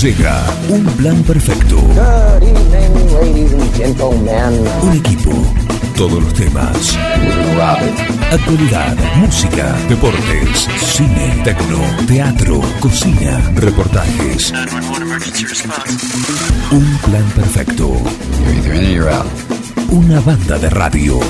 Llega un plan perfecto. Good evening, ladies and gentlemen. Un equipo. Todos los temas. Actualidad, música, deportes, cine, tecno, teatro, cocina, reportajes. Un plan perfecto. Una banda de radio.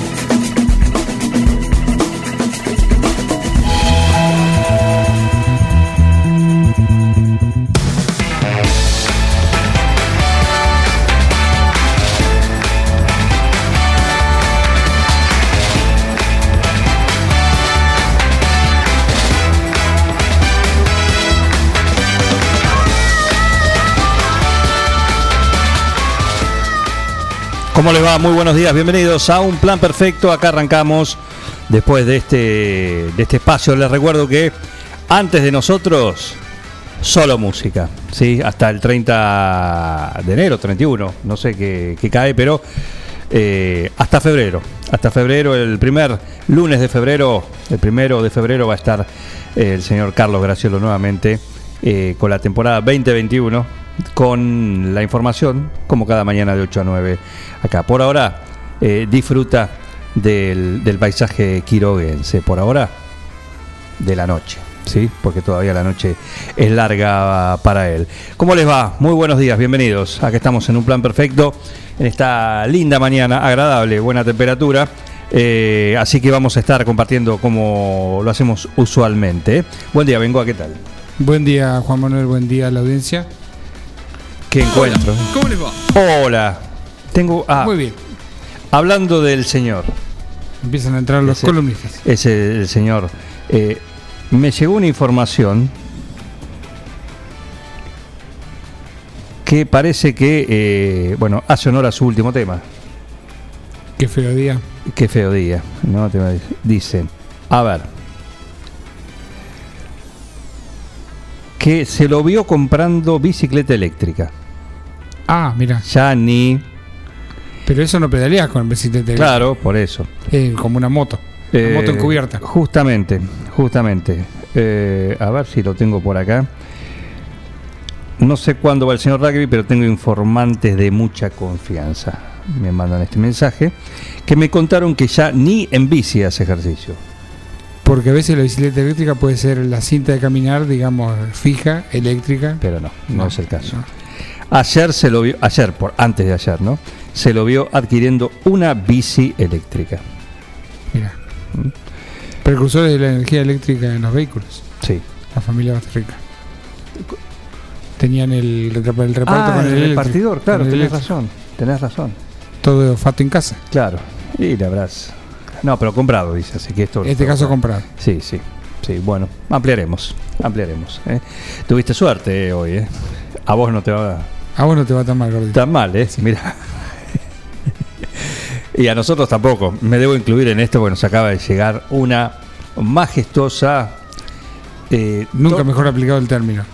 ¿Cómo les va? Muy buenos días, bienvenidos a Un Plan Perfecto. Acá arrancamos después de este, de este espacio. Les recuerdo que antes de nosotros, solo música, ¿sí? Hasta el 30 de enero, 31, no sé qué, qué cae, pero eh, hasta febrero. Hasta febrero, el primer lunes de febrero, el primero de febrero va a estar eh, el señor Carlos Graciolo nuevamente eh, con la temporada 2021 con la información, como cada mañana de 8 a 9 acá. Por ahora, eh, disfruta del, paisaje quiroguense. Por ahora, de la noche. ¿Sí? Porque todavía la noche es larga para él. ¿Cómo les va? Muy buenos días, bienvenidos. Aquí estamos en un plan perfecto, en esta linda mañana, agradable, buena temperatura. Eh, así que vamos a estar compartiendo como lo hacemos usualmente. Buen día, vengo a qué tal. Buen día, Juan Manuel, buen día a la audiencia. ¿Qué encuentro? ¿Cómo les va? Hola. Tengo. Ah, Muy bien, hablando del señor. empiezan a entrar los Ese- columnistas. Es el, señor. Eh, me llegó una información que parece que, eh, bueno, hace honor a su último tema. Qué feo día. Qué feo día, ¿no? Dice, a ver, que se lo vio comprando bicicleta eléctrica. Ah, mira, Ya ni, pero eso no pedaleas con bicicleta. claro, por eso. Eh, como una moto. Una Eh, moto encubierta. Justamente, justamente. Eh, a ver si lo tengo por acá. No sé cuándo va el señor Rugby, pero tengo informantes de mucha confianza. Me mandan este mensaje. Que me contaron que ya ni en bici hace ejercicio. Porque a veces la bicicleta eléctrica puede ser la cinta de caminar, digamos, fija, eléctrica. Pero no, no, No, es el caso. no. Ayer se lo vio, ayer, por antes de ayer, ¿no? Se lo vio adquiriendo una bici eléctrica. Mira. Precursores de la energía eléctrica en los vehículos. Sí. La familia Basterrica. Tenían el, el reparto Ah, con el, el repartidor, claro, el tenés razón. Tenés razón. Todo de olfato en casa. Claro. Y le habrás. No, pero comprado, dice, así que esto. En este caso comprado. Sí, sí. Sí, bueno, ampliaremos. Ampliaremos. ¿eh? Tuviste suerte eh, hoy, ¿eh? A vos no te va A vos no te va tan mal, gordito. tan mal, ¿eh? Mira. y a nosotros tampoco. Me debo incluir en esto, bueno, se acaba de llegar una majestuosa. eh, Nunca mejor aplicado el término.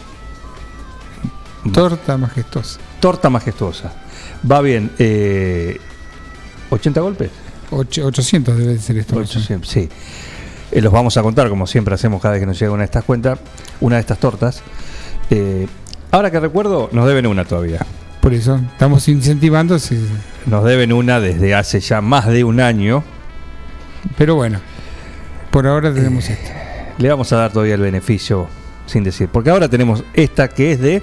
Torta majestuosa. Torta majestuosa. Va bien. Eh, ¿80 golpes? Och- 800 debe de ser esto. más o menos. 800, sí. Eh, los vamos a contar, como siempre hacemos cada vez que nos llega una de estas cuentas, una de estas tortas. Eh, ahora que recuerdo, nos deben una todavía. Por eso, estamos incentivando, sí. Nos deben una desde hace ya más de un año. pero bueno, por ahora Eh, tenemos esto. Le vamos a dar todavía el beneficio sin decir. Porque ahora tenemos esta que es de.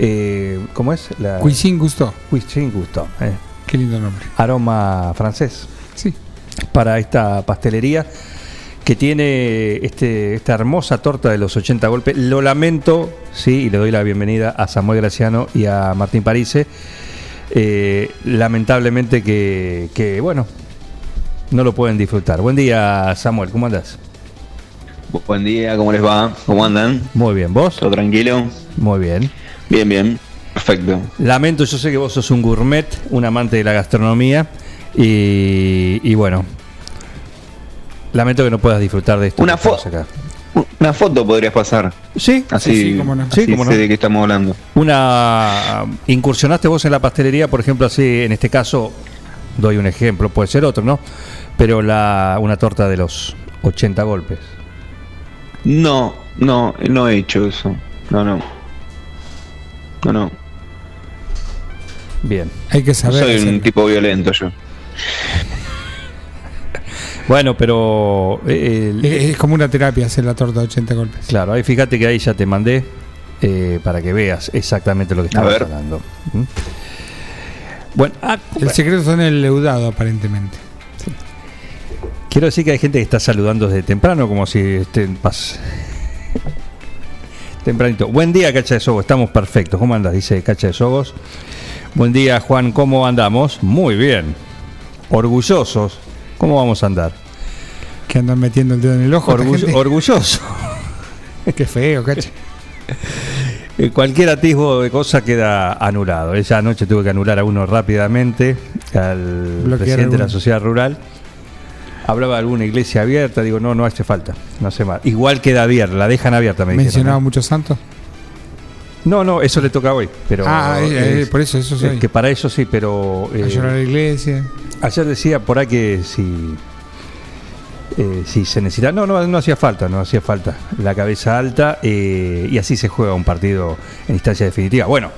Eh, ¿Cómo es? La Cuisine Gusto, Cuisine Gusto. eh. qué lindo nombre. Aroma francés. Sí, para esta pastelería que tiene este, esta hermosa torta de los 80 golpes. Lo lamento, sí, y le doy la bienvenida a Samuel Graciano y a Martín Parise. Eh, lamentablemente que, que, bueno, no lo pueden disfrutar. Buen día, Samuel, ¿cómo andas? Bu- Buen día, ¿cómo les va? ¿Cómo andan? Muy bien, ¿vos? ¿Todo tranquilo? Muy bien. Bien, bien. Perfecto. Lamento, yo sé que vos sos un gourmet, un amante de la gastronomía, y, y bueno, lamento que no puedas disfrutar de esto. Una que estamos fo- acá. U- Una foto podrías pasar. Sí, Así, Sí, sí, cómo no. así Sí, cómo no. sé de qué estamos hablando. Una incursionaste vos en la pastelería, por ejemplo, así en este caso doy un ejemplo, puede ser otro, ¿no? Pero la una torta de los 80 golpes. No, no, no he hecho eso. No, no. No, no. Bien. Hay que saber. Soy un tipo violento yo. Bueno, pero. eh, el- Es, es como una terapia hacer la torta de 80 golpes. Claro, ahí fíjate que ahí ya te mandé eh, para que veas exactamente lo que estamos ver. hablando. ¿Mm? Bueno, ah, El secreto está en el leudado, aparentemente. quiero decir que hay gente que está saludando desde temprano, como si estén pas- tempranito. Buen día, Cacha de Sogos, estamos perfectos. ¿Cómo andas? Dice Cacha de Sogos. Buen día, Juan, ¿cómo andamos? Muy bien. Orgullosos. ¿Cómo vamos a andar? Que andan metiendo el dedo en el ojo. orgulloso. Qué feo, cacha. Eh, Cualquier atisbo de cosa queda anulado. Esa noche tuve que anular a uno rápidamente, al Bloquear presidente de la sociedad rural. Hablaba de alguna iglesia abierta, digo, no, no hace falta, no hace más. Igual queda abierta, la dejan abierta, me. Mencionaba ¿eh? muchos santos. No, no, eso le toca hoy, pero... ah, eh, eh, es- por eso, eso es soy. que para eso sí, pero... eh, A llorar a la iglesia. Ayer decía por ahí que si... eh, si se necesita, no, no, no hacía falta, no hacía falta la cabeza alta eh, y así se juega un partido en instancia definitiva. Bueno,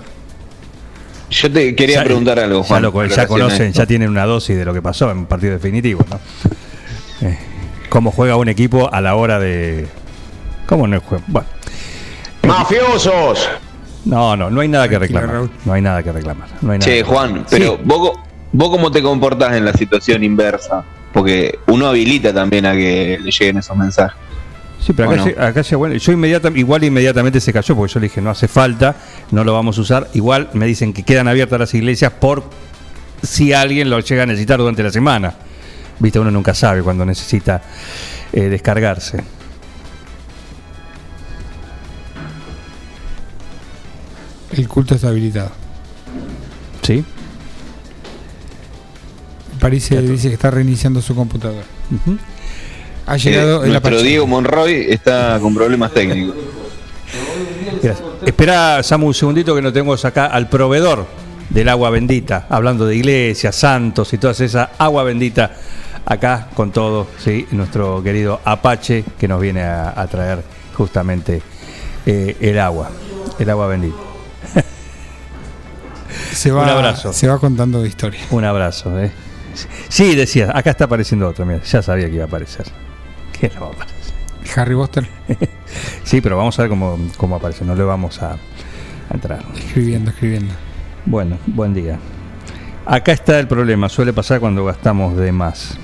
Yo te quería Ya- preguntar algo, ya, Juan. lo- ya a conocen, ya tienen una dosis de lo que pasó en un partido definitivo, ¿no? Eh, cómo juega un equipo a la hora de. ¿Cómo no juega? Bueno, ¡Mafiosos! no, no, no hay nada que reclamar. No hay nada que reclamar. No hay nada Che, que reclamar. Juan, pero Sí, vos, vos cómo te comportás en la situación inversa? Porque uno habilita también a que le lleguen esos mensajes. sí, pero acá, ¿o no? se- acá se- bueno, yo inmediata, igual inmediatamente se cayó porque yo le dije no hace falta, no lo vamos a usar. Igual me dicen que quedan abiertas las iglesias por si alguien lo llega a necesitar durante la semana. Viste, uno nunca sabe cuando necesita eh, descargarse. El culto está habilitado. ¿Sí? París dice que está reiniciando su computadora. Ha llegado Eh, el nuestro Apache. Diego Monroy está con problemas técnicos. Gracias. Espera, Samu, un segundito que no tenemos acá al proveedor del agua bendita, hablando de iglesias, santos y todas esas agua bendita, acá con todo, ¿sí? nuestro querido Apache que nos viene a, a traer justamente eh, el agua, el agua bendita. Se va, Un abrazo. Se va contando de historia. Un abrazo. ¿eh? Sí, decía, acá está apareciendo otro, mira, ya sabía que iba a aparecer. ¿Qué no va a aparecer? Harry Boster Sí, pero vamos a ver cómo, cómo aparece, no le vamos a, a entrar. escribiendo, escribiendo. Bueno, buen día. Acá está el problema, suele pasar cuando gastamos de más.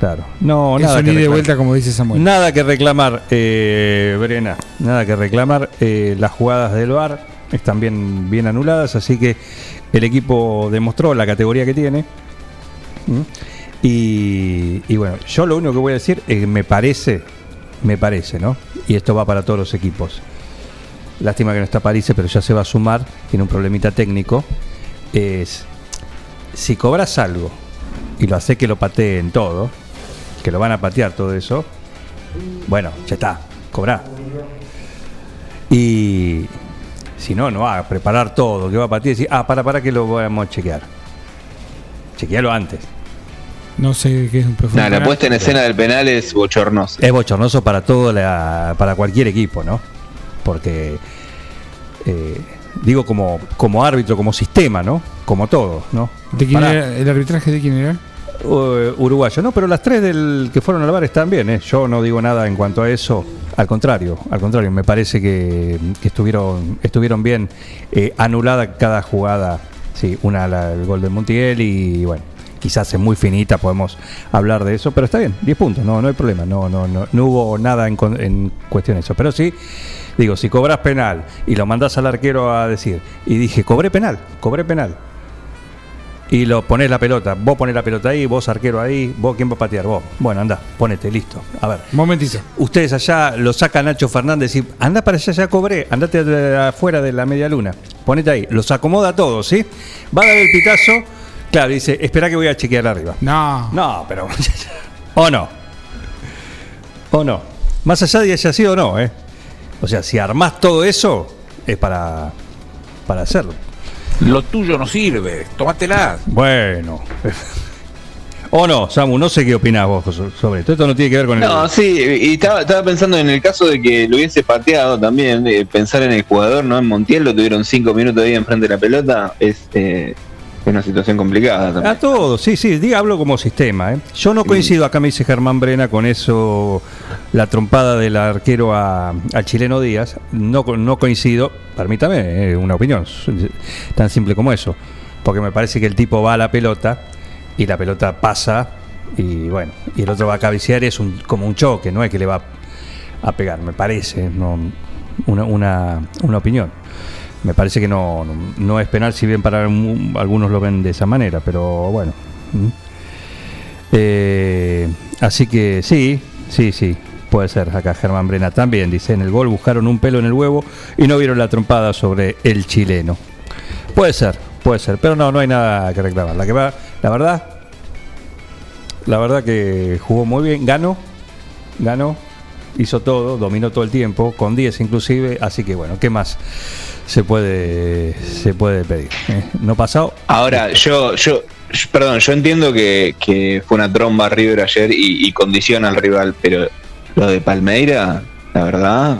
Claro. No, Eso nada ni que de vuelta, como dice Samuel. Nada que reclamar, eh, Brena. Nada que reclamar. Eh, las jugadas del VAR están bien, bien anuladas, así que el equipo demostró la categoría que tiene. ¿Mm? Y, bueno, yo lo único que voy a decir es que me parece, me parece, ¿no? Y esto va para todos los equipos. Lástima que no está París, pero ya se va a sumar, tiene un problemita técnico. Es si cobras algo y lo hace que lo pateen todo, que lo van a patear todo eso, bueno, ya está, cobra. Y si no, no va a preparar todo, que va a patear y decir, ah, para, para que lo vamos a chequear. Chequealo antes. No sé qué es un profundo. Nada, la puesta en escena del penal es bochornosa. Es bochornoso para todo la, para cualquier equipo, ¿no? Porque eh, digo como, como árbitro, como sistema, ¿no? Como todo, ¿no? ¿De quién era? ¿El arbitraje de quién era? Uh, uruguayo. No, pero las tres del que fueron al bar están bien, ¿eh? Yo no digo nada en cuanto a eso. Al contrario, al contrario, me parece que, que estuvieron, estuvieron bien eh, anulada cada jugada. Sí, una la- el gol de Montiel y bueno, quizás es muy finita, podemos hablar de eso, pero está bien, 10 puntos, no, no hay problema, no, no, no, no hubo nada en, en cuestión de eso. Pero sí, digo, si cobras penal y lo mandás al arquero a decir, y dije, cobré penal, cobré penal y lo pones la pelota. Vos ponés la pelota ahí, vos arquero ahí, vos quién va a patear, vos. Bueno, anda, ponete, listo. A ver. Momentito. Ustedes allá lo saca Nacho Fernández y anda para allá, ya cobré, andate afuera de la media luna. Ponete ahí, los acomoda a todos, ¿sí? Va a dar el pitazo, claro, dice, espera que voy a chequear arriba. No. No, pero. o no. O no. Más allá de que haya sido o no, ¿eh? O sea, si armás todo eso, es para, para hacerlo. Lo tuyo no sirve, tómatela. Bueno. O no, Samu, no sé qué opinás vos so- sobre esto. Esto no tiene que ver con el. No, sí, y estaba, estaba pensando en el caso de que lo hubiese pateado también, de pensar en el jugador, ¿no? En Montiel lo tuvieron cinco minutos ahí enfrente de la pelota, es, eh, es una situación complicada A también. todos, sí, sí, diga, hablo como sistema. ¿eh? Yo no coincido, acá me dice Germán Brena con eso, la trompada del arquero a- al chileno Díaz. No, no coincido, permítame, es una opinión, tan simple como eso. Porque me parece que el tipo va a la pelota y la pelota pasa y bueno, y el otro va a cabecear y es un, como un choque, no es que le va a pegar, me parece, no, una, una, una opinión. Me parece que no, no, es penal, si bien para algunos lo ven de esa manera, pero bueno. ¿Mm? Eh, así que sí, sí, sí, puede ser. Acá Germán Brena también dice: en el gol buscaron un pelo en el huevo y no vieron la trompada sobre el chileno. Puede ser, puede ser, pero no, no hay nada que reclamar. La que va, la verdad, la verdad que jugó muy bien, ganó, ganó, hizo todo, dominó todo el tiempo, con 10 inclusive, así que bueno, ¿qué más se puede se puede pedir? eh? No pasado. Ahora, yo, yo, perdón, yo entiendo que, que fue una tromba River ayer y, y condiciona al rival, pero lo de Palmeira, la verdad,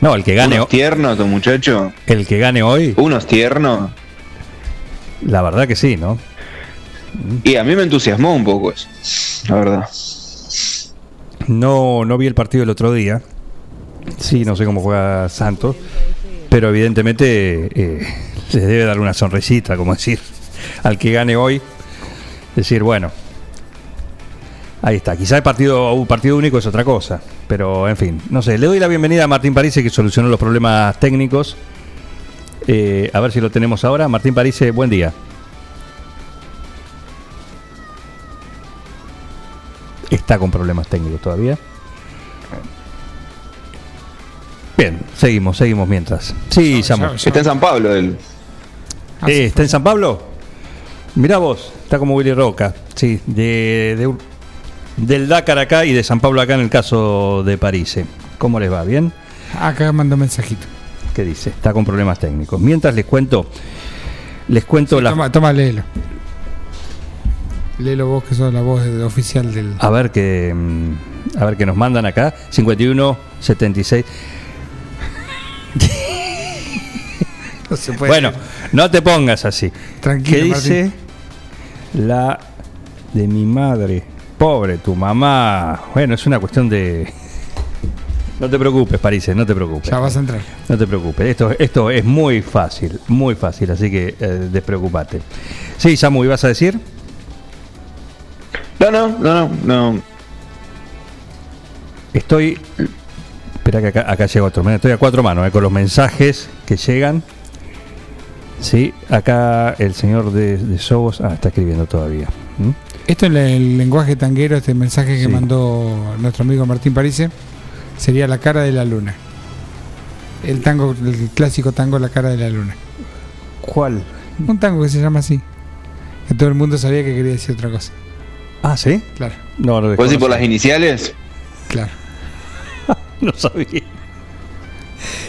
No, el que gane, unos tiernos, estos muchachos, el que gane hoy, unos tiernos, la verdad que sí, ¿no? y a mí me entusiasmó un poco eso, la verdad. No, no vi el partido el otro día. Sí, no sé cómo juega Santos, pero evidentemente eh, se debe dar una sonrisita, como decir, al que gane hoy, decir, bueno, ahí está. Quizá el partido, un partido único es otra cosa, pero en fin, no sé. Le doy la bienvenida a Martín París que solucionó los problemas técnicos. Eh, a ver si lo tenemos ahora. Martín París, buen día. Está con problemas técnicos todavía. Bien, seguimos, seguimos mientras. Sí, Samu. Está en San Pablo él. Eh. ¿Está en San Pablo? Mirá vos, está como Willy Roca. Sí, de, de- del Dakar acá y de San Pablo acá en el caso de París. eh. ¿Cómo les va? ¿Bien? Acá mando mensajito. ¿Qué dice? Está con problemas técnicos. Mientras les cuento, les cuento la... Toma, toma, léelo. Léelo vos que sos la voz oficial del. A ver que mm, a ver que nos mandan acá 51 76. No se puede. Bueno, no te pongas así. Tranquilo, ¿Qué dice la de mi madre? Pobre tu mamá. Bueno, es una cuestión de No te preocupes, París, no te preocupes. Ya vas a entrar. No te preocupes, esto, esto es muy fácil, muy fácil, así que eh, despreocupate. Sí, Samu, ¿ibas a decir? No, no, no, no, no. Estoy. Espera que acá, acá llega otro. Estoy a cuatro manos eh, con los mensajes que llegan. Sí, acá el señor de, de Sobos. Ah, está escribiendo todavía. ¿Mm? Esto en el lenguaje tanguero, este mensaje que Sí. mandó nuestro amigo Martín Parise, sería la cara de la luna. El tango, el clásico tango La cara de la luna. ¿Cuál? Un tango que se llama así. Que todo el mundo sabía que quería decir otra cosa. Ah, ¿sí? Claro, No, no, ¿Vos decís por las iniciales? claro. No sabía.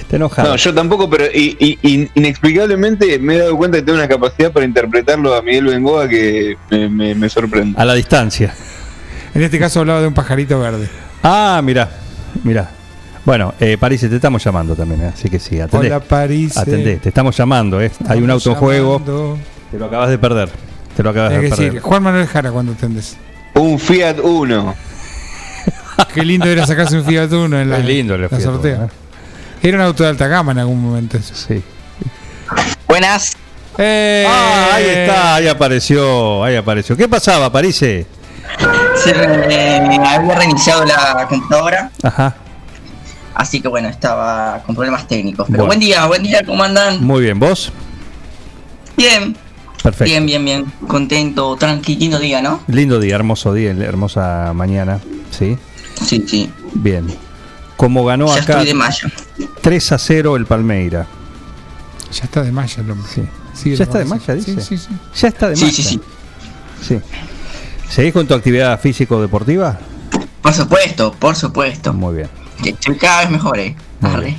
Te enojado. No, yo tampoco, pero y- y- y- inexplicablemente me he dado cuenta que tengo una capacidad para interpretarlo a Miguel Bengoa que me, me- me sorprende. A la distancia. En este caso hablaba de un pajarito verde. Ah, mira, mira. Bueno, eh, París, te estamos llamando también, eh, así que sí, atendé. Hola París. Atendé, te estamos llamando, ¿eh? Hay un auto en juego. Te lo acabas de perder. Te lo acabas de perder. decir, Juan Manuel Jara cuando atendes. Un Fiat Uno. Qué lindo era sacarse un Fiat Uno en la, Es lindo el la Fiat sorteo. Uno, ¿eh? Era un auto de alta gama en algún momento. eso. Sí. Buenas. ¡Eh! Ah, ahí está, ahí apareció, ahí apareció. ¿Qué pasaba, París? Se eh, había reiniciado la computadora, Ajá, así que bueno, estaba con problemas técnicos. Pero Bueno. buen día, buen día, ¿cómo andan? muy bien, ¿vos? Bien, Perfecto. bien, bien, bien. Contento, tranquilo día, ¿no? Lindo día, hermoso día, hermosa mañana, ¿sí? Sí, sí. Bien. Como ganó ya acá estoy de mayo. 3 a 0 el Palmeira. Ya está de malla el hombre. Sí. Sigue ¿Ya está de malla, dice? Sí, sí, sí. Ya está de Sí, marcha. sí, sí. Sí. ¿Seguís con tu actividad físico-deportiva? Por supuesto, por supuesto. Muy bien. Cada vez mejor, eh. Muy Arre.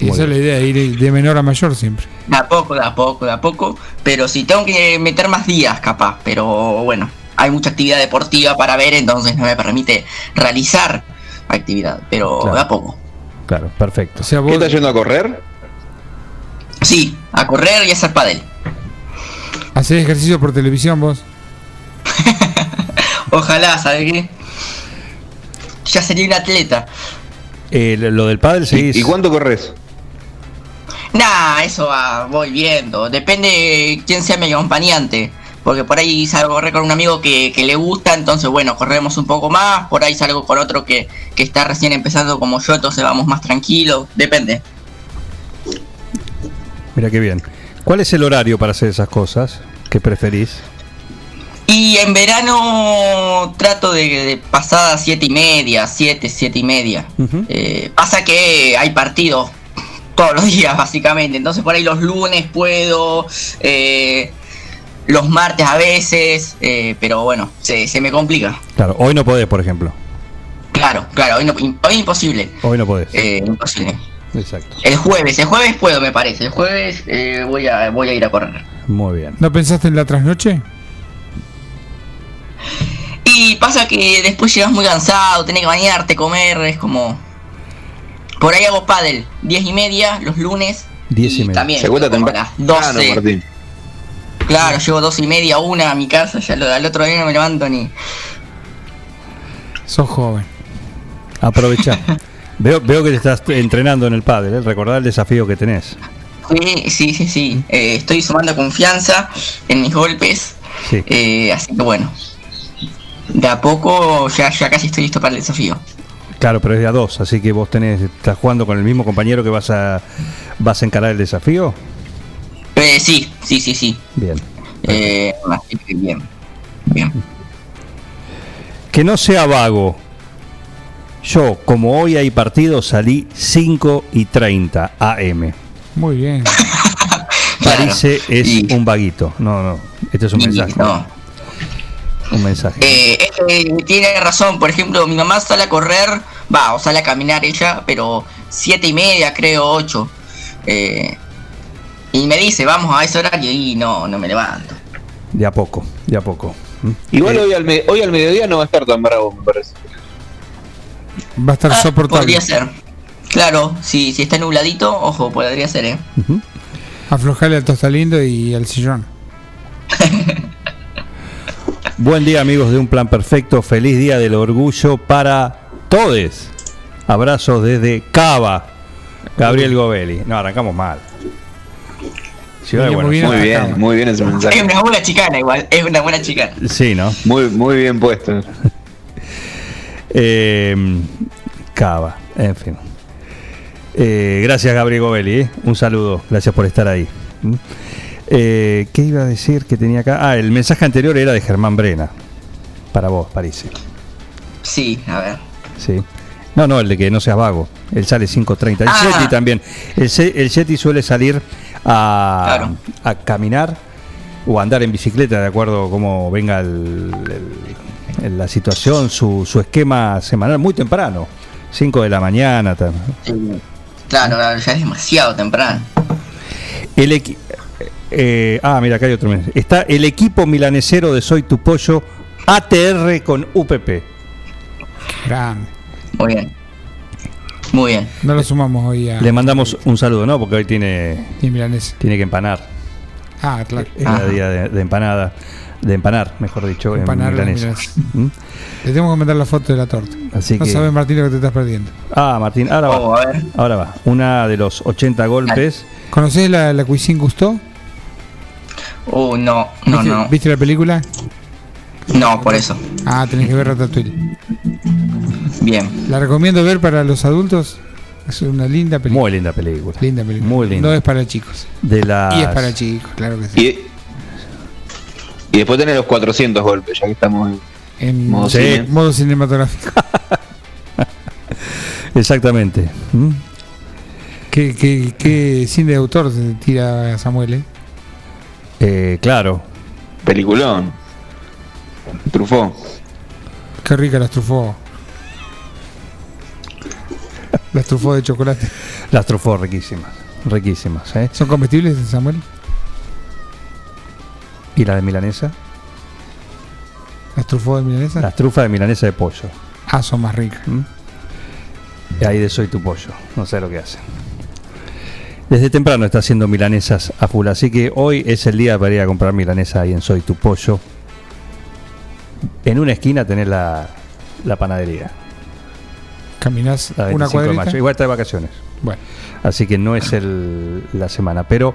Muy esa es la idea, ir de menor a mayor siempre. De a poco, de a poco, de a poco. Pero sí, tengo que meter más días, capaz. Pero bueno, hay mucha actividad deportiva para ver, entonces no me permite realizar actividad, pero Claro. de a poco. Claro, perfecto. O sea, ¿Qué vos. estás yendo a correr? Sí, a correr y a hacer pádel. ¿Hacés ejercicio por televisión vos? Ojalá, ¿sabes qué? Ya sería un atleta. Eh, lo del padre ¿Y, seguís. y cuánto corres? Nah, eso va, voy viendo. Depende quién sea mi acompañante. Porque por ahí salgo a correr con un amigo que, que le gusta, entonces bueno, corremos un poco más. Por ahí salgo con otro que, que está recién empezando como yo, entonces vamos más tranquilos. Depende. Mira qué bien. ¿Cuál es el horario para hacer esas cosas? ¿Qué preferís? Y en verano trato de, de pasada siete y media, siete, siete y media. Eh, pasa que hay partidos todos los días, básicamente. Entonces por ahí los lunes puedo, eh, los martes a veces, eh, pero bueno, se, se me complica. Claro, hoy no podés, por ejemplo. Claro, claro, hoy, no, hoy imposible. Hoy no podés. Eh, imposible. Exacto. El jueves, el jueves puedo, me parece. El jueves eh, voy, a, voy a ir a correr. Muy bien. ¿No pensaste en la trasnoche? Y pasa que después llegas muy cansado, tenés que bañarte, comer, es como... Por ahí hago paddle, 10 y media los lunes. Diez y media. También, ¿Se cuenta como a temprano? las 12. Martín. Claro, llego dos y media, una a mi casa, ya lo, al otro día no me levanto ni. Sos joven. Aprovecha. veo, veo que te estás entrenando en el pádel, ¿eh? Recordá el desafío que tenés. Sí, sí, sí, sí. Eh, estoy sumando confianza en mis golpes. Sí. eh, así que bueno. De a poco ya, ya casi estoy listo para el desafío. Claro, pero es de a dos, así que vos tenés, estás jugando con el mismo compañero que vas a vas a encarar el desafío. Eh, sí, sí, sí, sí. Bien. Eh, bien. Bien. Que no sea vago. Yo, como hoy hay partido, salí 5 y 30 AM. Muy bien. Claro. Parece es Y- un vaguito. No, no. Este es un y mensaje. no. Un mensaje. Eh, es que tiene razón, por ejemplo, mi mamá sale a correr, va, o sale a caminar ella, pero siete y media, creo, ocho. Eh, y me dice, vamos a ese horario y no, no me levanto. De a poco, de a poco. ¿Mm? Igual Eh, hoy, al me- hoy al mediodía no va a estar tan bravo, me parece. Va a estar Ah, soportable. podría ser. Claro, si, si está nubladito, ojo, podría ser, ¿eh? ujú. Aflojale al tostalindo y al sillón. Buen día, amigos de Un Plan Perfecto. Feliz día del orgullo para todos. Abrazos desde Cava. Gabriel Govelli. No, arrancamos mal. Ciudad Buenos bien. Muy bien, muy bien ese Es mensaje. una buena chicana igual, es una buena chicana. Sí, ¿no? Muy, muy bien puesto. Eh, Cava, en fin. Eh, gracias, Gabriel Govelli. ¿eh? Un saludo. Gracias por estar ahí. ¿Mm? Eh, ¿Qué iba a decir que tenía acá? Ah, el mensaje anterior era de Germán Brena. Para vos, parece. Sí, a ver. Sí. No, no, el de que no seas vago. Él sale 5.30. El Ah. Yeti también. El, el Yeti suele salir a, Claro. a caminar o a andar en bicicleta, de acuerdo a cómo venga el- la situación, su, su esquema semanal, muy temprano. 5 de la mañana. Claro, ya es demasiado temprano. El equi- eh, ah, mira, acá hay otro mensaje. Está el equipo milanesero de Soy Tu Pollo ATR con UPP. Grande. Muy bien. Muy bien. No lo sumamos hoy a Le mandamos un saludo, ¿no? Porque hoy tiene, tiene que empanar. Ah, claro. El día de, de empanada. De empanar, mejor dicho, Empanar en milanesa. ¿Mm? Le tengo que mandar la foto de la torta. Así No que. sabes, Martín, lo que te estás perdiendo. Ah, Martín, ahora Oh, va. a ver. Ahora va. Una de los 80 golpes. ¿Conocés la, la Cuisine Gusto? Uh, no, no, ¿Viste, no. ¿Viste la película? No, por eso. Ah, tenés que ver Ratatouille. Bien. La recomiendo ver para los adultos. Es una linda película. Muy linda película. linda película. Muy linda. No es para chicos. De las, Y es para chicos, claro que sí. Y, y después tener los 400 golpes, ya que estamos en... En Modo Sí. cine. modo cinematográfico. Exactamente. ¿Mm? ¿Qué, qué, qué cine de autor se tira Samuel, eh? Eh, claro. Peliculón. Trufó. Qué rica las trufó. Las trufó de chocolate. Las trufó riquísimas. Riquísimas, ¿eh? ¿Son comestibles, Samuel? ¿Y la de milanesa? Las ¿Las trufó de milanesa? Las trufas de milanesa de pollo. Ah, son más ricas. Y ahí de Soy tu pollo. No sé lo que hacen. Desde temprano está haciendo milanesas a full, así que hoy es el día para ir a comprar milanesa ahí en Soy tu pollo. En una esquina tenés la, la panadería. Caminás la una 25 de cuadrita. mayo. Igual está de vacaciones. Bueno, Así que no es el, la semana. Pero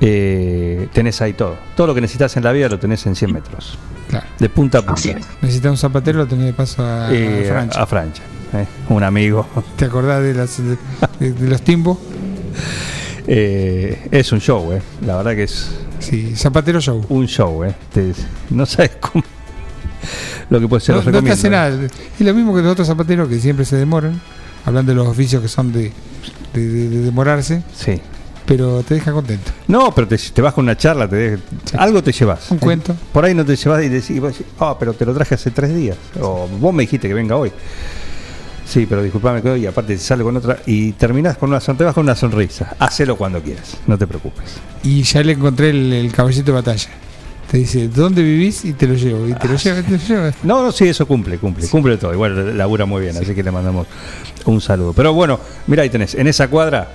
eh, tenés ahí todo. Todo lo que necesitas en la vida lo tenés en 100 metros. claro. De punta a punta. Necesitas un zapatero, lo tenés de paso a, Eh, a Francia. a Francia, eh, un amigo. ¿Te acordás de, las, de, de- de los timbos? Eh, es un show, eh. La verdad que es Sí, Zapatero Show. un show, eh. Te- no sabes cómo. Lo que puede ser, No, no te hace eh. nada. Es lo mismo que los otros zapateros que siempre se demoran, hablando de los oficios que son de, de- de- de demorarse, Sí. pero te deja contento. No, pero te, te vas con una charla, te de- algo te llevas. Un eh. cuento. Por ahí no te llevas y decís, ah, pero te lo traje hace tres días. O vos me dijiste que venga hoy. Sí, pero disculpame que hoy, aparte te sale con otra y terminás con una te vas con una sonrisa. Hacelo cuando quieras, no te preocupes. Y ya le encontré el, el caballito de batalla. Te dice, ¿dónde vivís? Y te lo llevo. Y te lo lleva, te lo lleva. No, no, sí, eso cumple, cumple, cumple todo. Igual labura muy bien, así que le mandamos un saludo. Pero bueno, mira ahí tenés, en esa cuadra,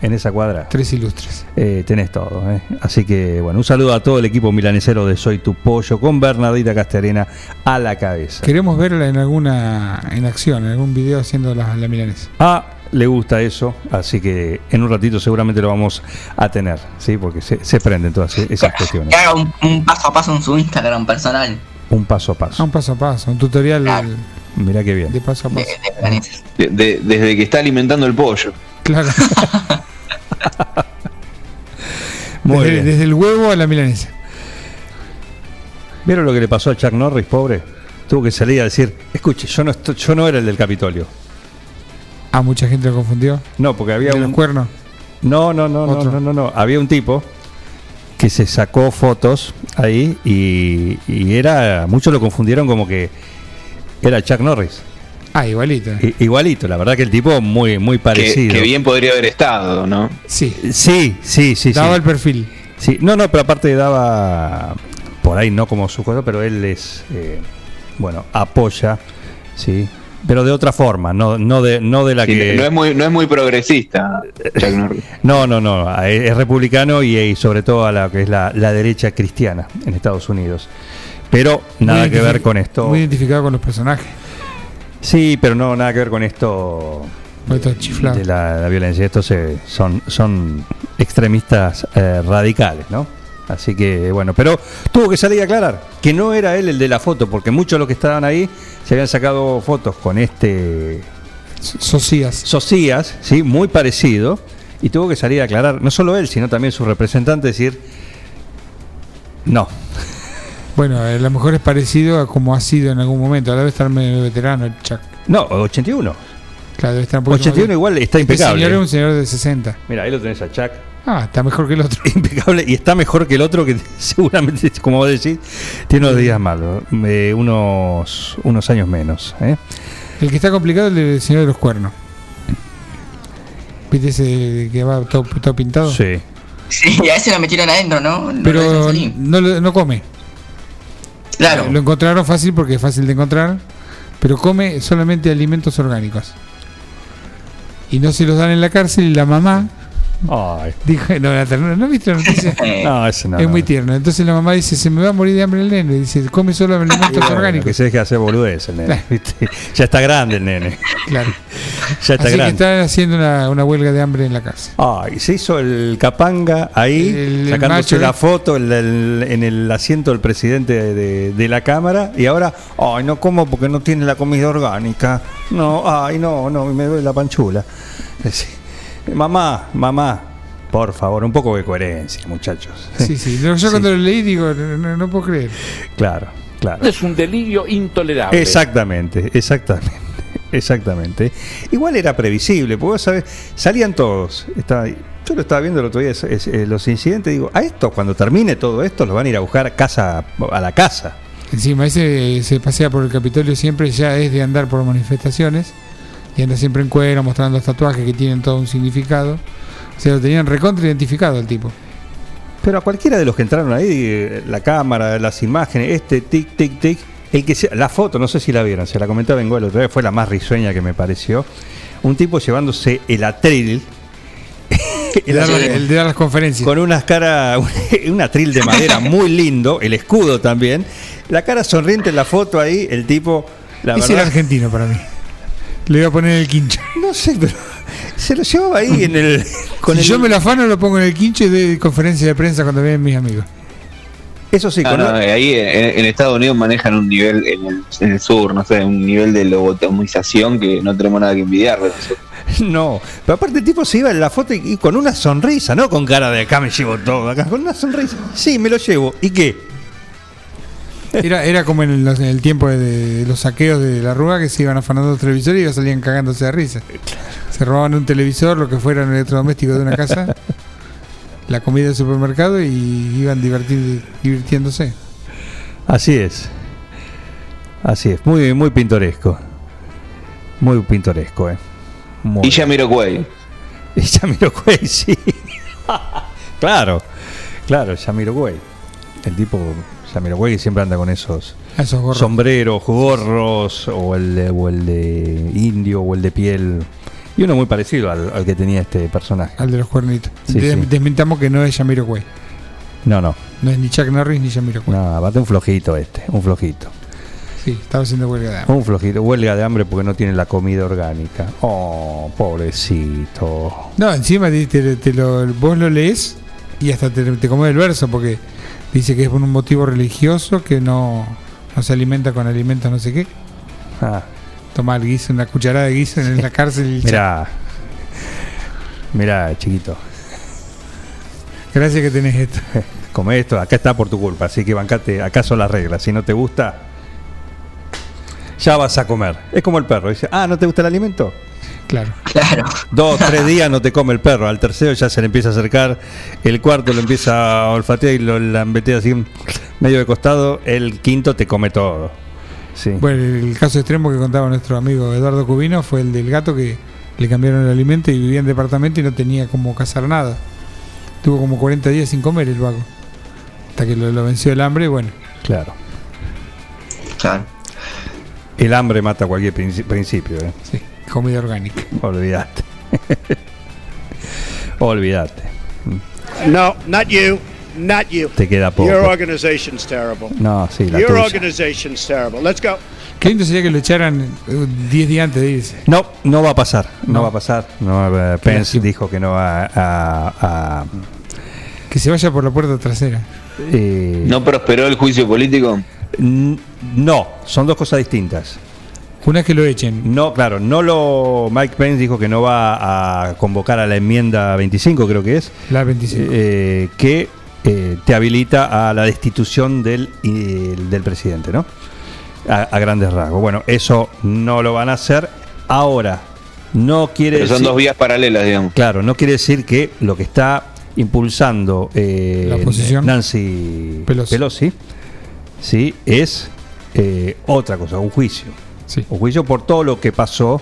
en esa cuadra, Tres ilustres. eh, tenés todo. eh. Así que bueno, un saludo a todo el equipo milanesero de Soy Tu Pollo, con Bernardita Casterena a la cabeza. Queremos verla en alguna en acción, en algún video haciendo la, la milanesa. A le gusta eso, así que en un ratito seguramente lo vamos a tener, ¿sí? Porque se, se prenden todas esas cuestiones. Que haga un, un paso a paso en su Instagram personal Un paso a Ah, paso. un paso a paso, un tutorial Claro. Mirá qué bien. de paso a paso. de milanesas. De- de- desde que está alimentando el pollo. Claro. Muy desde, bien. desde el huevo a la milanesa. ¿Vieron lo que le pasó a Chuck Norris, pobre? Tuvo que salir a decir, escuche, yo no, estoy- yo no era el del Capitolio. Ah, mucha gente lo confundió. No, porque había De un... cuernos. No, no, no, no, Otro. no, no, no. Había un tipo que se sacó fotos ahí y, y era... Muchos lo confundieron como que era Chuck Norris. Ah, igualito. I- igualito, la verdad que el tipo muy, muy Que, parecido. que bien podría haber estado, ¿no? Sí. Sí, sí, sí, Daba sí. el perfil. Sí, no, no, pero aparte daba por ahí no como su cosa, pero él es eh, bueno, apoya, sí, pero de otra forma, no no de no de la Sí, que no, es muy, no es muy progresista, Chuck Norris. no, no, no, es, republicano y, y sobre todo a la que es la, la derecha cristiana en Estados Unidos. Pero nada Muy que ver con esto. Muy identificado con los personajes. Sí, pero no nada que ver con esto Con estos chiflados. de la, la violencia. Estos se- son, son extremistas eh, radicales, ¿no? Así que bueno, pero tuvo que salir a aclarar que no era él el de la foto, porque muchos de los que estaban ahí se habían sacado fotos con este Socias. Socias, ¿sí? muy parecido, y tuvo que salir a aclarar, no solo él, sino también su representante, decir, no, Bueno, a lo mejor es parecido a como ha sido en algún momento. Ahora debe estar medio veterano el Chuck. no, 81. Claro, debe estar un poquito 81 más- igual está Este impecable. señor es un señor de 60. Mira, ahí lo tenés a Chuck. Ah, está mejor que el otro. impecable y está mejor que el otro que seguramente, como vos decís, tiene unos días malos, eh, unos, unos años menos. ¿eh? El que está complicado es el del señor de los cuernos. ¿Viste ese que va todo, todo pintado? Sí. Sí, a ese lo metieron adentro, ¿no? No Pero no, lo- no come. Claro. Lo encontraron fácil porque es fácil de encontrar, pero come solamente alimentos orgánicos. Y no se los dan en la cárcel y la mamá Ay, dijo, no, la ternura, ¿no viste la noticia? No, ese no. es no. muy tierno. Entonces la mamá dice, se me va a morir de hambre el nene. Dice, come solo alimentos Bueno, que orgánicos. se deje hacer boludez el nene. Claro. ¿viste? Ya está grande el nene. Claro. Ya está Así que grande. están haciendo una, una huelga de hambre en la cárcel. Ay, se hizo el capanga ahí, El- el sacándose macho, la foto el- el- en el asiento del presidente de, de- de la Cámara y ahora, ay, no como porque no tiene la comida orgánica. No, ay, no, no, me duele la panchula. Sí. Mamá, mamá, por favor, un poco de coherencia, muchachos. Sí, sí. Yo Sí. cuando lo leí digo, no, no- no puedo creer. Claro, claro. Es un delirio intolerable. Exactamente, exactamente, exactamente. Igual era previsible, porque vos sabés, salían todos. Estaba, yo lo estaba viendo el otro día, es- es- eh, los incidentes, digo, a esto, cuando termine todo esto, los van a ir a buscar a casa, a la casa. Encima ese se pasea por el Capitolio siempre, ya es de andar por manifestaciones y anda siempre en cuero mostrando los tatuajes que tienen todo un significado. O sea, lo tenían recontra identificado el tipo. Pero a cualquiera de los que entraron ahí, eh, la cámara, las imágenes, este tic, tic, tic, El que se- la foto, no sé si la vieron, se la comentaba en Gol otra vez, fue la más risueña que me pareció. Un tipo llevándose el atril. El, el de dar las conferencias. Con unas caras, un atril de madera muy lindo, el escudo también. La cara sonriente en la foto ahí, el tipo, la era verdad, argentino para mí. Le voy a poner en el quincho. no sé, pero se lo llevaba ahí en el. Con si el- yo me lo afano, lo pongo en el quincho y doy conferencia de prensa cuando vienen mis amigos. Eso sí, Ah, con no, ahí en, en Estados Unidos manejan un nivel en el, en el sur, no sé, un nivel de lobotomización que no tenemos nada que nosotros. No, pero aparte el tipo se iba en la foto y, y con una sonrisa, no con cara de acá me llevo todo, acá con una sonrisa. Sí, me lo llevo. ¿Y qué? Era, era como en el, en el tiempo de, de los saqueos de la Rúa que se iban afanando los televisores y iban- salían cagándose de risa. Se robaban un televisor, lo que fuera un electrodoméstico de una casa, la comida del supermercado y iban divertir- divirtiéndose. Así es. Así es, muy, muy pintoresco. Muy pintoresco, eh. Muy Y Jamiroquai. Y Jamiroquai, sí. claro, claro, Jamiroquai. El tipo Jamiroquai que siempre anda con esos Esos gorros. sombreros, gorros, o el, de, o el de indio, o el de piel. Y uno muy parecido al, al que tenía este personaje. Al de los cuernitos. Sí, Des- sí. Desmintamos que no es Jamiroquai. No, no, No es ni Chuck Norris ni Jamiroquai. no, aparte un flojito este, un flojito. Sí, estaba haciendo huelga de hambre. Un flojito, huelga de hambre porque no tiene la comida orgánica. Oh, pobrecito. No, encima te, te- te lo, vos lo lees y hasta te, te comes el verso porque dice que es por un motivo religioso que no, no se alimenta con alimentos no sé qué. Ah, Toma el guiso, una cucharada de guiso en la cárcel. mirá, mirá, chiquito. Gracias que tenés esto. Come esto, acá está por tu culpa, así que bancate, acá son las reglas. Si no te gusta, ya vas a comer. Es como el perro, dice, ah, ¿no te gusta el alimento? Claro. Claro. Dos, tres días no te come el perro, al tercero ya se le empieza a acercar, el cuarto lo empieza a olfatear y lo lambetea así medio de costado, el quinto te come todo. Sí. Bueno, el caso extremo que contaba nuestro amigo Eduardo Cubino fue el del gato que le cambiaron el alimento y vivía en departamento y no tenía como cazar nada. Tuvo como 40 días sin comer el vago. Hasta que lo, lo venció el hambre, y bueno. Claro. Claro. El hambre mata cualquier princi- principio, ¿eh? Sí, comida orgánica. Olvídate. Olvídate. No, not you. Not you. Te queda poco. Your organization's terrible. No, sí, la Your tuya. organization's terrible. Let's go. Qué lindo sería que lo echaran eh, 10 días antes de irse. No, no va a pasar. No, No. va a pasar. No, Qué Pence dijo que no va a. a- Que se vaya por la puerta trasera. eh, ¿No prosperó el juicio político? no, son dos cosas distintas. Una vez que lo echen. No, claro, no lo. Mike Pence dijo que no va a convocar a la enmienda 25, creo que es, La 25. eh, que eh, te habilita a la destitución del, eh, del presidente, ¿no? A, a grandes rasgos. Bueno, eso no lo van a hacer ahora. No quiere Pero son decir- dos vías paralelas, digamos. Claro, no quiere decir que lo que está impulsando eh, La. Nancy Pelosi. Pelosi, sí, es eh, otra cosa, un juicio. Sí. Un juicio por todo lo que pasó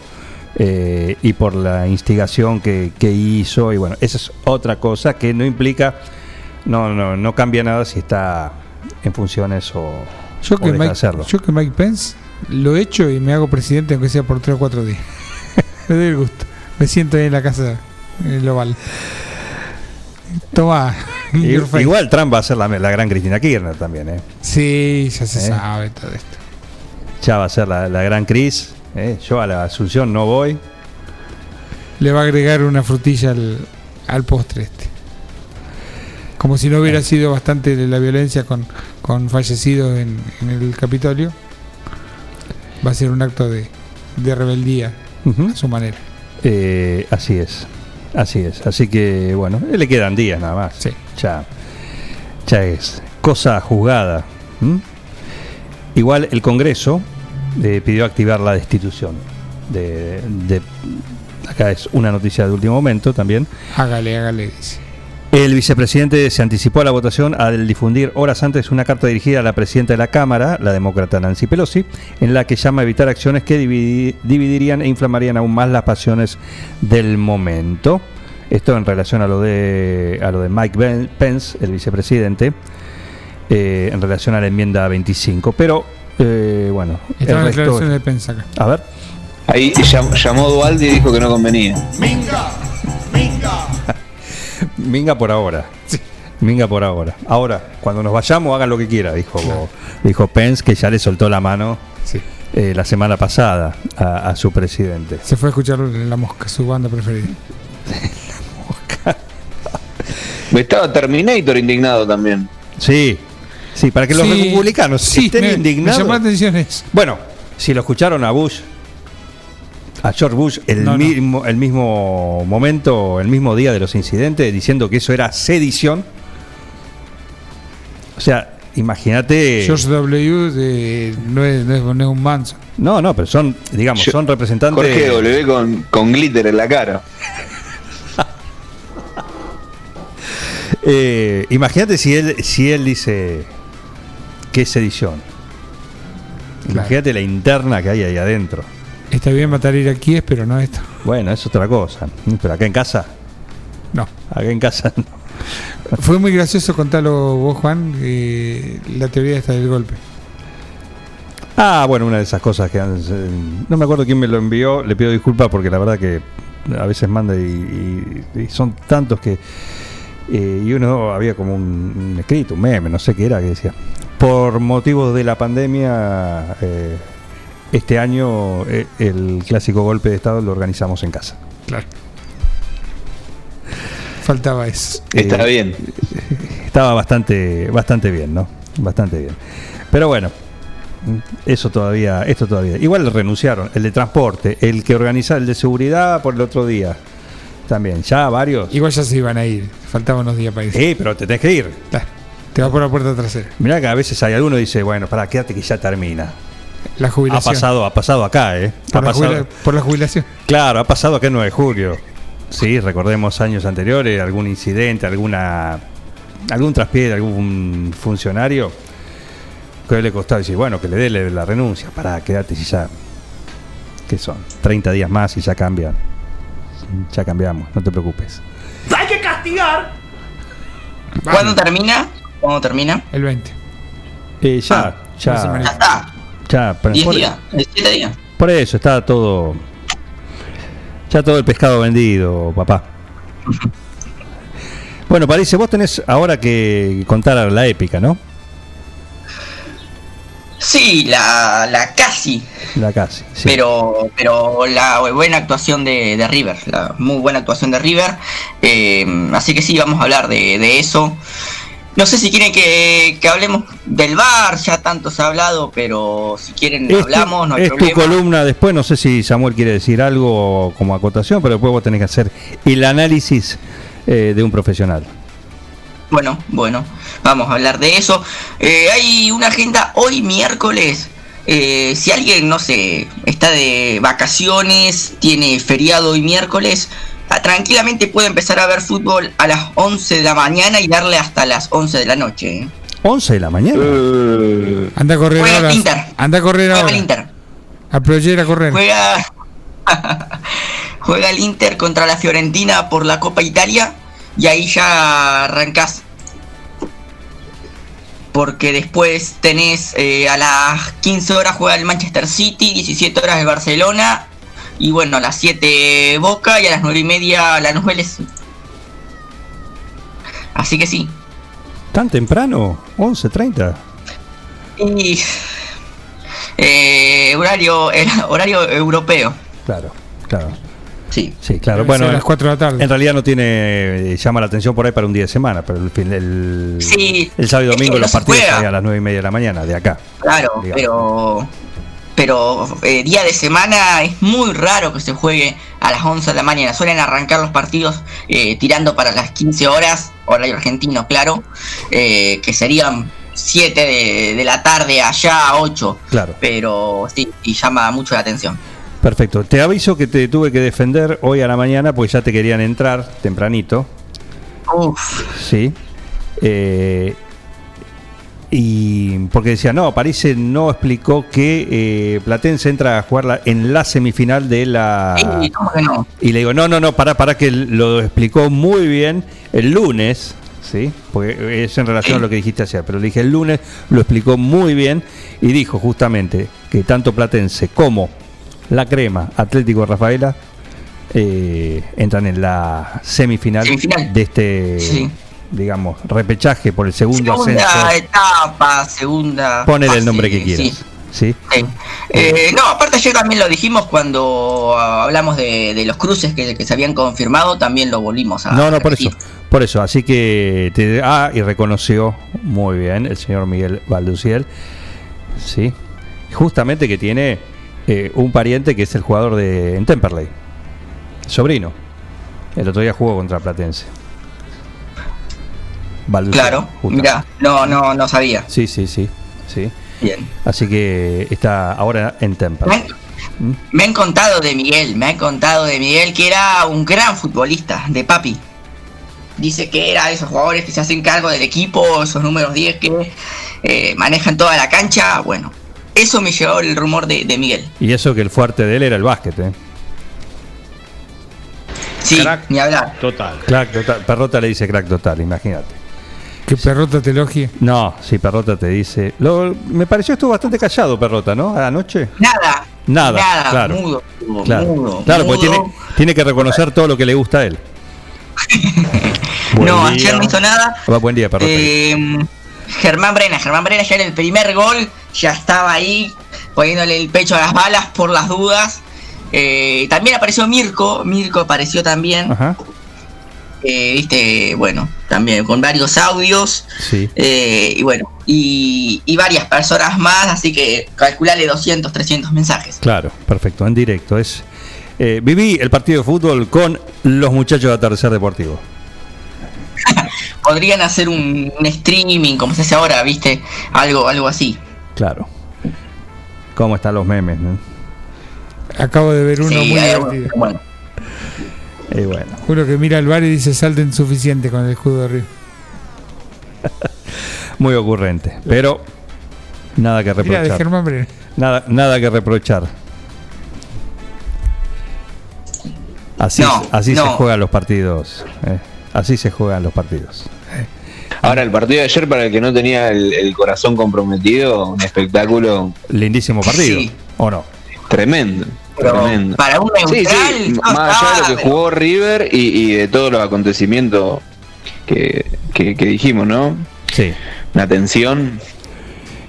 eh, y por la instigación que, que hizo. Y bueno, esa es otra cosa que no implica, no, no, no cambia nada si está en funciones o, Yo o que, deja Mike, hacerlo. yo que Mike Pence lo echo y me hago presidente aunque sea por 3 o 4 días. me doy el gusto. Me siento ahí en la casa, oval. Toma. Igual Trump va a ser la, la gran Cristina Kirchner también, ¿eh? Sí, ya se ¿Eh? sabe todo esto. Ya va a ser la, la gran Cris. ¿eh? Yo a la Asunción no voy. Le va a agregar una frutilla al, al postre este. Como si no hubiera sido bastante la violencia con, con fallecidos en, en el Capitolio. Va a ser un acto de, de rebeldía Ujú. a su manera. Eh, así es, así es. Así que bueno, eh, le quedan días nada más. Sí. Ya, ya es cosa juzgada. Igual el Congreso eh, pidió activar la destitución. De, de- acá es una noticia de último momento también. Hágale, hágale, dice. El vicepresidente se anticipó a la votación al difundir horas antes una carta dirigida a la presidenta de la Cámara, la demócrata Nancy Pelosi, en la que llama a evitar acciones que dividi- dividirían e inflamarían aún más las pasiones del momento. Esto en relación a lo de, a lo de Mike Pence, el vicepresidente, eh, en relación a la enmienda 25. Pero Eh, bueno, el resto- declaraciones de Pence acá. A ver. Ahí llam- llamó Dualdi y dijo que no convenía. Minga por ahora. Minga por ahora. Ahora, cuando nos vayamos, hagan lo que quiera, dijo, dijo Pence, que ya le soltó la mano Sí. eh, la semana pasada a, a su presidente. Se fue a escuchar La Mosca, su banda preferida. Estaba Terminator indignado también. Sí, sí, para que los Sí, republicanos sí, estén me- indignados. Me llamó la atención eso. Bueno, si lo escucharon a Bush, a George Bush, el, No, no. mismo, el mismo momento, el mismo día de los incidentes, diciendo que eso era sedición. O sea, imagínate. George W. de- no, es, no es- no es un manso. No, no, pero son, digamos, Yo- son representantes. Jorge W con, con glitter en la cara. Eh, imagínate si él, si él dice que es sedición. Imagínate la interna que hay ahí adentro. Está bien matar iraquíes, pero no esto. Bueno, es otra cosa. Pero acá en casa, No. acá en casa no. Fue muy gracioso contarlo vos, Juan, eh, la teoría esta del golpe. Ah, bueno, una de esas cosas que han- eh, no me acuerdo quién me lo envió, le pido disculpas porque la verdad que a veces manda y, y- y son tantos que eh, y uno había como un, un escrito, un meme, no sé qué era, que decía, por motivos de la pandemia, eh, este año eh, el clásico golpe de Estado lo organizamos en casa. Claro. Faltaba eso. Está Eh, bien. Estaba bastante, bastante bien, ¿no? Bastante bien. Pero bueno, eso todavía, esto todavía. Igual renunciaron, el de transporte, el que organiza el de seguridad por el otro día. También, ya varios. Igual ya se iban a ir. Faltaban unos días para ir. Sí, pero te tenés que ir. Claro. Te vas por la puerta trasera. Mirá que a veces hay alguno que dice, bueno, para quédate que ya termina. La Ha jubilación. pasado, ha pasado acá, ¿eh? Ha Por, la, pasado- jubila- por la jubilación. Claro, ha pasado acá el 9 de julio. Sí, recordemos años anteriores, algún incidente, alguna algún traspié de algún funcionario que le costaba decir, bueno, que le dé la renuncia, para quedarte si ya ¿qué son? 30 días más y ya cambian. Ya cambiamos, no te preocupes. ¡Hay que castigar! ¿Cuándo termina? ¿Cuándo termina? El 20. Eh, ya, una ya, Ya está. ya, pero 10 por, días. 7 días. por eso está todo ya todo el pescado vendido, papá. Bueno, parece, vos tenés ahora que contar la épica, ¿no? Sí, la, la casi. La casi. sí. Pero, pero la buena actuación de, de River, la muy buena actuación de River. Eh, así que sí, vamos a hablar de, de eso. No sé si quieren que, que hablemos del bar, ya tanto se ha hablado, pero si quieren Es tu- hablamos, no hay es tu problema. columna después, no sé si Samuel quiere decir algo como acotación, pero después vos tenés que hacer el análisis eh, de un profesional. Bueno, bueno, vamos a hablar de eso. Eh, hay una agenda hoy miércoles. eh, si alguien, no sé, está de vacaciones, tiene feriado hoy miércoles, ah, tranquilamente puede empezar a ver fútbol a las 11 de la mañana y darle hasta las 11 de la noche. ¿eh? 11 de la mañana. Eh, Anda a correr Juega ahora. Inter. Anda a correr Juega ahora. el Inter. Aprovecha a correr. Juega, juega el Inter contra la Fiorentina por la Copa Italia y ahí ya arrancás. Porque después tenés eh, a las 15 horas juega el Manchester City, 17 horas el Barcelona y bueno, a las 7 Boca y a las 9 y media la Vélez. Así que sí. ¿Tan temprano? 11.30. Y eh, horario, el horario europeo. Claro, claro. Sí. Sí, claro. Debe Bueno, a las 4 de la tarde. en realidad no tiene, eh, llama la atención por ahí para un día de semana, pero el, fin- el, Sí, el sábado y domingo no los partidos a las 9 y media de la mañana, de acá. Claro, digamos. pero pero eh, día de semana es muy raro que se juegue a las 11 de la mañana. Suelen arrancar los partidos eh, tirando para las 15 horas, horario argentino, claro, eh, que serían 7 de, de la tarde allá a 8. Claro. Pero sí, y llama mucho la atención. Perfecto. Te aviso que te tuve que defender hoy a la mañana porque ya te querían entrar tempranito. Uf, Sí. Eh, y porque decía, no, París no explicó que eh, Platense entra a jugar la- en la semifinal de la... ¿cómo que no? Y le digo, no, no, no, para, para que lo explicó muy bien el lunes, ¿sí? Porque es en relación a lo que dijiste ayer, pero le dije el lunes, lo explicó muy bien y dijo justamente que tanto Platense como la Crema, Atlético Rafaela, eh, entran en la semifinal, Semifinal. de este, Sí. digamos, repechaje por el segundo segunda ascenso. etapa, segunda. Ponele el nombre que quieras. sí. ¿sí? Sí. Eh, no, aparte ayer también lo dijimos cuando hablamos de, de los cruces que, que se habían confirmado, también lo volvimos a No, no, por eso. Por eso, así que te, ah, y reconoció muy bien el señor Miguel Valduciel, sí, justamente que tiene eh, un pariente que es el jugador de en Temperley, sobrino. El otro día jugó contra Platense. Valduciel, Claro, mira, no, no, no sabía. Sí, sí, sí, sí. Bien. Así que está ahora en Temperley. me han contado de Miguel, me han contado de Miguel que era un gran futbolista, de papi. Dice que era de esos jugadores que se hacen cargo del equipo, esos números 10 que eh, manejan toda la cancha. Bueno, eso me llevó el rumor de, de Miguel. Y eso que el fuerte de él era el básquet, ¿eh? Sí, Crack. ni hablar. Total. Crack total. Perrota le dice crack total, imagínate. Que perrota te elogie. No, sí, Perrota te dice. Lo, me pareció estuvo bastante callado, Perrota, ¿no? Anoche. Nada. Nada, Nada, claro. mudo, Claro, mudo, claro porque tiene, tiene que reconocer todo lo que le gusta a él. No, día. ayer no hizo nada. Va, buen día, Perrota. Eh, Germán Brena, Germán Brena ya en el primer gol ya estaba ahí poniéndole el pecho a las balas por las dudas. Eh, también apareció Mirko, Mirko apareció también, Ajá, eh, viste, bueno, también con varios audios. sí. eh, y bueno, y, y varias personas más, así que calculale 200, 300 mensajes. Claro, perfecto, en directo. Es, eh, viví el partido de fútbol con los muchachos de Atardecer Deportivo. Podrían hacer un, un streaming como se hace ahora, viste, algo, algo así. Claro. ¿Cómo están los memes? no? Acabo de ver uno Sí, muy divertido. bueno, Y bueno, Juro que mira al bar y dice salten suficiente con el escudo de River. muy ocurrente. Pero nada que Mira de reprochar. Germán. Nada, nada que reprochar. Así, No, así se juegan los partidos. eh. Así se juegan los partidos. Ahora, el partido de ayer, para el que no tenía el, el corazón comprometido, un espectáculo Lindísimo partido. Sí. ¿O no? tremendo. pero tremendo. para un Sí, neutral, sí, no más allá de lo que jugó River y, y de todos los acontecimientos que, que- que dijimos, ¿no? Sí. La tensión.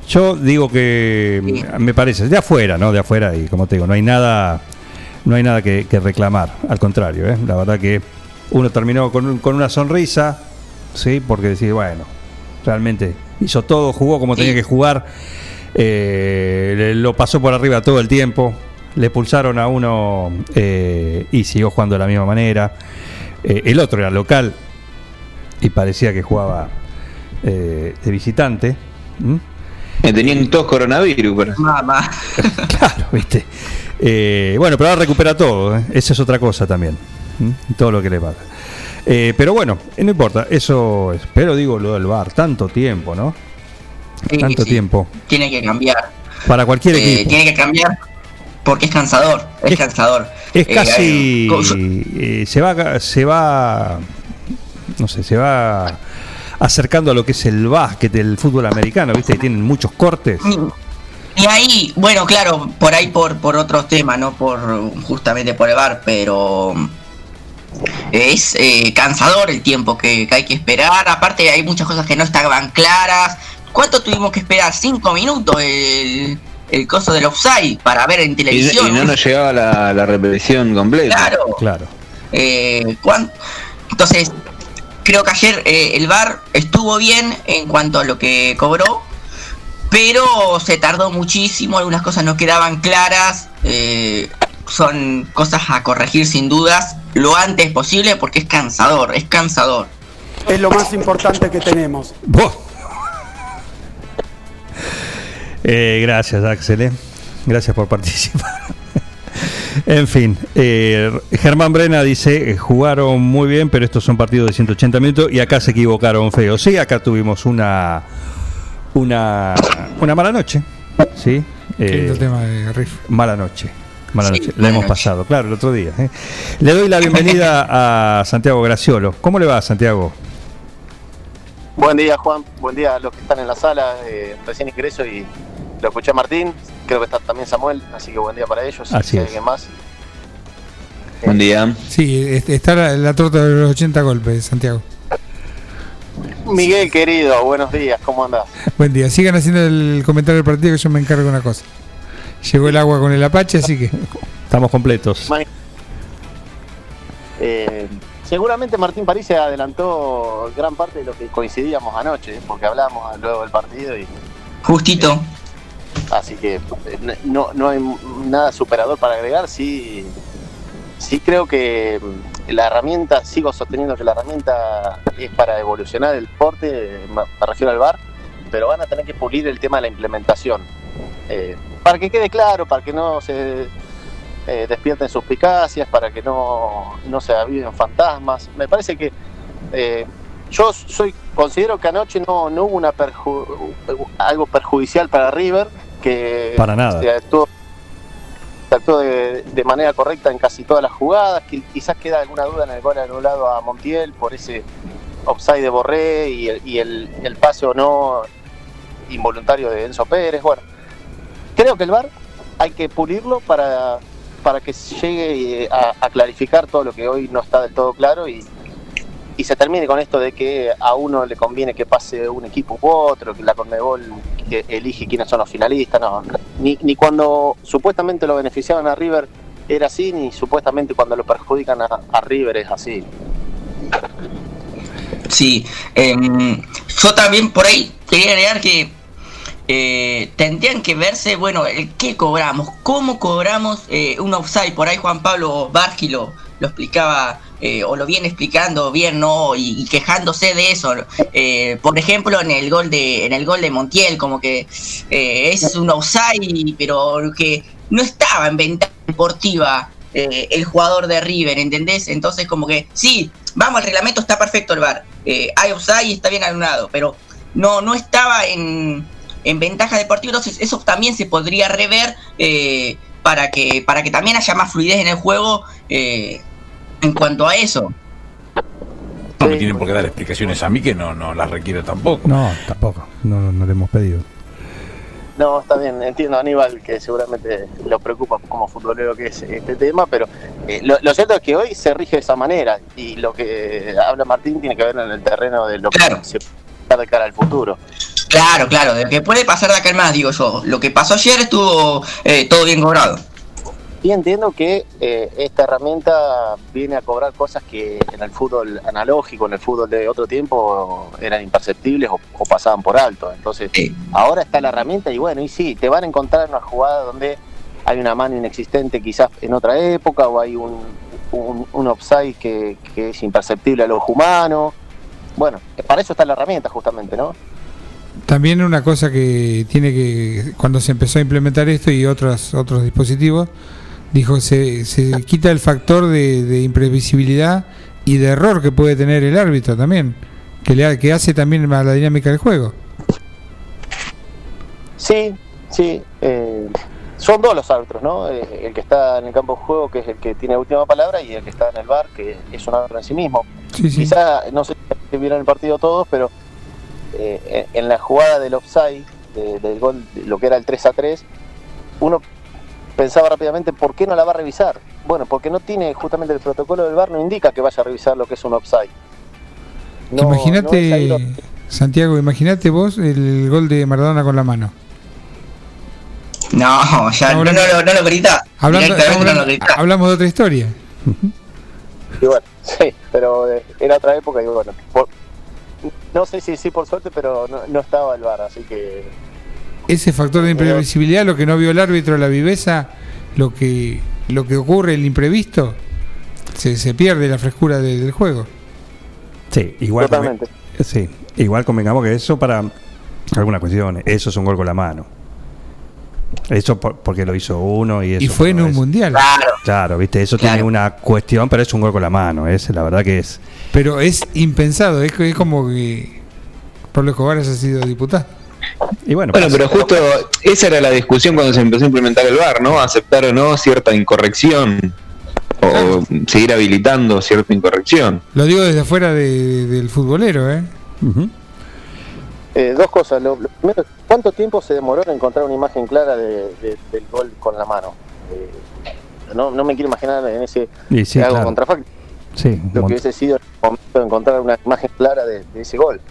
Yo digo que Sí. me parece, de afuera, ¿no? De afuera, y como te digo, no hay nada, no hay nada que, que reclamar. Al contrario, ¿eh? La verdad que uno terminó con, un- con una sonrisa, ¿sí? Porque decir, bueno, realmente hizo todo, jugó como tenía que jugar, eh, le- lo pasó por arriba todo el tiempo, le pulsaron a uno eh, y siguió jugando de la misma manera. Eh, el otro era local y parecía que jugaba eh, de visitante. ¿m? Me tenían todos coronavirus. pero- Mamá. Claro, viste. Eh, bueno, pero ahora recupera todo. ¿eh? Esa es otra cosa también. Todo lo que le pasa. Eh, pero bueno, eh, no importa. Eso es. Pero digo lo del bar. Tanto tiempo, ¿no? Sí, Tanto sí. tiempo. Tiene que cambiar. Para cualquier Eh, equipo. tiene que cambiar porque es cansador. Es, Es- cansador. Es casi. eh, se va. Se va. No sé, se va acercando a lo que es el básquet, el fútbol americano, ¿viste? Que tienen muchos cortes. Y ahí, bueno, claro, por ahí por, por otros temas, no por justamente por el bar, pero es eh, cansador el tiempo que, que hay que esperar. Aparte hay muchas cosas que no estaban claras. ¿Cuánto tuvimos que esperar? ¿Cinco minutos el, el coso del offside para ver en Y, televisión? y no nos llegaba la, la repetición completa. claro. Claro. Eh, ¿cuán- Entonces, creo que ayer eh, el VAR estuvo bien en cuanto a lo que cobró, pero se tardó muchísimo, algunas cosas no quedaban claras, eh, son cosas a corregir sin dudas lo antes posible porque es cansador, es cansador. Es lo más importante que tenemos. Eh, gracias, Axel. eh. Gracias por participar. en fin, eh, Germán Brena dice, jugaron muy bien, pero estos son partidos de 180 minutos y acá se equivocaron feo. Sí, acá tuvimos una una, una mala noche. Sí. Qué lindo tema de Riff. Mala noche. Mala Sí, noche. La hemos noche. pasado, claro, el otro día. ¿eh? Le doy la bienvenida a Santiago Graciolo. ¿Cómo le va, Santiago? Buen día, Juan. Buen día a los que están en la sala. Eh, recién ingreso y lo escuché a Martín. Creo que está también Samuel, así que buen día para ellos. Así si hay es. alguien más. Buen día. Sí, está la, la torta de los 80 golpes, Santiago. Miguel, querido, buenos días. ¿Cómo andás? Buen día. Sigan haciendo el comentario del partido que yo me encargo de una cosa. Llegó el agua con el Apache, así que. Estamos completos. Eh, seguramente Martín París se adelantó gran parte de lo que coincidíamos anoche, ¿eh? porque hablábamos luego del partido y Justito. así que eh, no, no hay nada superador para agregar, sí, sí creo que mm, la herramienta, sigo sosteniendo que la herramienta es para evolucionar el deporte, me refiero al VAR, pero van a tener que pulir el tema de la implementación. Eh, para que quede claro, para que no se eh, despierten suspicacias, para que no, no se aviven fantasmas. Me parece que eh, yo soy considero que anoche no, no hubo una perju- algo perjudicial para River, que Para nada. se actuó, se actuó de, de manera correcta en casi todas las jugadas, que quizás queda alguna duda en el gol anulado a Montiel por ese offside de Borré y el, y el, el pase o no involuntario de Enzo Pérez. Bueno, creo que el VAR hay que pulirlo para, para que llegue eh, a, clarificar todo lo que hoy no está del todo claro y, y se termine con esto de que a uno le conviene que pase un equipo u otro, que la Conmebol elige quiénes son los finalistas, no, ni, ni cuando supuestamente lo beneficiaban a River era así, ni supuestamente cuando lo perjudican a, a River es así. Sí, em, yo también por ahí quería agregar que eh, tendrían que verse, bueno, el qué cobramos, cómo cobramos eh, un offside. Por ahí Juan Pablo Bargi lo, explicaba eh, o lo viene explicando bien, ¿no? Y, quejándose de eso. Eh, por ejemplo, en el gol de en el gol de Montiel, como que es un offside, pero que no estaba en ventaja deportiva el jugador de River, ¿entendés? Entonces como que sí, vamos al reglamento, está perfecto el eh, hay offside y está bien anulado, pero no, no estaba en, en ventaja deportiva, entonces eso también se podría rever eh, para que para que también haya más fluidez en el juego eh, en cuanto a eso. No me tienen por qué dar explicaciones a mí que no, no las requiero tampoco. No, tampoco. No, no le hemos pedido. No, está bien, entiendo a Aníbal que seguramente lo preocupa como futbolero que es este tema, pero eh, lo, lo cierto es que hoy se rige de esa manera y lo que habla Martín tiene que ver en el terreno de lo que se puede de cara al futuro. Claro, claro, de que puede pasar de acá en más, digo yo. Lo que pasó ayer estuvo eh, todo bien cobrado. Y entiendo que eh, esta herramienta viene a cobrar cosas que en el fútbol analógico, en el fútbol de otro tiempo, eran imperceptibles o, o pasaban por alto. Entonces, ahora está la herramienta y bueno, y sí, te van a encontrar una jugada donde hay una mano inexistente quizás en otra época o hay un, un, un offside que, que es imperceptible a los humanos. Bueno, para eso está la herramienta justamente, ¿no? También una cosa que tiene que, cuando se empezó a implementar esto y otros, otros dispositivos, dijo, se, se quita el factor de, de imprevisibilidad y de error que puede tener el árbitro también, que, le, que hace también a la dinámica del juego. Sí, sí. eh, son dos los árbitros, ¿no? Eh, el que está en el campo de juego, que es el que tiene última palabra, y el que está en el bar, que es un árbitro en sí mismo. Quizá, no sé si vieron el partido todos, pero eh, en la jugada del offside, de- del gol, de lo que era el 3 a 3, uno pensaba rápidamente, ¿por qué no la va a revisar? Bueno, porque no tiene justamente el protocolo del bar, no indica que vaya a revisar lo que es un offside. No- imagínate, Santiago, imagínate vos el gol de Maradona con la mano. No, ya no, no, no, no lo grita. Hablando, Directamente no hablando- lo grita. hablamos de otra historia. Y bueno, sí, pero eh, era otra época y bueno, por- no sé si sí por suerte, pero no, no estaba el bar, así que Ese factor de imprevisibilidad, lo que no vio el árbitro, la viveza, lo que, lo que ocurre, el imprevisto, se, se pierde la frescura de- del juego. Sí, igual. Totalmente. conven- Sí, igual convengamos que eso para algunas cuestiones, eso es un gol con la mano. Eso por- porque lo hizo uno y eso. y fue en un es- mundial. Claro, viste, eso tiene una cuestión, pero es un gol con la mano, es la verdad que es. Pero es impensado, es, es como que Pablo Escobar haya sido diputado. Y bueno, Bueno, pero justo esa era la discusión cuando se empezó a implementar el VAR, ¿no? Aceptar o no cierta incorrección o seguir habilitando cierta incorrección. Lo digo desde afuera de- del futbolero, ¿eh? Eh, dos cosas. Lo, lo primero, ¿cuánto tiempo se demoró en encontrar una imagen clara de- de- del gol con la mano? Eh, no, no me quiero imaginar en ese Y sí, hago claro. contrafacto Sí, lo que hubiese sido el momento de encontrar una imagen clara de, de ese gol.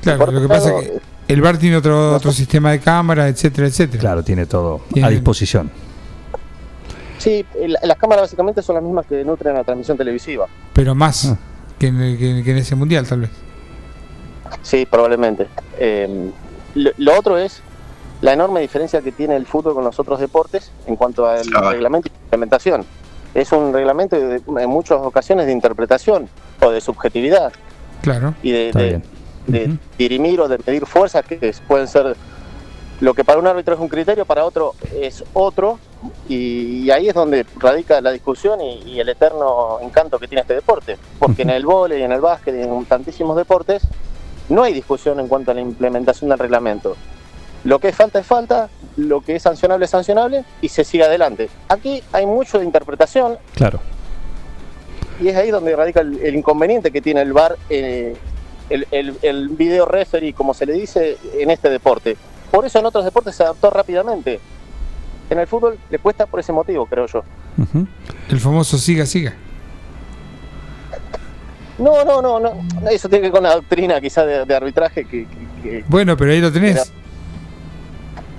Claro, lo que pasa es que el VAR tiene otro, otro sistema de cámara, etcétera, etcétera. Claro, tiene todo a disposición. Sí, el- las cámaras básicamente son las mismas que nutren la transmisión televisiva. Pero más Ah. que, en, el- que- que en ese mundial, tal vez. Sí, probablemente. Eh, lo, lo otro es la enorme diferencia que tiene el fútbol con los otros deportes en cuanto al Ah. reglamento y implementación. Es un reglamento de- en muchas ocasiones de interpretación o de subjetividad Claro. y de, Está de- bien. de dirimir o de medir fuerzas que es- pueden ser lo que para un árbitro es un criterio, para otro es otro, y, y ahí es donde radica la discusión y, y el eterno encanto que tiene este deporte, porque en el vóley, en el básquet y en tantísimos deportes no hay discusión en cuanto a la implementación del reglamento. Lo que es falta es falta, lo que es sancionable es sancionable y se sigue adelante. Aquí hay mucho de interpretación Claro. y es ahí donde radica el, el inconveniente que tiene el VAR, eh, el, el, el video referee, como se le dice, en este deporte. Por eso en otros deportes se adaptó rápidamente. En el fútbol le cuesta por ese motivo, creo yo. El famoso siga, siga. No, no, no, no. Eso tiene que ver con la doctrina quizás de, de arbitraje que, que- que- Bueno, pero ahí lo tenés.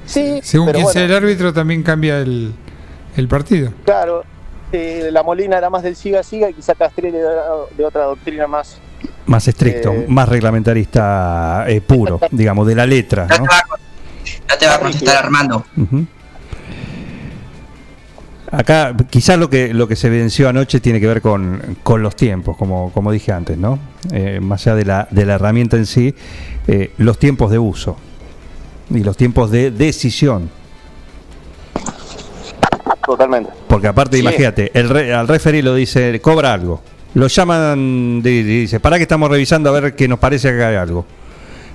Sí, Según pero quien sea el árbitro, también cambia el, el partido. claro. eh, la Molina era más del siga-siga y quizá Castriel era de otra doctrina más. Más estricto, Eh. más reglamentarista eh, puro, digamos, de la letra. Ya te ¿no? va, a con- ya te va a contestar Armando. Ujú. Acá quizás lo que lo que se evidenció anoche tiene que ver con, con los tiempos, como, como dije antes, ¿no? Eh, más allá de la, de la herramienta en sí, eh, los tiempos de uso y los tiempos de decisión. Totalmente. Porque aparte, Sí. imagínate, el re- al referee lo dice, cobra algo. Lo llaman y dice, para que estamos revisando a ver que nos parece que hay algo.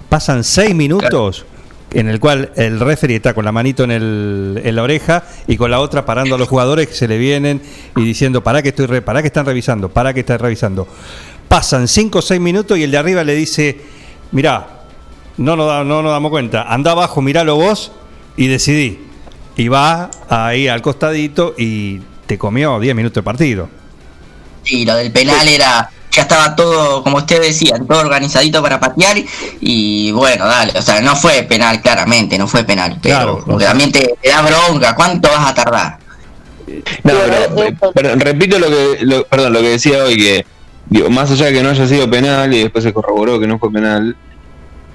Pasan seis minutos en el cual el referee está con la manito en, el, en la oreja y con la otra parando a los jugadores que se le vienen y diciendo, para que estoy re- para que están revisando, para que están revisando. Pasan cinco o seis minutos y el de arriba le dice, mirá, no nos, da- no nos damos cuenta, anda abajo, miralo vos y decidí. Y va ahí al costadito y te comió 10 minutos de partido. Y lo del penal era. Ya estaba todo, como ustedes decían, todo organizadito para patear. Y bueno, dale, o sea, no fue penal, claramente, no fue penal. Pero Claro, también te, te da bronca. ¿Cuánto vas a tardar? No, pero, eh, pero repito lo que, lo- perdón, lo que decía hoy, que digo, más allá de que no haya sido penal y después se corroboró que no fue penal,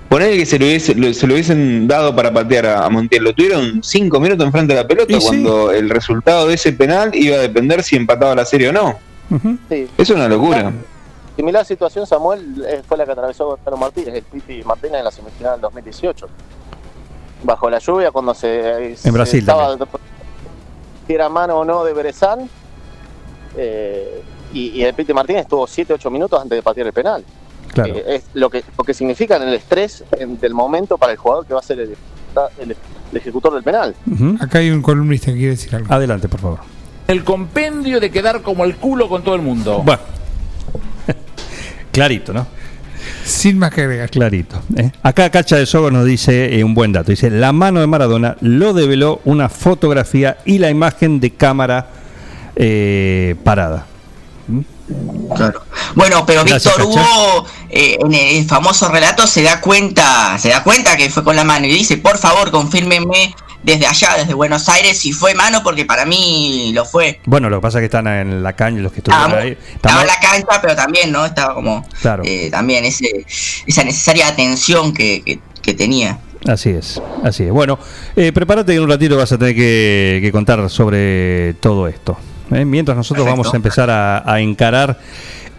poner que se lo, hubiese- se lo hubiesen dado para patear a, a Montiel, lo tuvieron cinco minutos enfrente de la pelota sí. cuando el resultado de ese penal iba a depender si empataba la serie o no. Sí. Es una locura. Similar situación, Samuel, eh, fue la que atravesó Gonzalo Martínez, el Piti Martínez en la semifinal del 2018. Bajo la lluvia, cuando se. En Brasil estaba si era mano o no de Berezán. eh, y, y el Piti Martínez estuvo 7-8 minutos antes de patear el penal. Claro. Eh, es lo que, lo que significa en el estrés en- del momento para el jugador que va a ser el, el- el ejecutor del penal. Acá hay un columnista que quiere decir algo. Adelante, por favor. El compendio de quedar como el culo con todo el mundo. Bueno. Clarito, ¿no? Sin más que agregar. Clarito. ¿eh? Acá Cacha de Sogo nos dice eh, un buen dato. Dice, la mano de Maradona lo develó una fotografía y la imagen de cámara eh, parada. Claro. Bueno, pero Gracias, Víctor. Hugo, eh, en el famoso relato, se da cuenta, se da cuenta que fue con la mano y dice, por favor, confírmenme desde allá, desde Buenos Aires, si fue mano, porque para mí lo fue. Bueno, lo que pasa es que están en la caña los que estuvieron Estaba, ahí. estaba en la cancha, pero también, ¿no? Estaba como Claro. eh, también ese, esa necesaria atención que, que- que tenía. Así es, así es. Bueno, eh, prepárate que en un ratito vas a tener que, que contar sobre todo esto. ¿Eh? Mientras nosotros Perfecto. vamos a empezar a, a encarar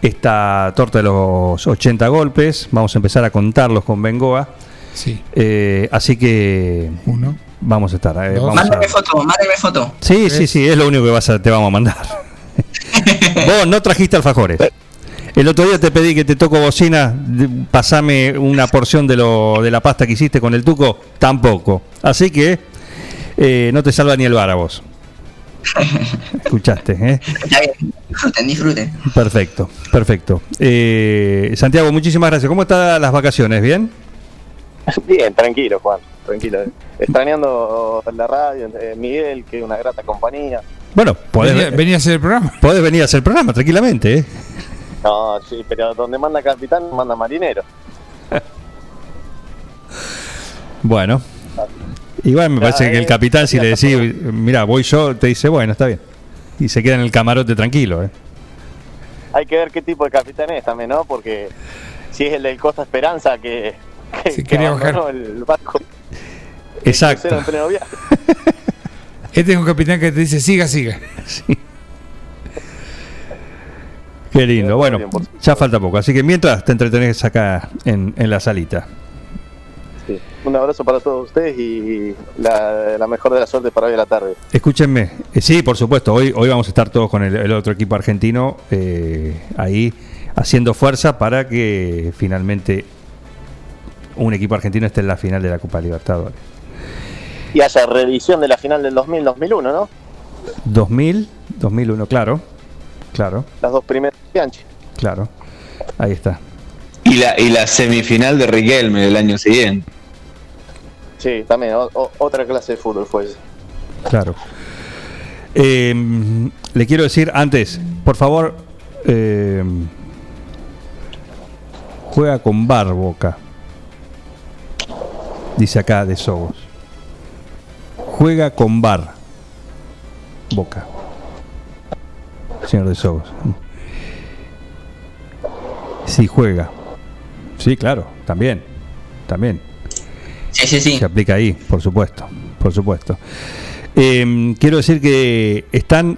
esta torta de los 80 golpes, vamos a empezar a contarlos con Bengoa. Sí. Eh, así que Uno. vamos a estar. eh, a- Mándame foto, mándame foto. Sí, sí, sí, es lo único que vas a- te vamos a mandar. Vos no trajiste alfajores. El otro día te pedí que te toco bocina, pasame una porción de, lo, de la pasta que hiciste con el tuco, tampoco. Así que eh, no te salva ni el bar a vos. Escuchaste, ¿eh? Está bien, disfruten, disfruten. Perfecto, perfecto. Eh, Santiago, muchísimas gracias. ¿Cómo están las vacaciones? ¿Bien? Bien, tranquilo, Juan, tranquilo. Extrañando la radio, eh, Miguel, que es una grata compañía. Bueno, podés, venía a hacer el programa. podés venir a hacer el programa tranquilamente, ¿eh? No, sí, pero donde manda capitán, manda marinero. Bueno. Igual me parece Ah, que el eh, capitán, si le decís, mira, voy yo, te dice, bueno, está bien. Y se queda en el camarote tranquilo, ¿eh? Hay que ver qué tipo de capitán es también, ¿no? Porque si es el del Costa Esperanza que, que, Sí, que bajar. el barco Exacto. Este es un capitán que te dice, siga, siga. Qué lindo. Bueno, ya falta poco. Así que mientras te entretenés acá en, en la salita. Un abrazo para todos ustedes y la, la mejor de la suerte para hoy a la tarde. Escúchenme, eh, sí, por supuesto, hoy, hoy vamos a estar todos con el, el otro equipo argentino eh, ahí haciendo fuerza para que finalmente un equipo argentino esté en la final de la Copa Libertadores. Y haya reedición de la final del 2000-2001, ¿no? 2000, 2001, claro, claro, Las dos primeras de Bianchi. claro, ahí está. Y la, y la semifinal de Riquelme del año siguiente. Sí, también, o- otra clase de fútbol fue ese. Claro. Eh, le quiero decir antes, por favor, eh, juega con bar Boca. Dice acá de Sogos. Juega con bar Boca. Señor de Sogos. Sí, juega. Sí, claro, también. También. Sí, sí, sí. Se aplica ahí, por supuesto, por supuesto. Eh, quiero decir que están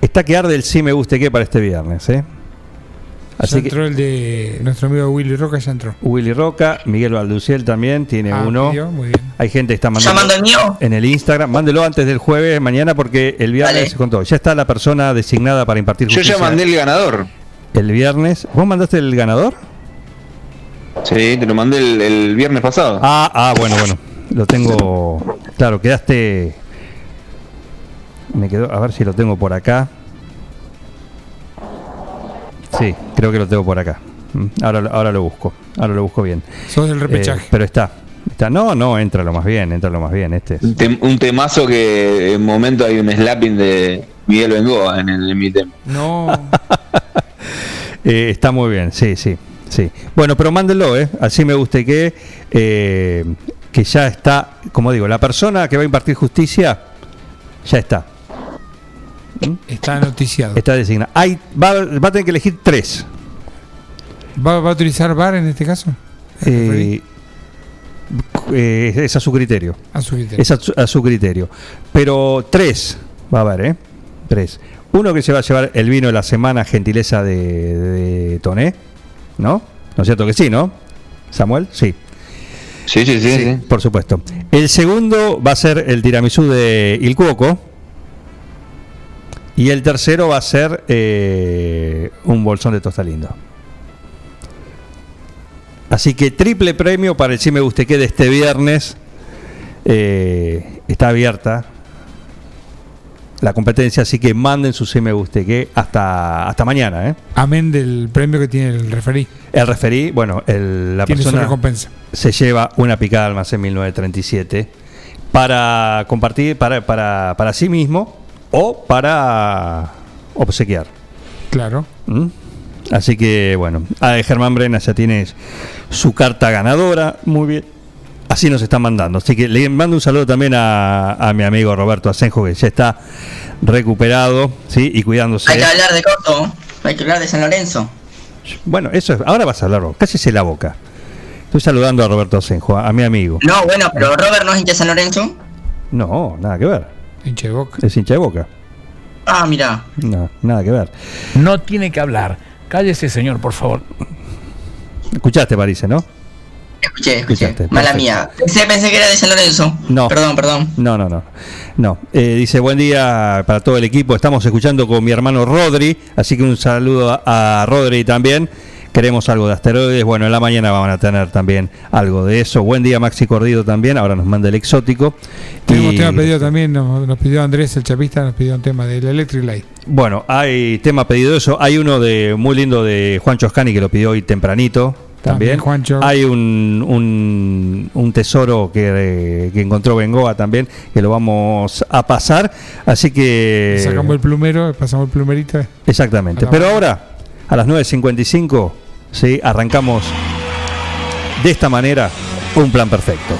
está que arde el sí me guste qué para este viernes, ¿eh? Ya Así que entró el de nuestro amigo Willy Roca, ya entró. Willy Roca, Miguel Valduciel también tiene Ah, uno. muy bien. Hay gente que está ¿Ya mandando mando el mío? en el Instagram. Mándelo antes del jueves, mañana, porque el viernes Dale. se contó. Ya está la persona designada para impartir Yo ya justicia mandé el ganador. el viernes. ¿Vos mandaste el ganador? Sí, te lo mandé el, el viernes pasado. Ah, ah, bueno, bueno. Lo tengo. Claro, quedaste. Me quedó. A ver si lo tengo por acá. Sí, creo que lo tengo por acá. Mm, Ahora, ahora lo busco. Ahora lo busco bien. Sos del repechaje. Eh, pero está. Está. No, no, entra lo más bien, entra lo más bien. Este es. Un, tem- un temazo que en momento hay un slapping de Miguel Bengoa en, el, en mi tema. No, Eh, está muy bien, sí, sí, sí. Bueno, pero mándenlo, ¿eh? Así me guste que, eh, que ya está, como digo, la persona que va a impartir justicia ya está. está noticiado. Está designada. Hay, va, va a tener que elegir tres. ¿Va, va a utilizar VAR en este caso? Eh, eh, es a su criterio. a su criterio. Es a su, a su criterio. Pero tres va a haber, ¿eh? Tres. Uno que se va a llevar el vino de la semana, gentileza de, de Toné, ¿no? ¿No es cierto que sí, no? Samuel, sí. Sí, sí, sí. Sí, sí. por supuesto. El segundo va a ser el tiramisú de Il Cuoco. Y el tercero va a ser eh, un bolsón de tosta lindo. Así que triple premio para el Si Me Guste Que de este viernes. Eh, está abierta la competencia, así que manden su Si Me Guste Que hasta, hasta mañana. ¿eh? Amén del premio que tiene el referí. El referí, bueno, el- la Tiene su persona recompensa. se lleva una picada almacén 1937 para compartir para, para, para sí mismo o para obsequiar. Claro. ¿Mm? Así que bueno, ah, Germán Brena ya tiene su carta ganadora, muy bien. Así nos están mandando. Así que le mando un saludo también a, a mi amigo Roberto Asenjo, que ya está recuperado ¿sí? y cuidándose. Hay que hablar de Coto, hay que hablar de San Lorenzo. Bueno, eso es, ahora vas a hablar, cállese la boca. Estoy saludando a Roberto Asenjo, a, a mi amigo. No, bueno, pero Robert no es hincha de San Lorenzo. No, nada que ver. Hincha de boca. Es hincha de boca. Ah, mira. No, nada que ver. No tiene que hablar. Cállese, señor, por favor. Escuchaste, Parece, ¿no? Escuché, escuché. Escuchaste, Mala perfecto. mía. Pensé, pensé que era de San Lorenzo. No. Perdón, perdón. No, no, no. No. Eh, dice, buen día para todo el equipo. Estamos escuchando con mi hermano Rodri, así que un saludo a, a Rodri también. Queremos algo de asteroides. Bueno, en la mañana van a tener también algo de eso. Buen día, Maxi Cordido también. Ahora nos manda el exótico. Tenemos Y, tema pedido también, nos, nos pidió Andrés, el chapista, nos pidió un tema del Electric Light. Bueno, hay tema pedido de eso. Hay uno de muy lindo de Juan Choscani que lo pidió hoy tempranito. También. Juancho. Hay un, un, un tesoro que, eh, que encontró Bengoa también, que lo vamos a pasar. Así que. Sacamos el plumero, pasamos el plumerito. Exactamente. Pero ahora, a las 9.55, ¿sí? arrancamos de esta manera un plan perfecto.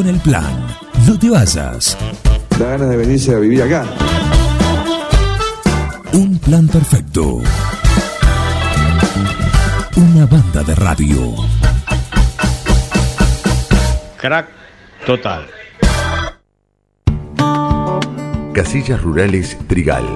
Con el plan. No te vayas. Da ganas de venirse a vivir acá. Un plan perfecto. Una banda de radio. Crack total. Casillas Rurales Trigal,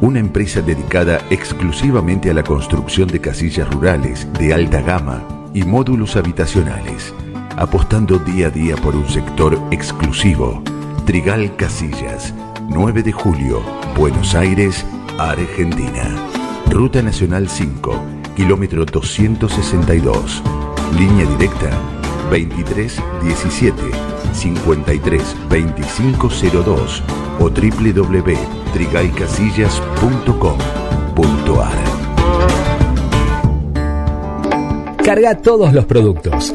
una empresa dedicada exclusivamente a la construcción de casillas rurales de alta gama y módulos habitacionales, apostando día a día por un sector exclusivo. Trigal Casillas, 9 de julio, Buenos Aires, Argentina. Ruta Nacional 5, kilómetro 262. Línea directa 23 17 53 25 02 o www.trigaycasillas.com.ar Carga todos los productos.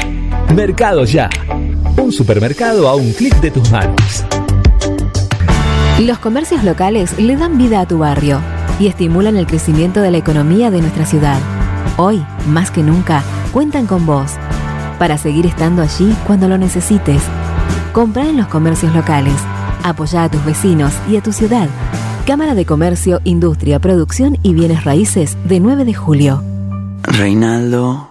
Mercado Ya. Un supermercado a un clic de tus manos. Los comercios locales le dan vida a tu barrio y estimulan el crecimiento de la economía de nuestra ciudad. Hoy, más que nunca, cuentan con vos para seguir estando allí cuando lo necesites. Compra en los comercios locales. Apoya a tus vecinos y a tu ciudad. Cámara de Comercio, Industria, Producción y Bienes Raíces de 9 de julio. Reinaldo,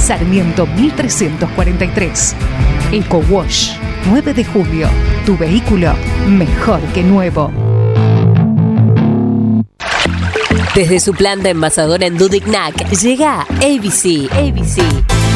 Sarmiento 1343. Eco Wash 9 de julio. Tu vehículo mejor que nuevo. Desde su planta envasadora en Dudignac llega ABC. ABC.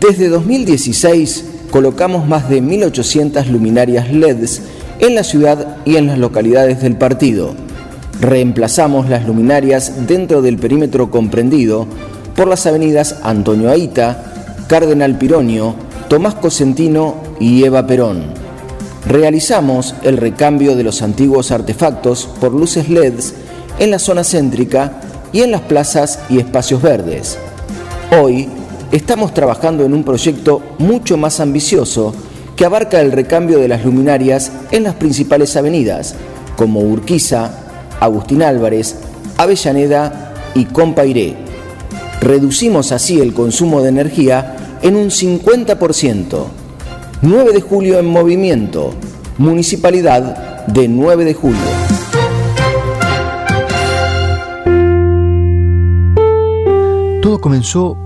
Desde 2016 colocamos más de 1.800 luminarias LEDs en la ciudad y en las localidades del partido. Reemplazamos las luminarias dentro del perímetro comprendido por las avenidas Antonio Aita, Cardenal Pironio, Tomás Cosentino y Eva Perón. Realizamos el recambio de los antiguos artefactos por luces LEDs en la zona céntrica y en las plazas y espacios verdes. Hoy estamos trabajando en un proyecto mucho más ambicioso que abarca el recambio de las luminarias en las principales avenidas, como Urquiza, Agustín Álvarez, Avellaneda y Compairé. Reducimos así el consumo de energía en un 50%. 9 de julio en movimiento. Municipalidad de 9 de julio. Todo comenzó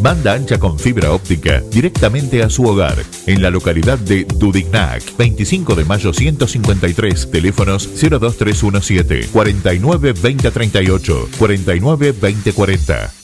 Banda ancha con fibra óptica directamente a su hogar, en la localidad de Dudignac, 25 de mayo 153, teléfonos 02317 49 2038, 49 2040.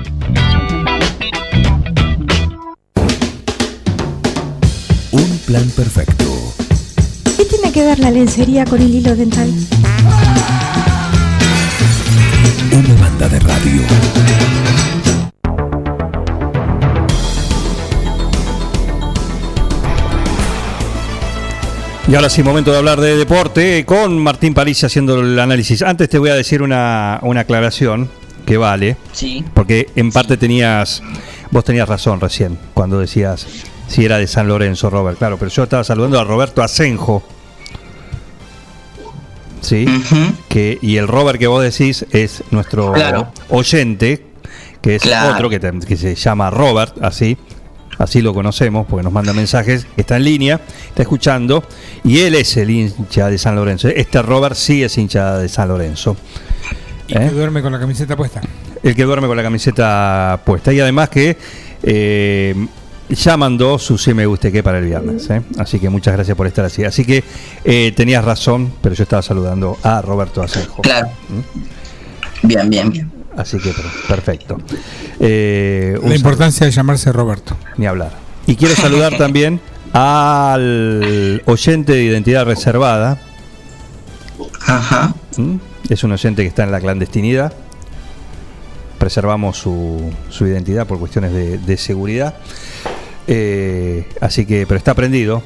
Plan perfecto. ¿Qué tiene que ver la lencería con el hilo dental? Una banda de radio. Y ahora sí, momento de hablar de deporte con Martín París haciendo el análisis. Antes te voy a decir una, una aclaración que vale. Sí. Porque en parte tenías, vos tenías razón recién cuando decías si era de San Lorenzo, Robert. Claro, pero yo estaba saludando a Roberto Asenjo. Sí. que, y el Robert que vos decís es nuestro Claro. oyente, que es Claro. otro que, te- que se llama Robert, así. Así lo conocemos, porque nos manda mensajes, está en línea, está escuchando, y él es el hincha de San Lorenzo. Este Robert sí es hincha de San Lorenzo. Y que duerme con la camiseta puesta. El que duerme con la camiseta puesta. Y además que eh, ya mandó su sí me guste que para el viernes. ¿eh? Así que muchas gracias por estar así. Así que eh, tenías razón, pero yo estaba saludando a Roberto Asenjo. Claro. Bien, bien, bien. Así que per- perfecto. Eh, La importancia de llamarse Roberto. Ni hablar. Y quiero saludar también al oyente de identidad reservada. Ajá. ¿Mm? Es un oyente que está en la clandestinidad. Preservamos su, su identidad por cuestiones de, de seguridad. Eh, así que, pero está prendido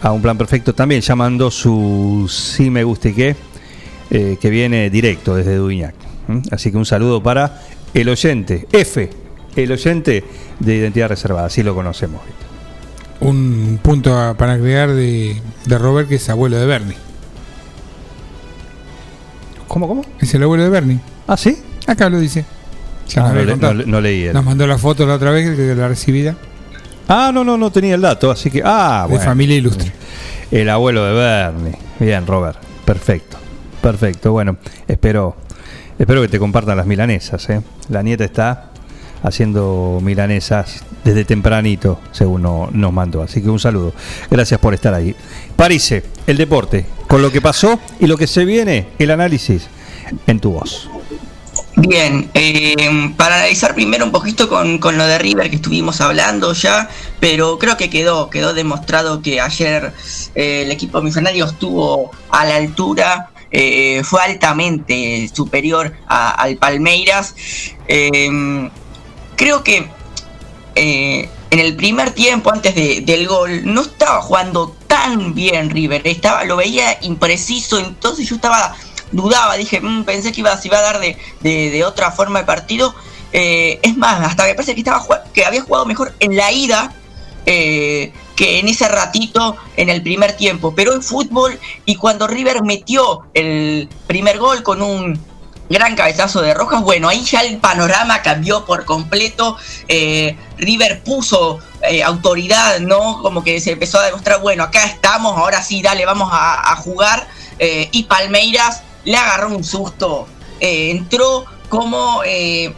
a un plan perfecto también, llamando su sí me guste que, eh, que viene directo desde Duñac. ¿Mm? Así que un saludo para el oyente, F, el oyente de identidad reservada, así lo conocemos. Un punto a- para agregar de, de Robert que es abuelo de Bernie. ¿Cómo, cómo? Es el abuelo de Bernie. ¿Ah, sí? Acá lo dice. Ya Ah, no, le- no le- no leí el- Nos mandó la foto la otra vez de la recibida. Ah, no, no, no tenía el dato, así que. Ah, De familia ilustre. El abuelo de Bernie. Bien, Robert. Perfecto. Perfecto. Bueno, espero, espero que te compartan las milanesas. ¿eh? La nieta está haciendo milanesas desde tempranito, según no- nos mandó. Así que un saludo. Gracias por estar ahí. Parise, el deporte, con lo que pasó y lo que se viene, el análisis en tu voz. Bien, eh, para analizar primero un poquito con, lo de River que estuvimos hablando ya, pero creo que quedó, quedó demostrado que ayer eh, el equipo millonario estuvo a la altura, eh, fue altamente superior a- al Palmeiras. Eh, creo que eh, en el primer tiempo, antes de- del gol, no estaba jugando tan bien River. Estaba, lo veía impreciso, entonces yo estaba, dudaba, dije, "Mm, pensé que iba, se iba a dar de, de- de otra forma el partido. Eh, es más, hasta me parece que estaba que había jugado mejor en la ida eh, que en ese ratito en el primer tiempo. Pero en fútbol, y cuando River metió el primer gol con un gran cabezazo de Rojas, bueno, ahí ya el panorama cambió por completo. Eh, River puso autoridad, ¿no? Como que se empezó a demostrar, bueno, acá estamos, ahora sí, dale, vamos a, jugar. Y Palmeiras le agarró un susto. Eh, entró como eh,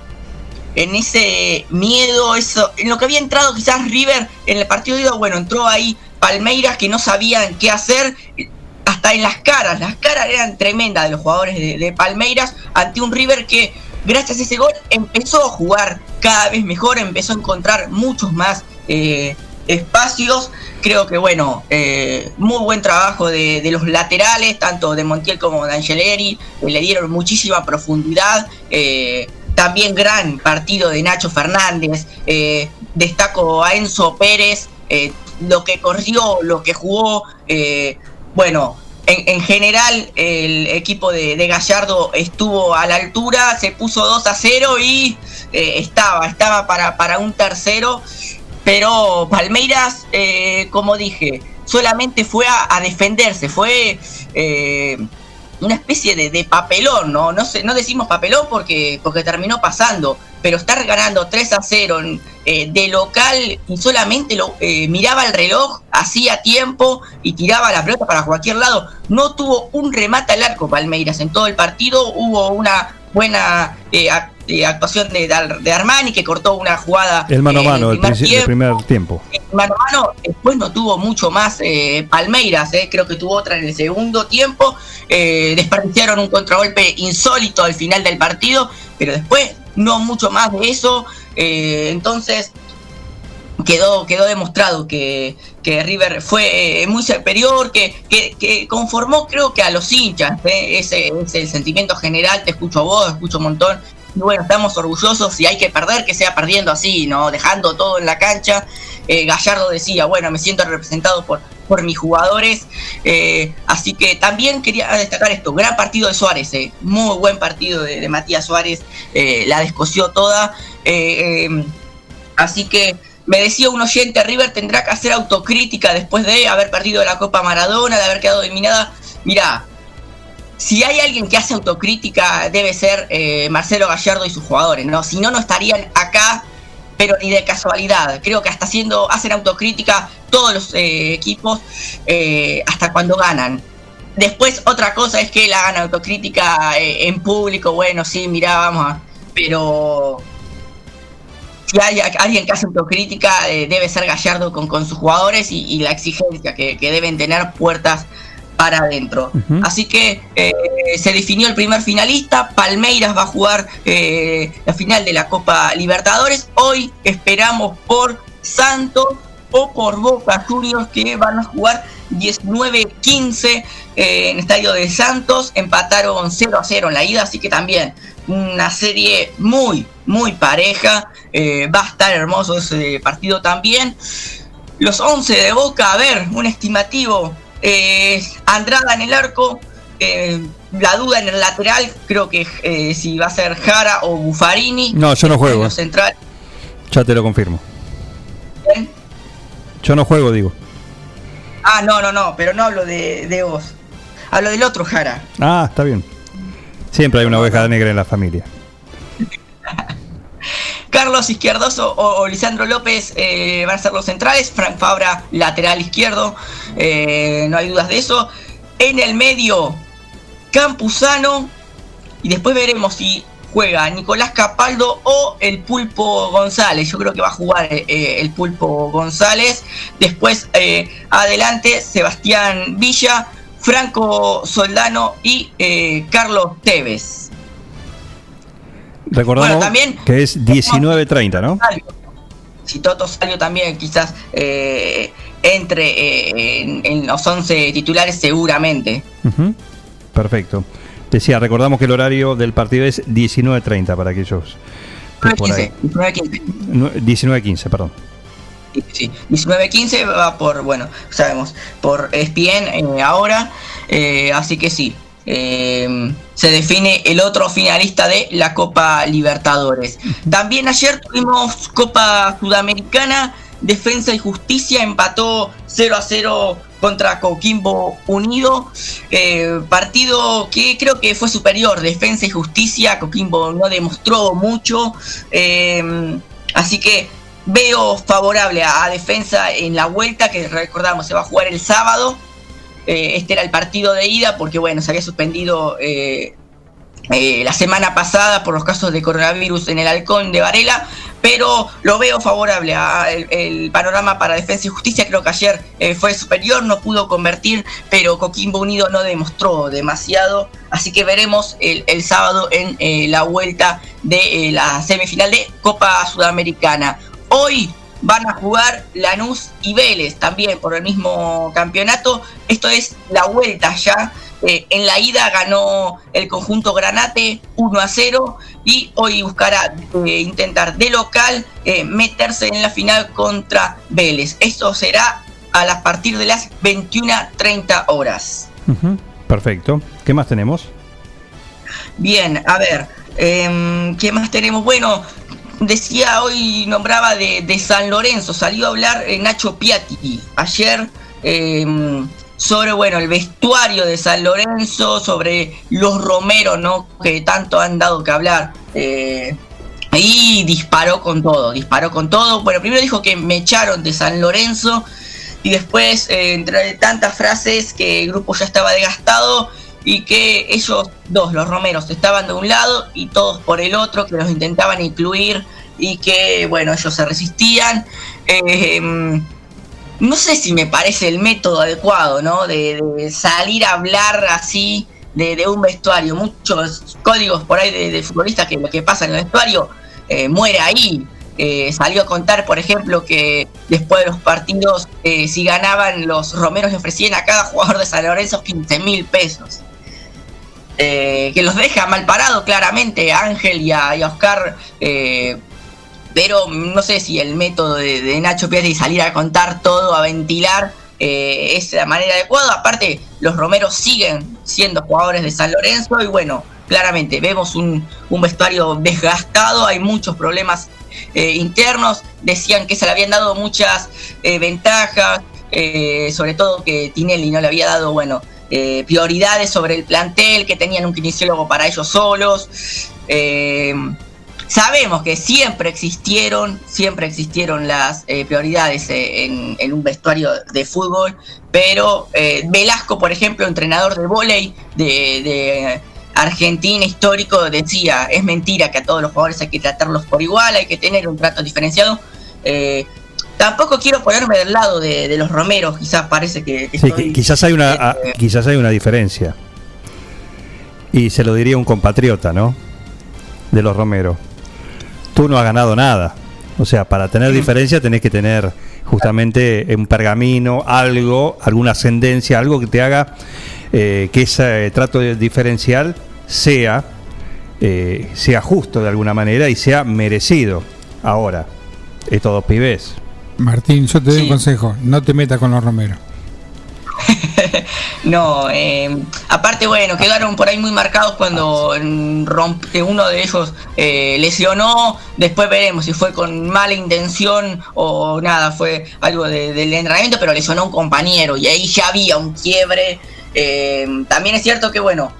en ese miedo, eso, en lo que había entrado quizás River en el partido de bueno, entró ahí Palmeiras que no sabían qué hacer, hasta en las caras, las caras eran tremendas de los jugadores de, de Palmeiras ante un River que gracias a ese gol empezó a jugar cada vez mejor, empezó a encontrar muchos más eh, espacios. Creo que bueno, eh, muy buen trabajo de, los laterales, tanto de Montiel como de Angeleri, le dieron muchísima profundidad. eh, también gran partido de Nacho Fernández. eh, destaco a Enzo Pérez, lo que corrió, lo que jugó. bueno, en, en general el equipo de, Gallardo estuvo a la altura, se puso 2 a 0 y estaba, estaba para, para un tercero. Pero Palmeiras, eh, como dije, solamente fue a, defenderse, fue eh, una especie de, papelón, ¿no? No, sé, no decimos papelón porque, porque terminó pasando, pero estar ganando 3 a 0 en, eh, de local y solamente eh, miraba el reloj, hacía tiempo y tiraba la pelota para cualquier lado. No tuvo un remate al arco Palmeiras en todo el partido, hubo una buena eh, eh, actuación de, de Armani que cortó una jugada El mano a mano del primer tiempo. primer tiempo. mano a mano, después no tuvo mucho más eh, Palmeiras, eh, creo que tuvo otra en el segundo tiempo, eh, desperdiciaron un contragolpe insólito al final del partido, pero después no mucho más de eso, eh, entonces quedó, quedó demostrado que, que River fue eh, muy superior, que, que, que conformó creo que a los hinchas, eh, ese es el sentimiento general, te escucho a vos, escucho un montón, bueno, estamos orgullosos y hay que perder, que sea perdiendo así, ¿no? Dejando todo en la cancha. Eh, Gallardo decía, bueno, me siento representado por, por mis jugadores. eh, así que también quería destacar esto, gran partido de Suárez, eh, muy buen partido de, Matías Suárez, la descosió toda. así que me decía un oyente, River tendrá que hacer autocrítica después de haber perdido la Copa Maradona, de haber quedado eliminada. Mirá, si hay alguien que hace autocrítica, debe ser eh, Marcelo Gallardo y sus jugadores, ¿no? Si no, no estarían acá, pero ni de casualidad. Creo que hasta haciendo, hacen autocrítica todos los eh, equipos eh, hasta cuando ganan. Después, otra cosa es que la hagan autocrítica en público, bueno, sí, mirá, vamos a. Pero si hay alguien que hace autocrítica, debe ser Gallardo con, con sus jugadores y, y la exigencia que, que deben tener puertas para adentro. Así que eh, se definió el primer finalista. Palmeiras va a jugar eh, la final de la Copa Libertadores. Hoy esperamos por Santos o por Boca Juniors que van a jugar 19-15 eh, en el estadio de Santos. Empataron 0 a 0 en la ida, así que también una serie muy, muy pareja. Va a estar hermoso ese partido también. Los 11 de Boca, a ver, un estimativo. Eh, Andrada en el arco. eh, la duda en el lateral, creo que eh, si va a ser Jara o Buffarini. No, yo no juego. Centrales. Ya te lo confirmo. Yo no juego, digo. Ah, no, no, no, pero no hablo de, de vos. Hablo del otro Jara. Ah, está bien. Siempre hay una oveja negra en la familia. Carlos Izquierdoso o, Lisandro López eh, van a ser los centrales, Frank Fabra lateral izquierdo, eh, no hay dudas de eso. En el medio, Campuzano, y después veremos si juega Nicolás Capaldo o el Pulpo González. Yo creo que va a jugar eh, el Pulpo González. Después, adelante, Sebastián Villa, Franco Soldano y Carlos Tevez. Recordamos que es 19.30, ¿no? Si Toto salió también quizás eh, entre eh, en, los 11 titulares seguramente. Perfecto. Decía, recordamos que el horario del partido es 19.30 para aquellos... 19.15. 19.15, perdón. Sí, 19.15 va por, bueno, sabemos, por ESPN eh, ahora, así que sí, eh, se define el otro finalista de la Copa Libertadores. También ayer tuvimos Copa Sudamericana, Defensa y Justicia empató 0 a 0 contra Coquimbo Unido. Eh, partido que creo que fue superior, Defensa y Justicia. Coquimbo no demostró mucho. Eh, así que veo favorable a, Defensa en la vuelta, que recordamos se va a jugar el sábado. Eh, este era el partido de ida porque, bueno, se había suspendido eh, eh, la semana pasada por los casos de coronavirus en el halcón de Varela, pero lo veo favorable. A el, panorama para Defensa y Justicia creo que ayer fue superior, no pudo convertir, pero Coquimbo Unido no demostró demasiado, así que veremos el sábado en la vuelta de la semifinal de Copa Sudamericana. Hoy van a jugar Lanús y Vélez también por el mismo campeonato. Esto es la vuelta ya. Eh, en la ida ganó el conjunto Granate 1 a 0 y hoy buscará eh, intentar de local eh, meterse en la final contra Vélez. Esto será a las partir de las 21.30 horas. Perfecto. ¿Qué más tenemos? Bien, a ver, em, ¿qué más tenemos? Bueno, decía hoy, nombraba de, San Lorenzo, salió a hablar eh, Nacho Piatti ayer em, sobre bueno el vestuario de San Lorenzo, sobre los Romeros, ¿no? Que tanto han dado que hablar. Eh, y disparó con todo, disparó con todo. Bueno, primero dijo que me echaron de San Lorenzo y después, eh, entre tantas frases, que el grupo ya estaba desgastado y que ellos dos, los romeros, estaban de un lado y todos por el otro, que los intentaban incluir y que, bueno, ellos se resistían. Em, no sé si me parece el método adecuado, ¿no? De, salir a hablar así de, un vestuario. Muchos códigos por ahí de, futbolistas que lo que pasa en el vestuario eh, muere ahí. Eh, salió a contar, por ejemplo, que después de los partidos, eh, si ganaban, los romeros le ofrecían a cada jugador de San Lorenzo 15 mil pesos. Eh, que los deja mal parado claramente a Ángel y a, Oscar. Eh, pero no sé si el método de, Nacho Piatti salir a contar todo, a ventilar, eh, es la manera adecuada. Aparte, los Romeros siguen siendo jugadores de San Lorenzo y bueno, claramente vemos un, vestuario desgastado, hay muchos problemas internos. Decían que se le habían dado muchas ventajas, sobre todo que Tinelli no le había dado, bueno, eh, prioridades sobre el plantel, que tenían un kinesiólogo para ellos solos. Eh, sabemos que siempre existieron, siempre existieron las eh, prioridades en, un vestuario de fútbol, pero Velasco, por ejemplo, entrenador de volei de, Argentina histórico, decía, es mentira que a todos los jugadores hay que tratarlos por igual, hay que tener un trato diferenciado. Tampoco quiero ponerme del lado de, los romeros, quizás parece que... sí, quizás, hay una, ah, eh, quizás hay una diferencia. Y se lo diría un compatriota, ¿no? De los romeros. Tú no has ganado nada. O sea, para tener diferencia tenés que tener justamente un pergamino, algo, alguna ascendencia, algo que te haga eh, que ese trato diferencial sea, eh, sea justo de alguna manera y sea merecido. Ahora, estos dos pibes Martín, yo te doy un consejo, no te metas con los romeros. no, eh, aparte, bueno, quedaron por ahí muy marcados cuando uno de ellos eh, lesionó. Después veremos si fue con mala intención o nada, fue algo del entrenamiento, pero lesionó a un compañero y ahí ya había un quiebre. Eh, también es cierto que, bueno,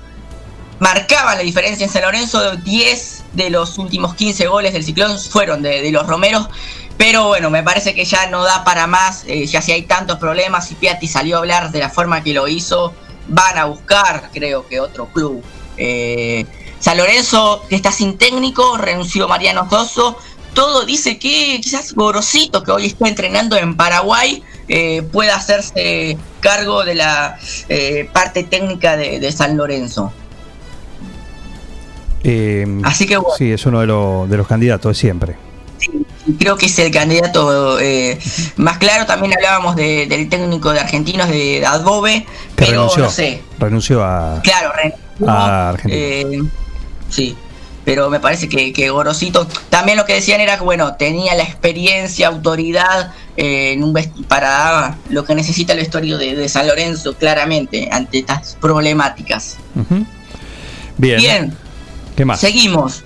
marcaba la diferencia en San Lorenzo de 10 de los últimos 15 goles del Ciclón fueron de, de los Romeros. Pero bueno, me parece que ya no da para más, eh, ya si hay tantos problemas y Piatti salió a hablar de la forma que lo hizo, van a buscar, creo que otro club. Eh, San Lorenzo que está sin técnico, renunció Mariano Soso, todo dice que quizás Gorosito, que hoy está entrenando en Paraguay, eh, pueda hacerse cargo de la parte técnica de, de San Lorenzo. Así que bueno. Sí, es uno de, los- de los candidatos de siempre. Creo que es el candidato eh, más claro. También hablábamos de- del técnico de argentinos de Adbobe, pero renunció, no sé. renunció a, Claro, renunció, a Argentina. eh, sí, pero me parece que, que Gorosito, también lo que decían era que, bueno, tenía la experiencia, autoridad eh, en un para lo que necesita el vestuario de, de San Lorenzo, claramente, ante estas problemáticas. Bien. Bien. ¿Qué más? Seguimos.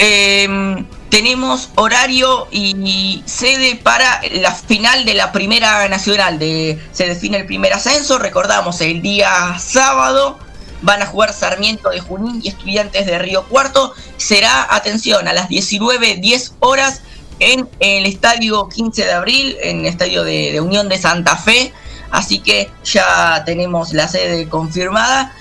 Eh, tenemos horario y sede para la final de la Primera Nacional. De, se define el primer ascenso. Recordamos, el día sábado van a jugar Sarmiento de Junín y Estudiantes de Río Cuarto. Será, atención, a las 19.10 horas en el estadio 15 de abril, en el estadio de, de Unión de Santa Fe. Así que ya tenemos la sede confirmada.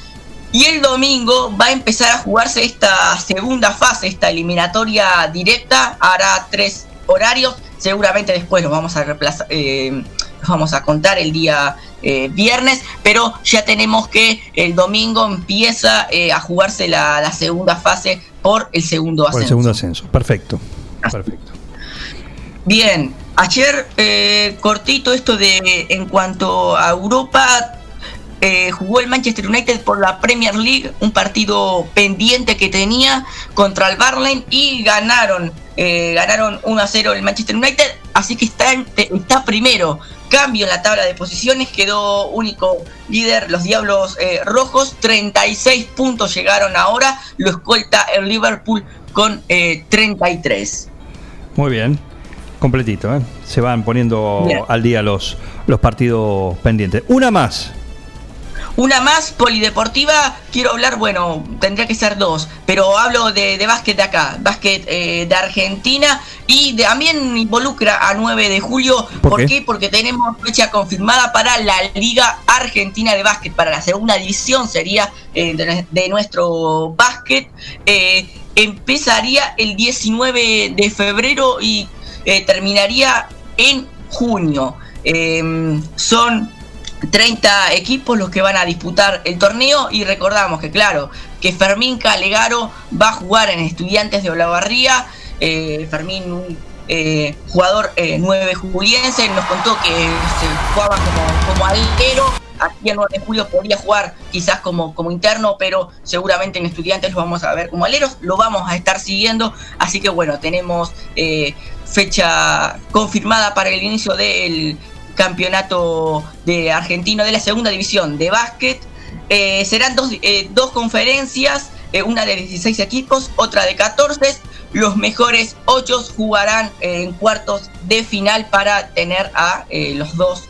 Y el domingo va a empezar a jugarse esta segunda fase, esta eliminatoria directa. Hará tres horarios. Seguramente después los vamos a reemplazar, eh, los vamos a contar el día eh, viernes. Pero ya tenemos que el domingo empieza eh, a jugarse la, la segunda fase por el segundo Por el ascenso. segundo ascenso. Perfecto. Perfecto. Bien, ayer eh, cortito esto de en cuanto a Europa. Eh, jugó el Manchester United por la Premier League, un partido pendiente que tenía contra el Barley y ganaron, eh, ganaron 1 a 0 el Manchester United, así que está, en- está primero. Cambio en la tabla de posiciones, quedó único líder los Diablos eh, Rojos, 36 puntos llegaron ahora, lo escolta el Liverpool con eh, 33. Muy bien. Completito, ¿eh? Se van poniendo Bien. al día los, los partidos pendientes. Una más. Una más polideportiva, quiero hablar, bueno, tendría que ser dos, pero hablo de, de básquet de acá, básquet eh, de Argentina y de- también involucra a 9 de julio. ¿Por ¿Por, qué? qué? Porque tenemos fecha confirmada para la Liga Argentina de Básquet, para la segunda división sería eh, de, de nuestro básquet. Eh, empezaría el 19 de febrero y eh, terminaría en junio. Son 30 equipos los que van a disputar el torneo y recordamos que claro, que Fermín Calegaro va a jugar en Estudiantes de Olavarría, eh, Fermín un eh, jugador eh, 9 juliense, nos contó que se jugaba como, como alero, aquí en 9 de julio podría jugar quizás como, como interno, pero seguramente en Estudiantes lo vamos a ver como aleros, lo vamos a estar siguiendo, así que bueno, tenemos eh, fecha confirmada para el inicio del campeonato de argentino de la segunda división de básquet. Eh, serán dos, eh, dos conferencias, eh, una de 16 equipos, otra de 14. Los mejores 8 jugarán en cuartos de final para tener a los dos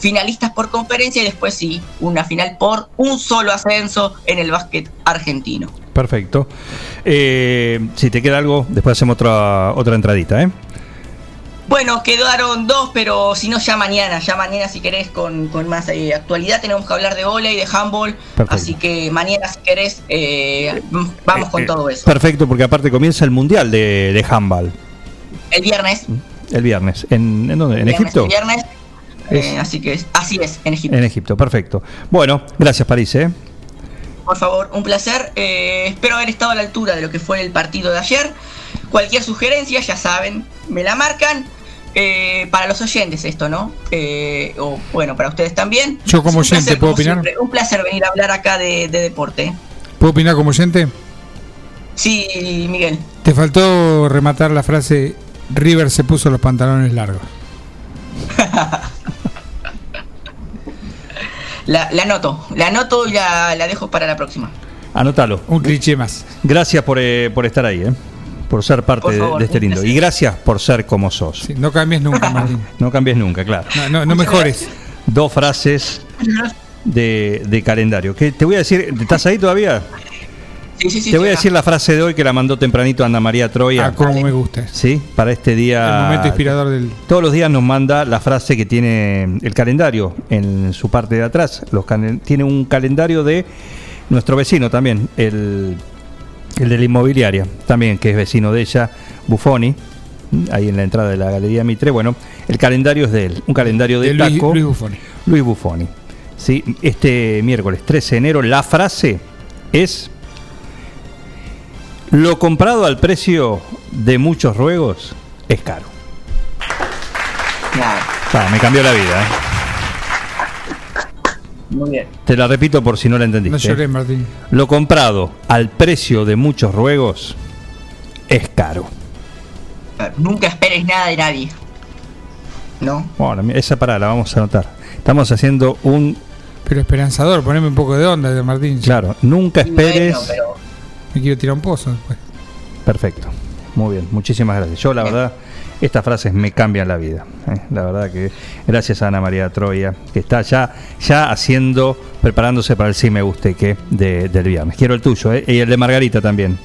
finalistas por conferencia y después sí, una final por un solo ascenso en el básquet argentino. Perfecto. Si te queda algo, después hacemos otra, otra entradita, ¿eh? Bueno, quedaron dos, pero si no, ya mañana, ya mañana si querés con, con más eh, actualidad tenemos que hablar de volei, de handball, Perfecto. así que mañana si querés eh, vamos con Eh, todo eso. Perfecto, porque aparte comienza el Mundial de, de Handball El viernes, el viernes. ¿En, en dónde? ¿En viernes, Egipto? el viernes, eh, así que así es, en Egipto. En Egipto, perfecto. Bueno, gracias París, ¿eh? Por favor, un placer. eh, espero haber estado a la altura de lo que fue el partido de ayer. Cualquier sugerencia, ya saben, me la marcan. Eh, para los oyentes esto, ¿no? Eh, o bueno, para ustedes también. Yo como oyente, placer, ¿puedo como opinar? siempre, un placer venir a hablar acá de, de deporte. ¿Puedo opinar como oyente? Sí, Miguel. Te faltó rematar la frase River se puso los pantalones largos. La, la anoto, la anoto y la, la dejo para la próxima. Anótalo. Un cliché más. Gracias por, eh, por estar ahí, ¿eh? Por ser parte Por de- favor, de, este lindo. Y gracias por ser como sos. No cambies nunca, Martín. No cambies nunca, claro. No, no, no mejores. Dos frases de, de calendario. Que te voy a decir, ¿estás ahí todavía? Sí, sí, sí. Te voy a decir la frase de hoy que la mandó tempranito Ana María Troya. Ah, como me gusta. Sí, para este día. El momento inspirador del. Todos los días nos manda la frase que tiene el calendario en su parte de atrás. Los tiene un calendario de nuestro vecino también, el, el de la inmobiliaria, también que es vecino de ella, Buffoni, ahí en la entrada de la Galería Mitre. Bueno, el calendario es de él, un calendario de, De Luis- taco. Luis Buffoni. Luis Buffoni. Sí, este miércoles 13 de enero la frase es lo comprado al precio de muchos ruegos es caro. Ah, me cambió la vida. ¿eh? Muy bien. Te la repito por si no la entendiste. No lloré, Martín. Lo comprado al precio de muchos ruegos es caro. Nunca esperes nada de nadie. ¿No? Bueno, esa parada la vamos a anotar. Estamos haciendo un. Pero esperanzador, poneme un poco de onda, de Martín. Claro, nunca esperes. Bueno, pero Me quiero tirar un pozo después. Perfecto. Muy bien, muchísimas gracias. Yo, la verdad, estas frases me cambian la vida. ¿eh? La verdad que gracias a Ana María Troya, que está ya, ya haciendo, preparándose para el sí me guste que de- del viernes. Quiero el tuyo, ¿eh? y el de Margarita también.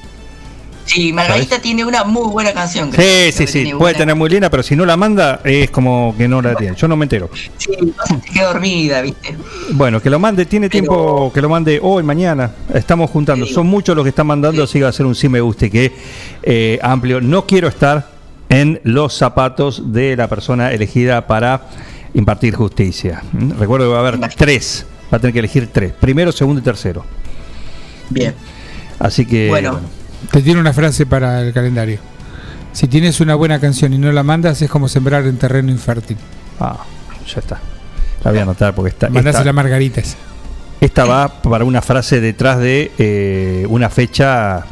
Sí, Margarita tiene una muy buena canción. Sí, creo. sí, sí, puede buena- tener muy linda, pero si no la manda, es como que no la tiene. Yo no me entero. Sí, que dormida, ¿viste? Bueno, que lo mande, tiene tiempo que lo mande hoy, mañana. Estamos juntando. Son muchos los que están mandando, así que va a ser un sí me guste que eh, amplio. No quiero estar en los zapatos de la persona elegida para impartir justicia. ¿Mm? Recuerdo que va a haber tres. Va a tener que elegir tres. Primero, segundo y tercero. Bien. Así que. Bueno. Te tiene una frase para el calendario. Si tienes una buena canción y no la mandas, es como sembrar en terreno infértil. Ah, ya está. La voy a anotar porque está. Mandásela a Margaritas. Esta va para una frase detrás de eh, una fecha,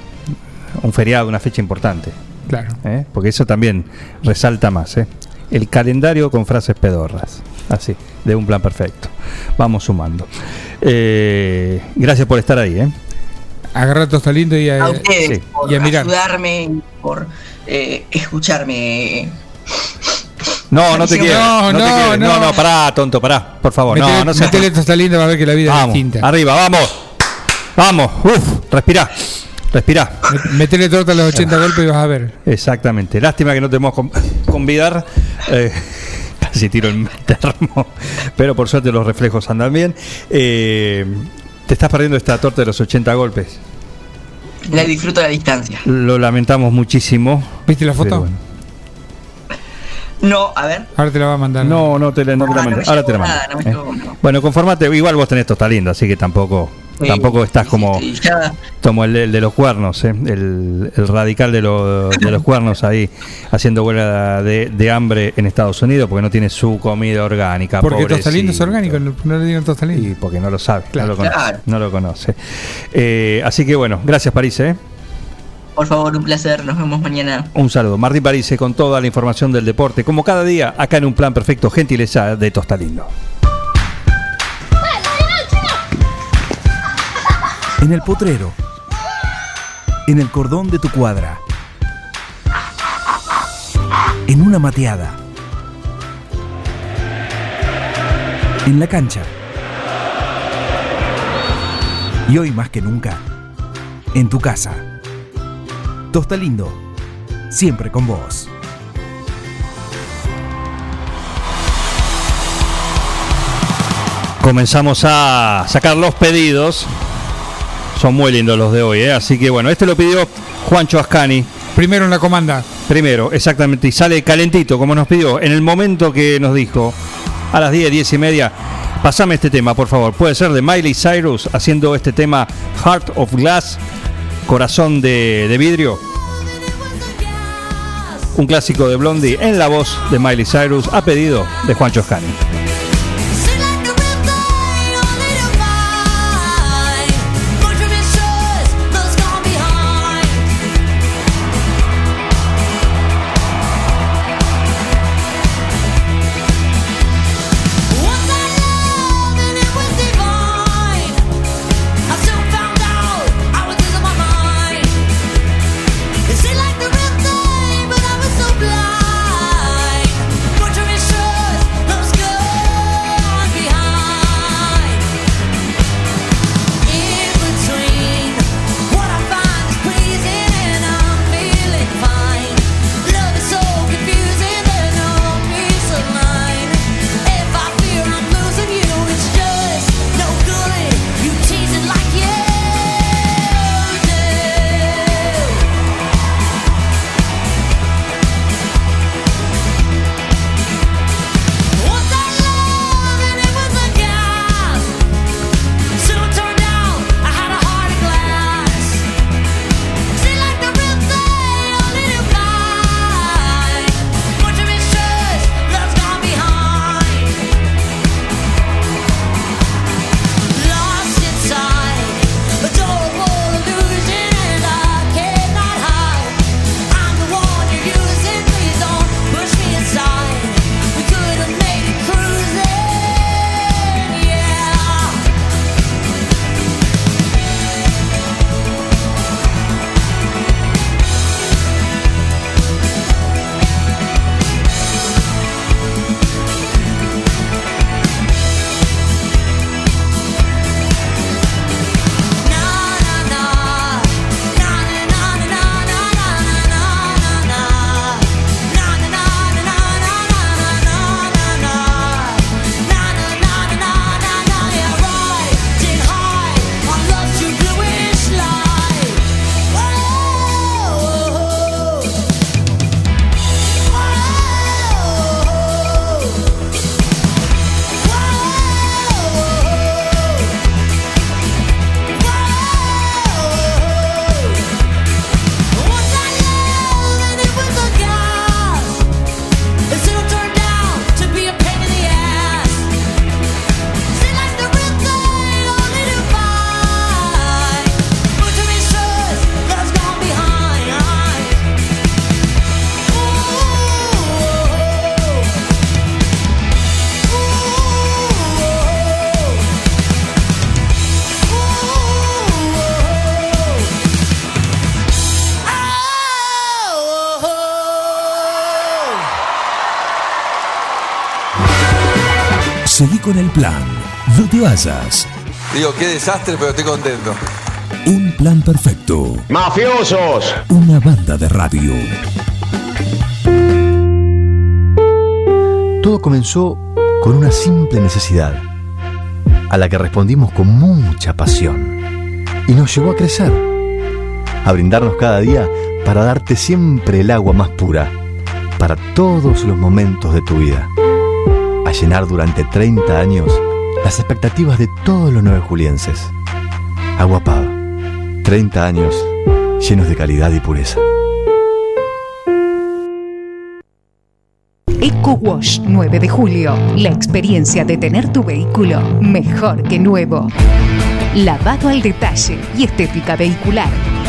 un feriado, una fecha importante. Claro. ¿eh? Porque eso también resalta más. ¿eh? El calendario con frases pedorras. Así, de un plan perfecto. Vamos sumando. Eh, gracias por estar ahí. ¿eh? Agarra Tosta Lindo y a, A ustedes sí. por y a mirar. ayudarme, y por eh, escucharme. No, no te quiero. No, no, te no, no. no, pará, tonto, pará. Por favor, Metele, no, no seas metele Tosta Lindo va a ver que la vida Vamos, es distinta. arriba, vamos. Vamos, uf, respirá. Respirá. Met- Metele torta a los 80 golpes y vas a ver. Exactamente. Lástima que no te podemos con- convidar. eh, casi tiro el termo. Pero por suerte los reflejos andan bien. Eh, te estás perdiendo esta torta de los 80 golpes. La disfruto a la distancia. Lo lamentamos muchísimo. ¿Viste la foto? Bueno. No, a ver. Ahora te la va a mandar. No, no te la, no te la Ah, no mando. me Ahora te la mando. nada, no me Eh. Bueno, conformate. Igual vos tenés tosta linda, así que tampoco, Sí, tampoco estás como, sí, ya. como el, de- el de los cuernos, ¿eh? el, el radical de, lo- de los cuernos ahí haciendo huelga de, de hambre en Estados Unidos porque no tiene su comida orgánica. Porque Tosta Lindo es orgánico, no, le digan Tosta Lindo. Y porque no lo sabe, Claro. no lo conoce. Claro. No lo conoce. Eh, así que bueno, gracias París. ¿eh? Por favor, un placer. Nos vemos mañana. Un saludo. Martín París con toda la información del deporte, como cada día, acá en un plan perfecto, gentileza de Tostalindo. En el potrero. En el cordón de tu cuadra. En una mateada. En la cancha. Y hoy más que nunca, en tu casa. Tosta Lindo, siempre con vos. Comenzamos a sacar los pedidos. Son muy lindos los de hoy, ¿eh? así que bueno, este lo pidió Juancho Ascani. Primero en la comanda. Primero, exactamente, y sale calentito, como nos pidió, en el momento que nos dijo, a las 10, 10 y media, pasame este tema, por favor. Puede ser de Miley Cyrus haciendo este tema Heart of Glass, corazón de, de vidrio. Un clásico de Blondie en la voz de Miley Cyrus, a pedido de Juancho Ascani. Con el plan. No te vayas. Digo, qué desastre, pero estoy contento. Un plan perfecto. ¡Mafiosos! Una banda de radio. Todo comenzó con una simple necesidad, a la que respondimos con mucha pasión, y nos llevó a crecer, a brindarnos cada día para darte siempre el agua más pura, para todos los momentos de tu vida, llenar durante 30 años las expectativas de todos los nueve julienses. Agua Pava, 30 años llenos de calidad y pureza. Eco Wash 9 de julio. La experiencia de tener tu vehículo mejor que nuevo. Lavado al detalle y estética vehicular.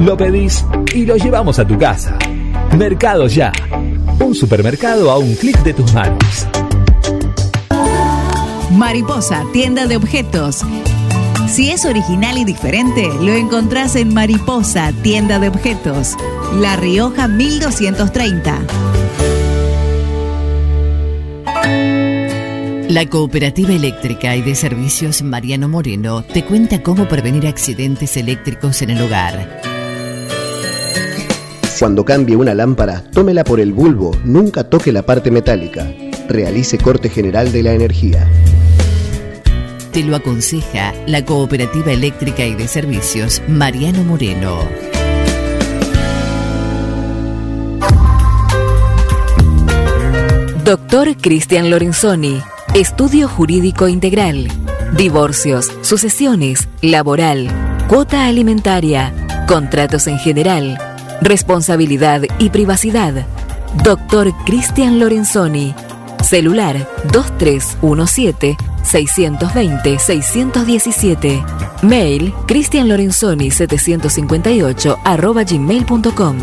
Lo pedís y lo llevamos a tu casa. Mercado Ya. Un supermercado a un clic de tus manos. Mariposa, tienda de objetos. Si es original y diferente, lo encontrás en Mariposa, tienda de objetos. La Rioja 1230. La Cooperativa Eléctrica y de Servicios Mariano Moreno te cuenta cómo prevenir accidentes eléctricos en el hogar. Cuando cambie una lámpara, tómela por el bulbo, nunca toque la parte metálica. Realice corte general de la energía. Te lo aconseja la Cooperativa Eléctrica y de Servicios Mariano Moreno. Doctor Cristian Lorenzoni, Estudio Jurídico Integral, Divorcios, Sucesiones, Laboral, Cuota Alimentaria, Contratos en General, Responsabilidad y Privacidad. Doctor Cristian Lorenzoni, Celular 2317-620-617. Mail cristianlorenzoni758 arroba gmail.com.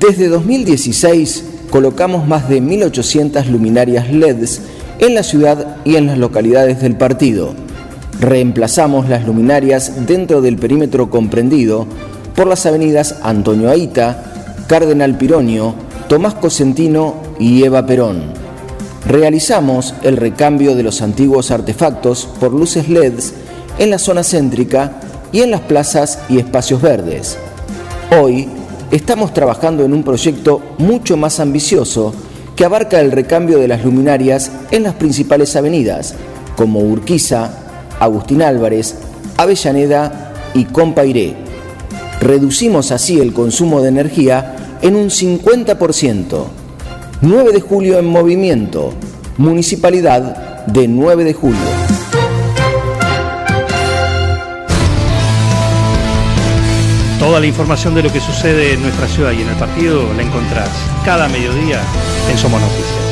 Desde 2016 colocamos más de 1.800 luminarias LEDs en la ciudad y en las localidades del partido. Reemplazamos las luminarias dentro del perímetro comprendido por las avenidas Antonio Aita, Cardenal Pironio, Tomás Cosentino y Eva Perón. Realizamos el recambio de los antiguos artefactos por luces LEDs en la zona céntrica y en las plazas y espacios verdes. Hoy estamos trabajando en un proyecto mucho más ambicioso que abarca el recambio de las luminarias en las principales avenidas, como Urquiza, Agustín Álvarez, Avellaneda y Compairé. Reducimos así el consumo de energía en un 50%. 9 de julio en movimiento. Municipalidad de 9 de julio. Toda la información de lo que sucede en nuestra ciudad y en el partido la encontrás cada mediodía en Somos Noticias.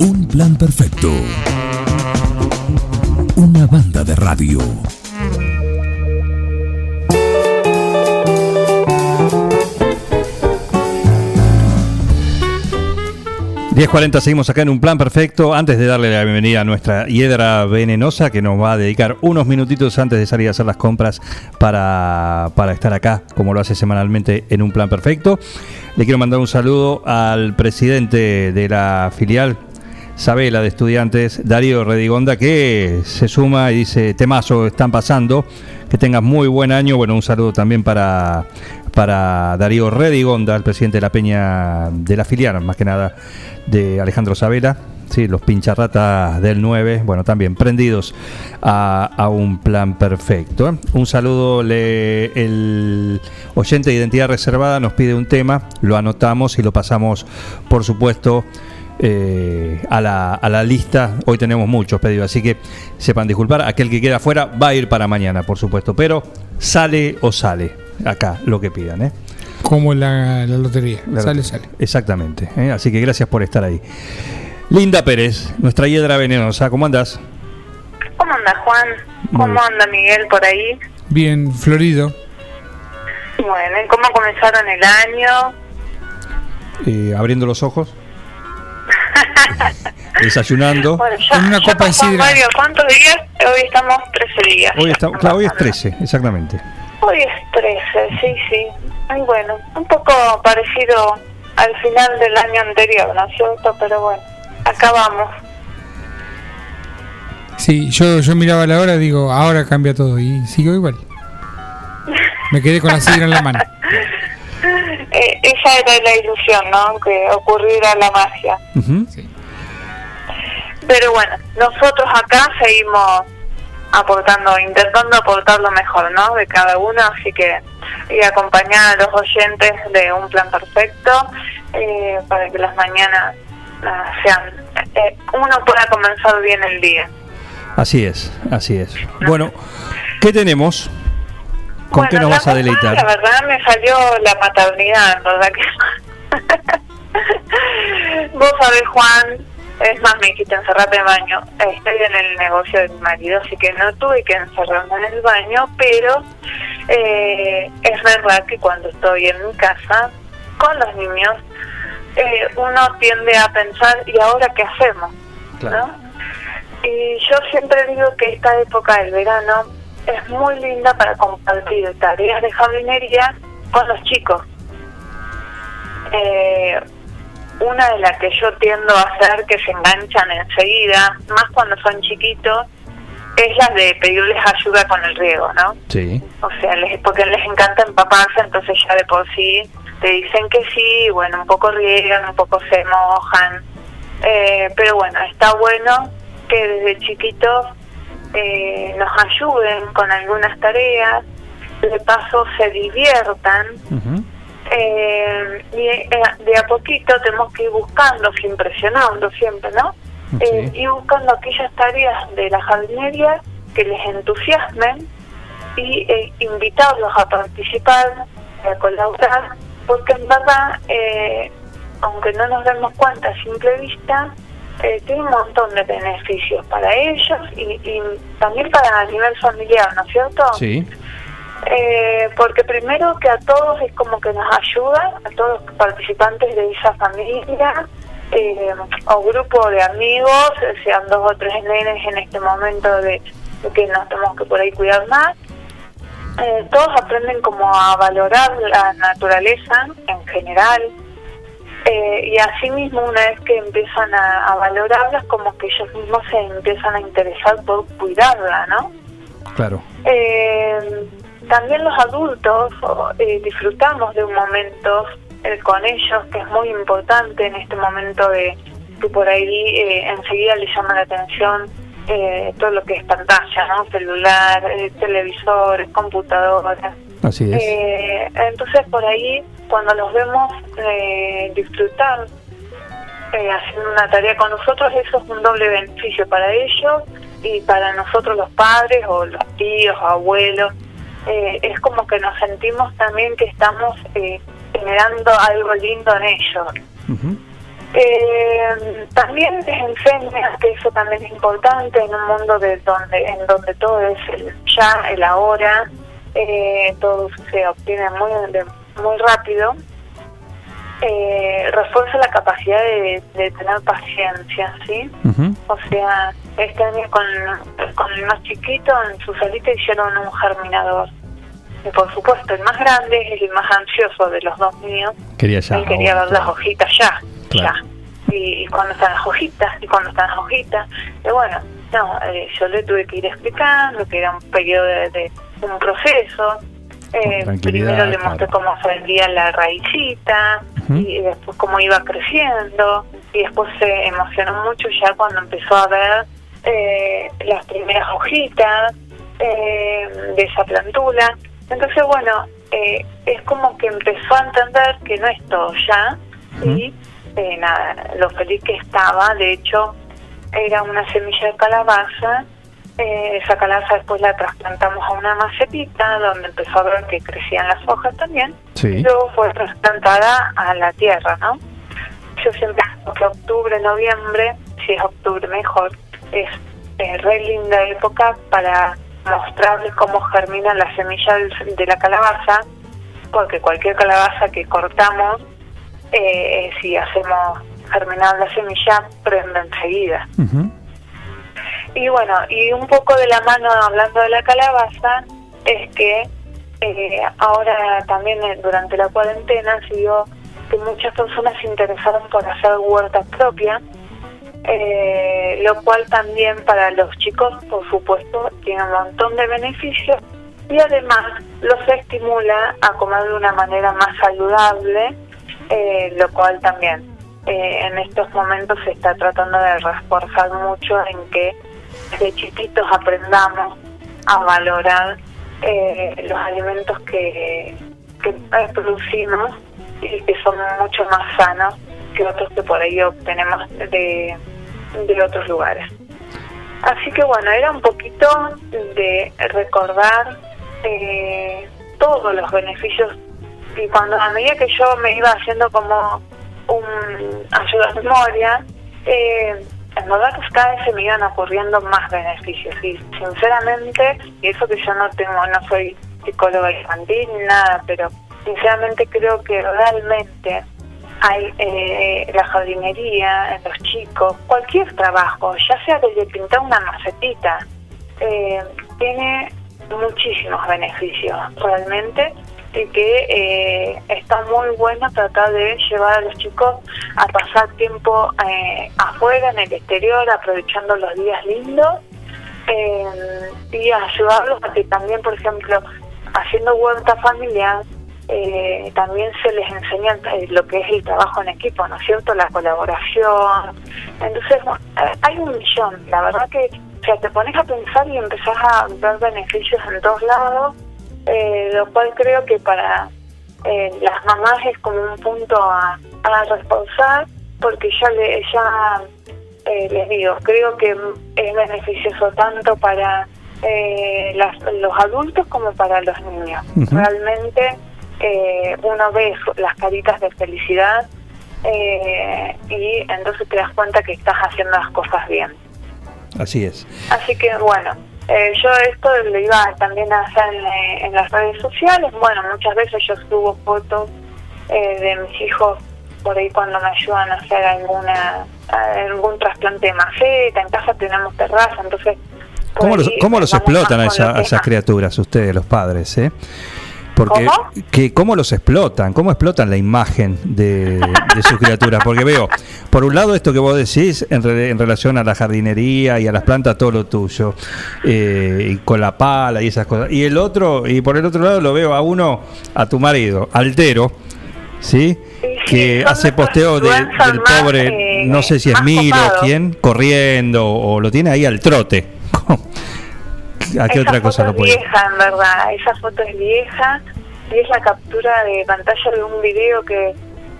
Un plan perfecto. Una banda de radio. 10.40, seguimos acá en un plan perfecto. Antes de darle la bienvenida a nuestra hiedra venenosa que nos va a dedicar unos minutitos antes de salir a hacer las compras para, para estar acá, como lo hace semanalmente en un plan perfecto. Le quiero mandar un saludo al presidente de la filial Sabela de Estudiantes, Darío Redigonda, que se suma y dice, temazo, están pasando, que tengas muy buen año. Bueno, un saludo también para, para Darío Redigonda, el presidente de la Peña de la filial, más que nada de Alejandro Sabela. Sí, los pincharratas del 9, bueno, también prendidos a, un plan perfecto. ¿eh? Un saludo, le, el oyente de identidad reservada nos pide un tema, lo anotamos y lo pasamos, por supuesto, eh, a, la, a la lista. Hoy tenemos muchos pedidos, así que sepan disculpar. Aquel que queda afuera va a ir para mañana, por supuesto, pero sale o sale acá lo que pidan. ¿eh? Como la, la lotería. La sale, lotería. sale. Exactamente. ¿eh? Así que gracias por estar ahí. Linda Pérez, nuestra hiedra venenosa, ¿cómo andás? ¿Cómo anda Juan? ¿Cómo anda Miguel por ahí? Bien, florido. Bueno, ¿y cómo comenzaron el año? Eh, abriendo los ojos. Desayunando. Bueno, ya, En una copa de sidra. Mario, ¿cuántos días? Hoy estamos 13 días. Hoy, está, claro, hoy es hablando. 13, exactamente. Hoy es 13, sí, sí. Ay, bueno, un poco parecido al final del año anterior, ¿no es cierto? Pero bueno, acá vamos. Sí, yo, yo miraba la hora y digo, ahora cambia todo. Y sigo igual. Me quedé con la sidra en la mano. Eh, esa era la ilusión, ¿no? Que ocurriera la magia. Pero bueno, nosotros acá seguimos aportando, intentando aportar lo mejor, ¿no? De cada uno, así que y acompañar a los oyentes de un plan perfecto eh, para que las mañanas ah, sean, eh, uno pueda comenzar bien el día. Así es, así es. Bueno, ¿qué tenemos? ¿Con qué Bueno, nos vas a deleitar? La verdad me salió la maternidad, en verdad que... Vos sabés, Juan, Es más, me dijiste encerrate en el baño. Estoy en el negocio de mi marido, así que no tuve que encerrarme en el baño, pero eh, es verdad que cuando estoy en mi casa con los niños, eh, uno tiende a pensar, ¿y ahora qué hacemos? ¿no? Y yo siempre digo que esta época del verano es muy linda para compartir tareas de jardinería con los chicos. Eh, una de las que yo tiendo a hacer que se enganchan enseguida, más cuando son chiquitos, es la de pedirles ayuda con el riego, ¿no? Sí. O sea, les, porque les encanta empaparse, entonces ya de por sí te dicen que sí, bueno, un poco riegan, un poco se mojan. Eh, pero bueno, está bueno que desde chiquitos eh, nos ayuden con algunas tareas, de paso se diviertan. Eh, y eh, de a poquito tenemos que ir buscando, sin presionando siempre, ¿no? Eh, ir buscando aquellas tareas de la jardinería que les entusiasmen y eh, invitarlos a participar, a colaborar, porque en verdad, eh, aunque no nos demos cuenta a simple vista, eh, tiene un montón de beneficios para ellos y, y también para a nivel familiar, ¿no es cierto? Sí. Eh, porque primero que a todos es como que nos ayuda, a todos los participantes de esa familia eh, o grupo de amigos, sean dos o tres nenes en este momento de, de que nos tenemos que por ahí cuidar más. Eh, todos aprenden como a valorar la naturaleza en general eh, y asimismo una vez que empiezan a, a valorarlas como que ellos mismos se empiezan a interesar por cuidarla, ¿no? Claro. Eh, también los adultos eh, disfrutamos de un momento eh, con ellos que es muy importante en este momento de que por ahí eh, enseguida les llama la atención eh, todo lo que es pantalla, ¿no? celular, eh, televisores, computadoras. Así es. Eh, entonces por ahí cuando los vemos eh, disfrutar eh, haciendo una tarea con nosotros, eso es un doble beneficio para ellos y para nosotros los padres o los tíos abuelos. Eh, es como que nos sentimos también que estamos eh, generando algo lindo en ellos. Eh, también les enseña que eso también es importante en un mundo de donde en donde todo es el ya, el ahora, eh, todo se obtiene muy de- muy rápido. Eh, refuerza la capacidad de, de tener paciencia, ¿sí? O sea, este año con, con el más chiquito en su salita hicieron un germinador. Y por supuesto, el más grande es el más ansioso de los dos míos. Quería ya. Él quería ver las hojitas ya, Claro. ya. Y, y cuando están las hojitas, y cuando están las hojitas. Y bueno, no, eh, yo le tuve que ir explicando que era un periodo de, de un proceso. Eh, primero le mostré cómo se vendía la raicita y después cómo iba creciendo y después se emocionó mucho ya cuando empezó a ver eh, las primeras hojitas eh, de esa plantula. Entonces, bueno, eh, es como que empezó a entender que no es todo ya y eh, nada, lo feliz que estaba, de hecho, era una semilla de calabaza. eh, esa calabaza después la trasplantamos a una macetita donde empezó a ver que crecían las hojas también. Sí. Y luego fue trasplantada a la tierra, ¿no? Yo siempre digo que octubre, noviembre, si es octubre mejor, es eh, re linda época para mostrarles cómo germina la semilla de la calabaza, porque cualquier calabaza que cortamos, eh, si hacemos germinar la semilla, prende enseguida. Y bueno, y un poco de la mano hablando de la calabaza, es que eh, ahora también eh, durante la cuarentena se vio que muchas personas se interesaron por hacer huerta propia, eh, lo cual también para los chicos, por supuesto, tiene un montón de beneficios y además los estimula a comer de una manera más saludable, eh, lo cual también eh, en estos momentos se está tratando de reforzar mucho en que de chiquitos aprendamos a valorar eh, los alimentos que, que eh, producimos y que son mucho más sanos que otros que por ahí obtenemos de, de otros lugares. Así que bueno, era un poquito de recordar eh, todos los beneficios y cuando a medida que yo me iba haciendo como un ayuda a memoria, eh, en verdad que cada vez se me iban ocurriendo más beneficios y sinceramente, y eso que yo no tengo, no soy psicóloga infantil ni nada, pero sinceramente creo que realmente hay eh, la jardinería los chicos, cualquier trabajo, ya sea desde pintar una macetita, eh, tiene muchísimos beneficios realmente y que eh, está muy bueno tratar de llevar a los chicos a pasar tiempo eh, afuera, en el exterior, aprovechando los días lindos eh, y ayudarlos a que también, por ejemplo, haciendo huerta familiar, eh, también se les enseña eh, lo que es el trabajo en equipo, ¿no es cierto? La colaboración. Entonces, eh, hay un millón. La verdad que, o sea, te pones a pensar y empezás a ver beneficios en todos lados, eh, lo cual creo que para eh, las mamás es como un punto a, a reforzar, porque ya, le, ya eh, les digo, creo que es beneficioso tanto para eh, las- los adultos como para los niños. Realmente eh, uno ve las caritas de felicidad eh, y entonces te das cuenta que estás haciendo las cosas bien. Así es. Así que bueno, eh, yo esto lo iba también a hacer en, eh, en las redes sociales. Bueno, muchas veces yo subo fotos eh, de mis hijos por ahí cuando me ayudan a hacer alguna algún trasplante de maceta. En casa tenemos terraza, entonces ¿Cómo los, cómo los explotan a, esa- a esas es criaturas ustedes, los padres? ¿eh? Porque, ¿Cómo? que, ¿Cómo los explotan? ¿Cómo explotan la imagen de, de sus criaturas? Porque veo, por un lado, esto que vos decís en, re- en relación a la jardinería y a las plantas, todo lo tuyo, eh, y con la pala y esas cosas. Y el otro, y por el otro lado, lo veo a uno, a tu marido, altero, ¿sí? Que hace posteo de- del pobre, eh, no sé si es copados. quién, corriendo, o lo tiene ahí al trote. ¿A qué Esa otra cosa foto lo es puede? vieja, en verdad. Esa foto es vieja y es la captura de pantalla de un video que,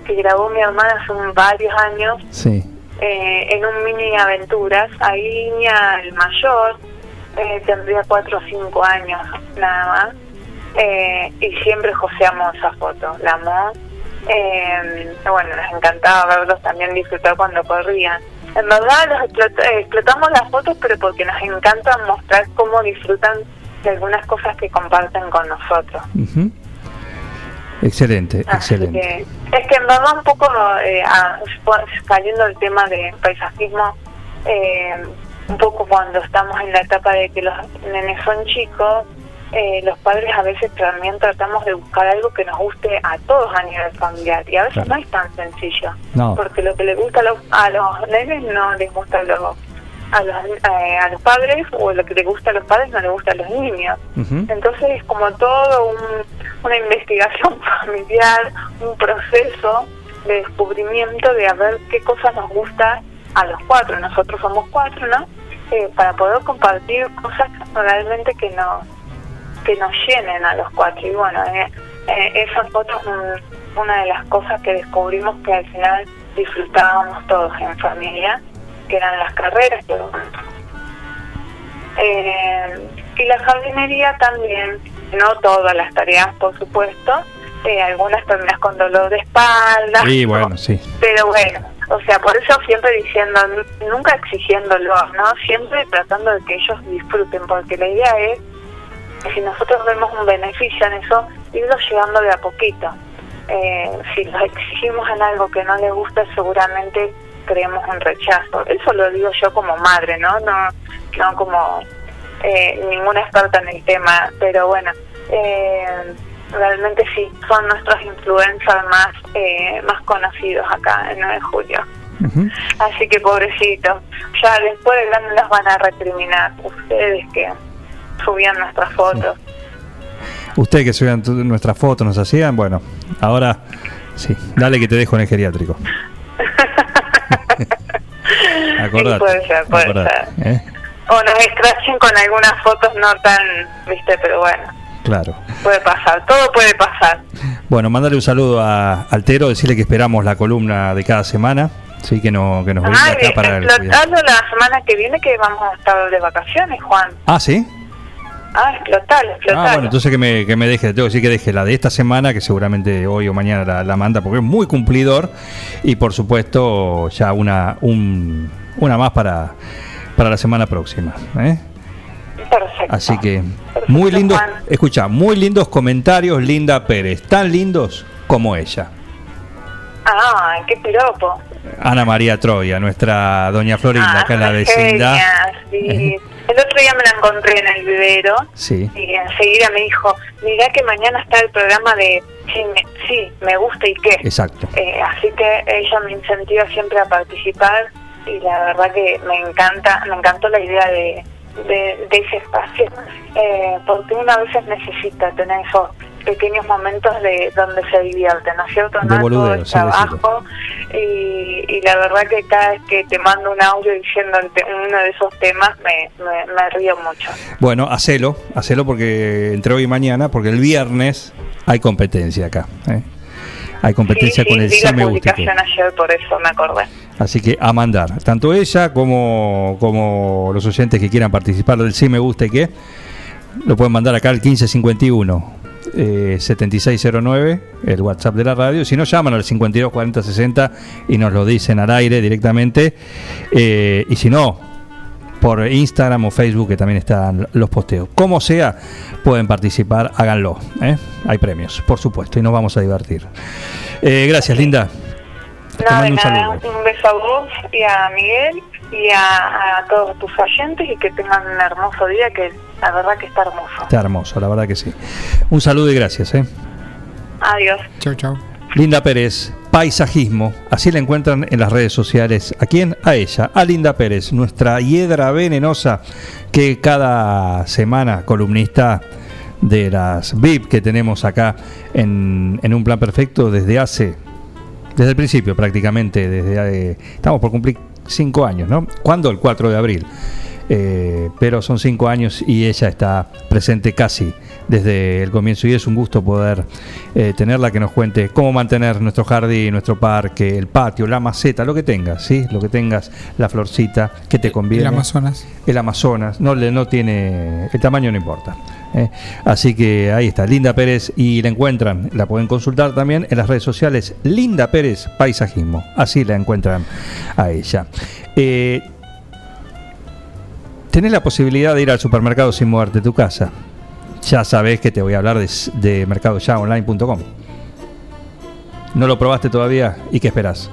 que grabó mi hermana hace varios años Sí. eh, en un mini aventuras. Ahí Niña, el mayor, eh, tendría 4 o 5 años nada más. Eh, y siempre joseamos esa foto, la amó. Eh, bueno, nos encantaba verlos también disfrutar cuando corrían. En verdad los explotamos las fotos, pero porque nos encanta mostrar cómo disfrutan de algunas cosas que comparten con nosotros. Ujú. Excelente, Así excelente. que, es que en verdad un poco eh, a- cayendo el tema de paisajismo, eh, un poco cuando estamos en la etapa de que los nenes son chicos, eh, los padres a veces también tratamos de buscar algo que nos guste a todos a nivel familiar y a veces Claro. no es tan sencillo, No. porque lo que le gusta a los, a los nenes no les gusta a los, a los, eh, a los padres o lo que le gusta a los padres no le gusta a los niños. Entonces es como todo un- una investigación familiar, un proceso de descubrimiento de a ver qué cosas nos gusta a los cuatro. Nosotros somos cuatro, ¿no? Eh, para poder compartir cosas realmente que nos que nos llenen a los cuatro. Y bueno, eh, eh, esa foto es un- una de las cosas que descubrimos que al final disfrutábamos todos en familia, que eran las carreras. Pero, eh, y la jardinería también, no todas las tareas, por supuesto, eh, algunas terminas con dolor de espalda, Y bueno, sí. pero bueno, o sea, por eso siempre diciendo, nunca exigiéndolo, ¿no? Siempre tratando de que ellos disfruten, porque la idea es si nosotros vemos un beneficio en eso, irlos llevando de a poquito. Eh, si los exigimos en algo que no les gusta, seguramente creemos un rechazo. Eso lo digo yo como madre, ¿no? No, no como eh, ninguna experta en el tema, pero bueno, eh, realmente sí, son nuestros influencers más, eh, más conocidos acá en 9 de julio. Así que pobrecitos, ya después de grande los van a recriminar ustedes que subían nuestras fotos. Usted que subían nuestras fotos, nos hacían, bueno, ahora sí, dale que te dejo en el geriátrico. Acordate. Sí, puede ser, puede acordate, ¿eh? O nos escrachen con algunas fotos no tan, viste, pero bueno, Claro. puede pasar, todo puede pasar. Bueno, mándale un saludo a Altero, decirle que esperamos la columna de cada semana, sí, que, no, que nos Ay, acá para el la semana que viene que vamos a estar de vacaciones, Juan. Ah, sí. Ah, explotalo, explotalo. Ah, bueno, entonces que me, que me deje, tengo que decir que deje la de esta semana, que seguramente hoy o mañana la, la manda, porque es muy cumplidor. Y por supuesto, ya una, un- una más para, para la semana próxima. ¿eh? Perfecto. Así que, muy lindos, escucha, muy lindos comentarios, Linda Pérez, tan lindos como ella. Ah, qué piropo. Ana María Troya, nuestra doña Florinda, acá en la vecindad. Genia, sí. El otro día me la encontré en el vivero Sí. y enseguida me dijo, mirá que mañana está el programa de sí, me, sí, me gusta y qué. Exacto. Eh, así que ella me incentiva siempre a participar y la verdad que me encanta, me encantó la idea de, de, de ese espacio, eh, porque uno a veces necesita tener esos pequeños momentos de donde se divierte, ¿no es cierto? De No todo sí, trabajo y, y la verdad que cada vez que te mando un audio diciendo uno de esos temas me, me, me río mucho. Bueno, hacelo, hacelo porque entre hoy y mañana, porque el viernes hay competencia acá. ¿eh? Hay competencia Sí, con sí, el sí la me publicación ayer, por eso me acordé. Así que a mandar, tanto ella como, como los oyentes que quieran participar del sí me gusta y qué, lo pueden mandar acá al 1551 eh, 7609, el WhatsApp de la radio. Si no, llaman al 52 40 60 y nos lo dicen al aire directamente. Eh, y si no, por Instagram o Facebook, que también están los posteos. Como sea, pueden participar, háganlo. ¿eh? Hay premios, por supuesto, y nos vamos a divertir. Eh, gracias, Linda. Te No, de mando un nada, saludo. un beso a vos y a Miguel y a, a todos tus oyentes y que tengan un hermoso día que la verdad que está hermoso. Está hermoso, la verdad que sí. Un saludo y gracias. ¿eh? Adiós. Chau, chau. Linda Pérez, paisajismo. Así la encuentran en las redes sociales. ¿A quién? A ella, a Linda Pérez, nuestra hiedra venenosa que cada semana columnista de las VIP que tenemos acá en, en un plan perfecto desde hace, desde el principio prácticamente, desde eh, estamos por cumplir cinco años, ¿no? ¿Cuándo? El 4 de abril. Eh, pero son cinco años y ella está presente casi desde el comienzo y es un gusto poder eh, tenerla que nos cuente cómo mantener nuestro jardín, nuestro parque, el patio, la maceta, lo que tengas, ¿sí? Lo que tengas, la florcita que te conviene. El Amazonas. El Amazonas, no, le, no tiene, el tamaño no importa. ¿eh? Así que ahí está, Linda Pérez y la encuentran, la pueden consultar también en las redes sociales, Linda Pérez Paisajismo, así la encuentran a ella. Eh, tenés la posibilidad de ir al supermercado sin moverte de tu casa. Ya sabés que te voy a hablar de, de mercadoyaonline.com. ¿No lo probaste todavía? ¿Y qué esperás?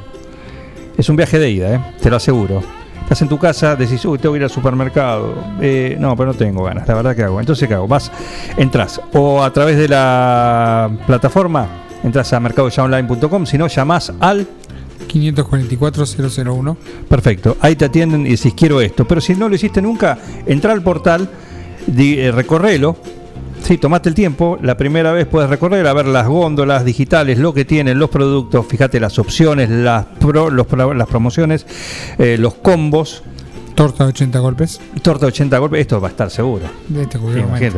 Es un viaje de ida, ¿eh? te lo aseguro. Estás en tu casa, decís, uy, tengo que ir al supermercado. Eh, no, pero no tengo ganas, la verdad que hago. Entonces, ¿qué hago? Vas, entras o a través de la plataforma, entras a mercadoyaonline.com, si no, llamás al 544-001. Perfecto, ahí te atienden y decís quiero esto, pero si no lo hiciste nunca, entra al portal, eh, recorrelo, sí, tomaste el tiempo, la primera vez puedes recorrer a ver las góndolas digitales, lo que tienen, los productos, fíjate las opciones, las, los las promociones, eh, los combos. Torta de 80 golpes. Torta de 80 golpes, esto va a estar seguro. De este Sí.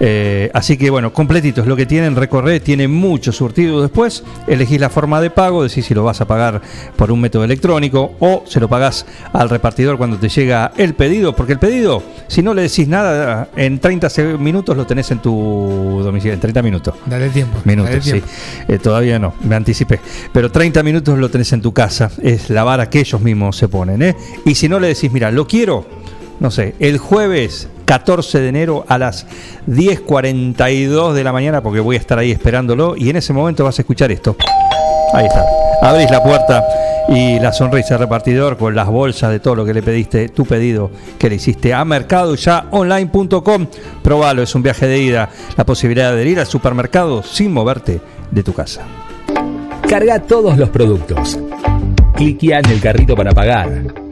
Eh, así que bueno, completitos lo que tienen, recorrer, tiene mucho surtido después. Elegís la forma de pago, decís si lo vas a pagar por un método electrónico o se lo pagás al repartidor cuando te llega el pedido, porque el pedido, si no le decís nada, en 30 se- minutos lo tenés en tu domicilio, en 30 minutos. Dale tiempo. Minutos, dale sí. Eh, todavía no, me anticipé. Pero 30 minutos lo tenés en tu casa. Es la vara que ellos mismos se ponen. ¿eh? Y si no le decís, mira, quiero, no sé, el jueves 14 de enero a las 10.42 de la mañana, porque voy a estar ahí esperándolo. Y en ese momento vas a escuchar esto. Ahí está. Abrís la puerta y la sonrisa repartidor con las bolsas de todo lo que le pediste, tu pedido que le hiciste a mercadoyaonline.com. Probalo, es un viaje de ida. La posibilidad de ir al supermercado sin moverte de tu casa. Carga todos los productos. Cliquea en el carrito para pagar.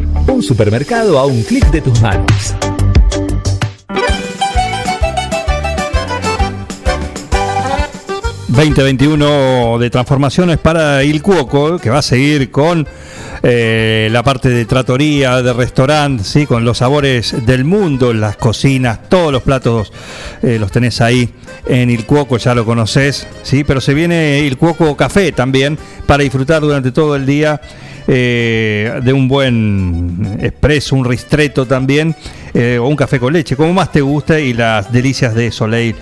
Un supermercado a un clic de tus manos. 2021 de transformaciones para Il Cuoco, que va a seguir con eh, la parte de tratoría, de restaurante, ¿sí? con los sabores del mundo, las cocinas, todos los platos eh, los tenés ahí en Il Cuoco, ya lo conoces, ¿sí? pero se viene Il Cuoco Café también para disfrutar durante todo el día eh, de un buen expreso, un ristreto también, o un café con leche, como más te guste, y las delicias de Soleil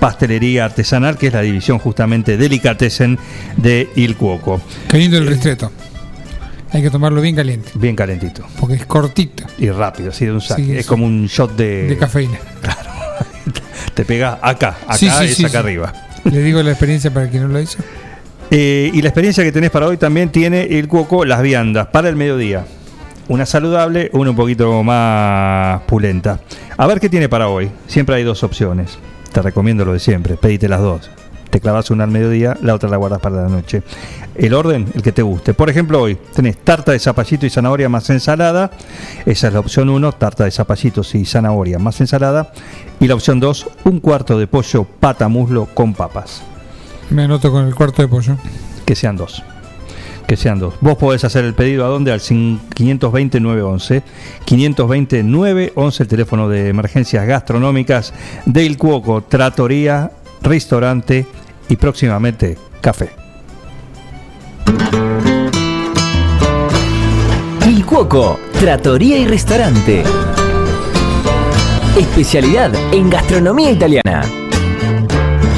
Pastelería Artesanal, que es la división justamente delicatessen de Il Cuoco. Qué lindo el ristreto. Hay que tomarlo bien caliente. Bien calentito. Porque es cortito. Y rápido, así de un saque. Sí, es como un shot de, De cafeína. Te pega acá, acá Sí, es acá arriba. Le digo la experiencia para quien no lo hizo. Eh, y la experiencia que tenés para hoy también tiene el Cuoco las viandas para el mediodía. Una saludable, una un poquito más pulenta. A ver qué tiene para hoy. Siempre hay dos opciones. Te recomiendo lo de siempre. Pedite las dos. Te clavas una al mediodía, la otra la guardas para la noche. El orden, el que te guste. Por ejemplo, hoy tenés tarta de zapallito y zanahoria más ensalada. Esa es la opción 1, tarta de zapallitos y zanahoria más ensalada. Y la opción 2, un cuarto de pollo pata muslo con papas. Me anoto con el cuarto de pollo. Que sean dos. Que sean dos. Vos podés hacer el pedido a dónde? Al cin- 520-911. 520-911, el teléfono de emergencias gastronómicas del Cuoco, Tratoría, Restaurante y próximamente Café. Il Cuoco, Trattoria y Restaurante. Especialidad en gastronomía italiana.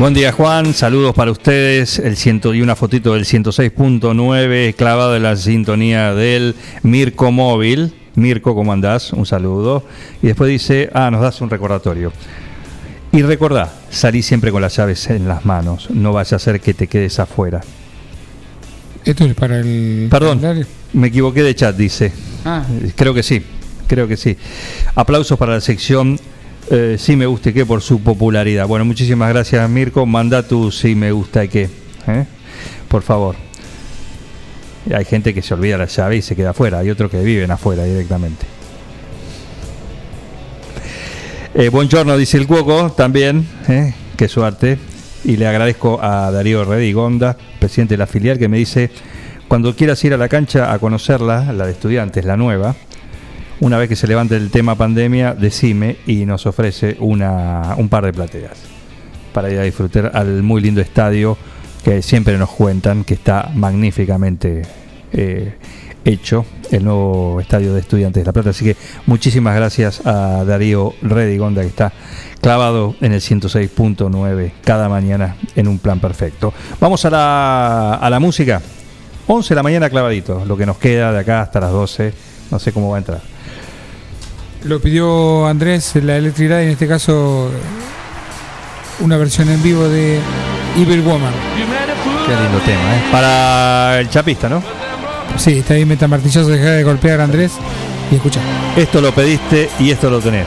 Buen día Juan, saludos para ustedes. El ciento y una fotito del 106.9 clavado en la sintonía del Mirko Móvil. Mirko, ¿cómo andás? Un saludo. Y después dice, ah, nos das un recordatorio. Y recordá, salí siempre con las llaves en las manos. No vaya a ser que te quedes afuera. Esto es para el. Perdón, me equivoqué de chat, dice. Ah. Creo que sí, creo que sí. Aplausos para la sección eh, Sí me gusta y qué por su popularidad. Bueno, muchísimas gracias Mirko. Manda tu Sí me gusta y qué. ¿eh? Por favor. Hay gente que se olvida la llave y se queda afuera. Hay otros que viven afuera directamente. Eh, buongiorno, dice el Cuoco, también. ¿eh? Qué suerte. Y le agradezco a Darío Redigonda, presidente de la filial, que me dice, cuando quieras ir a la cancha a conocerla, la de estudiantes, la nueva, una vez que se levante el tema pandemia, decime y nos ofrece una, un par de plateas para ir a disfrutar al muy lindo estadio que siempre nos cuentan que está magníficamente eh, hecho, el nuevo estadio de estudiantes de La Plata. Así que muchísimas gracias a Darío Redigonda que está clavado en el 106.9 cada mañana en un plan perfecto. Vamos a la, a la música. 11 de la mañana clavadito, lo que nos queda de acá hasta las 12. No sé cómo va a entrar. Lo pidió Andrés, la electricidad, en este caso una versión en vivo de Evil Woman. Qué lindo tema, ¿eh? Para el chapista, ¿no? Sí, está ahí metamartillazo, deja de golpear a Andrés y escucha. Esto lo pediste y esto lo tenés.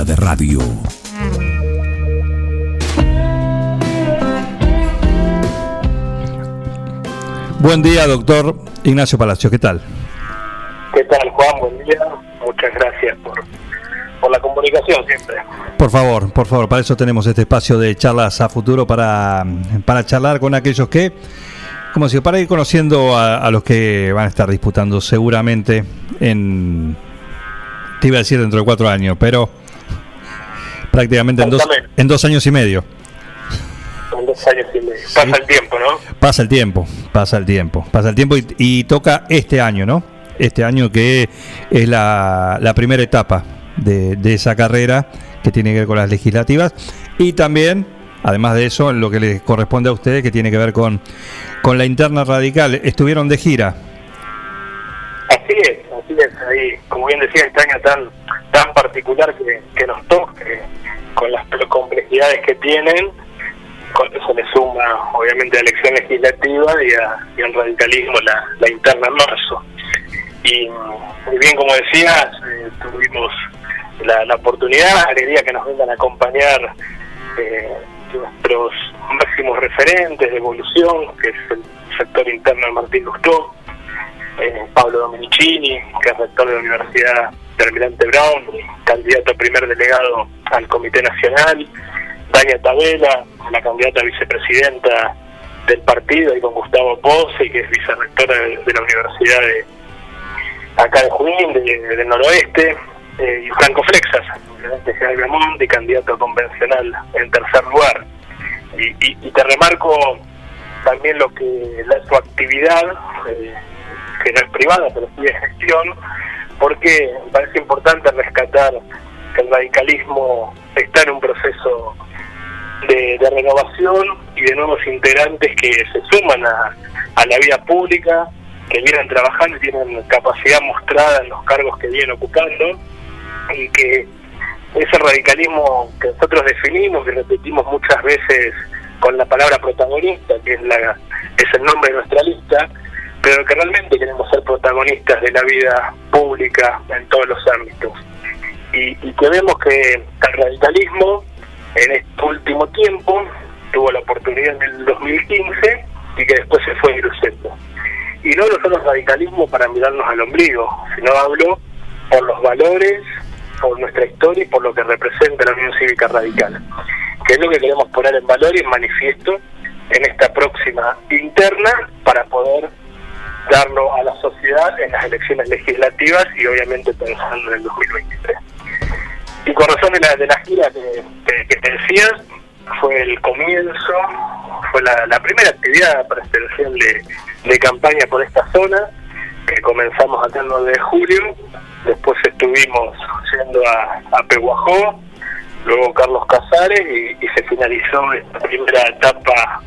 Banda de radio. Buen día, doctor Ignacio Palacio. ¿Qué tal? ¿Qué tal, Juan? Buen día. Muchas gracias por, por la comunicación siempre. Por favor, por favor, para eso tenemos este espacio de charlas a futuro para, para charlar con aquellos que, como si para ir conociendo a, a los que van a estar disputando seguramente en, te iba a decir dentro de cuatro años, pero prácticamente en dos, en dos años y medio. En dos años y medio. Pasa el tiempo, ¿no? Pasa el tiempo, pasa el tiempo, pasa el tiempo y, y toca este año, ¿no? Este año que es la, la primera etapa de, de esa carrera que tiene que ver con las legislativas y también, además de eso, lo que les corresponde a ustedes que tiene que ver con, con la interna radical. Estuvieron de gira. Así es, así es. Ahí, como bien decía, este año tan tan particular que, que nos toca, que con las complejidades que tienen, con eso le suma obviamente a elección legislativa y, a, y al radicalismo la, la interna en marzo. Y, y bien como decías, eh, tuvimos la, la oportunidad, la alegría que nos vengan a acompañar eh, nuestros máximos referentes de evolución, que es el sector interno de Martín Lustó, eh, Pablo Domenicini, que es rector de la Universidad de Almirante Brown, candidato a primer delegado al Comité Nacional, Dania Tabela, la candidata a vicepresidenta del partido, y con Gustavo Pose, que es vicerrectora de, de la Universidad de acá de Junín, de- del noroeste, eh, y Franco Flexas, de General Viamonte, candidato convencional en tercer lugar. Y, y- y te remarco también lo que la, su actividad, eh, que no es privada, pero sí de gestión, porque me parece importante rescatar que el radicalismo está en un proceso de, renovación y de nuevos integrantes que se suman a, a la vida pública, que vienen trabajando y tienen capacidad mostrada en los cargos que vienen ocupando y que ese radicalismo que nosotros definimos y repetimos muchas veces con la palabra protagonista, que es, la, es el nombre de nuestra lista, pero que realmente queremos ser protagonistas de la vida pública en todos los ámbitos. Y, y que vemos que el radicalismo en este último tiempo tuvo la oportunidad en el 2015 y que después se fue diluyendo. Y no lo son los radicalismos para mirarnos al ombligo, sino hablo por los valores, por nuestra historia y por lo que representa la Unión Cívica Radical, que es lo que queremos poner en valor y en manifiesto en esta próxima interna para poder darlo a la sociedad en las elecciones legislativas y obviamente pensando en el 2023. Y con razón de la, de la gira que, que- te decías, fue el comienzo, fue la, la primera actividad presencial de, de campaña por esta zona, que comenzamos acá el 9 de julio, después estuvimos yendo a, a Pehuajó, luego Carlos Casares y, y se finalizó esta primera etapa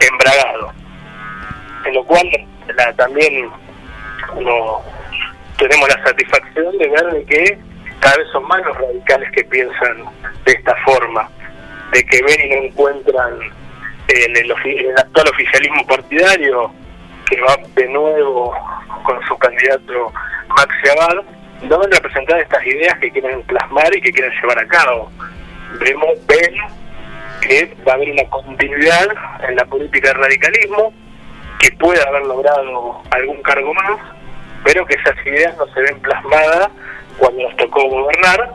en Bragado. En lo cual también tenemos la satisfacción de ver de que cada vez son más los radicales que piensan de esta forma, de que ven y no encuentran en el, el actual oficialismo partidario que va de nuevo con su candidato Maxi Abad, no ven representar estas ideas que quieren plasmar y que quieren llevar a cabo. Vemos, ven que va a haber una continuidad en la política del radicalismo, que puede haber logrado algún cargo más, pero que esas ideas no se ven plasmadas cuando nos tocó gobernar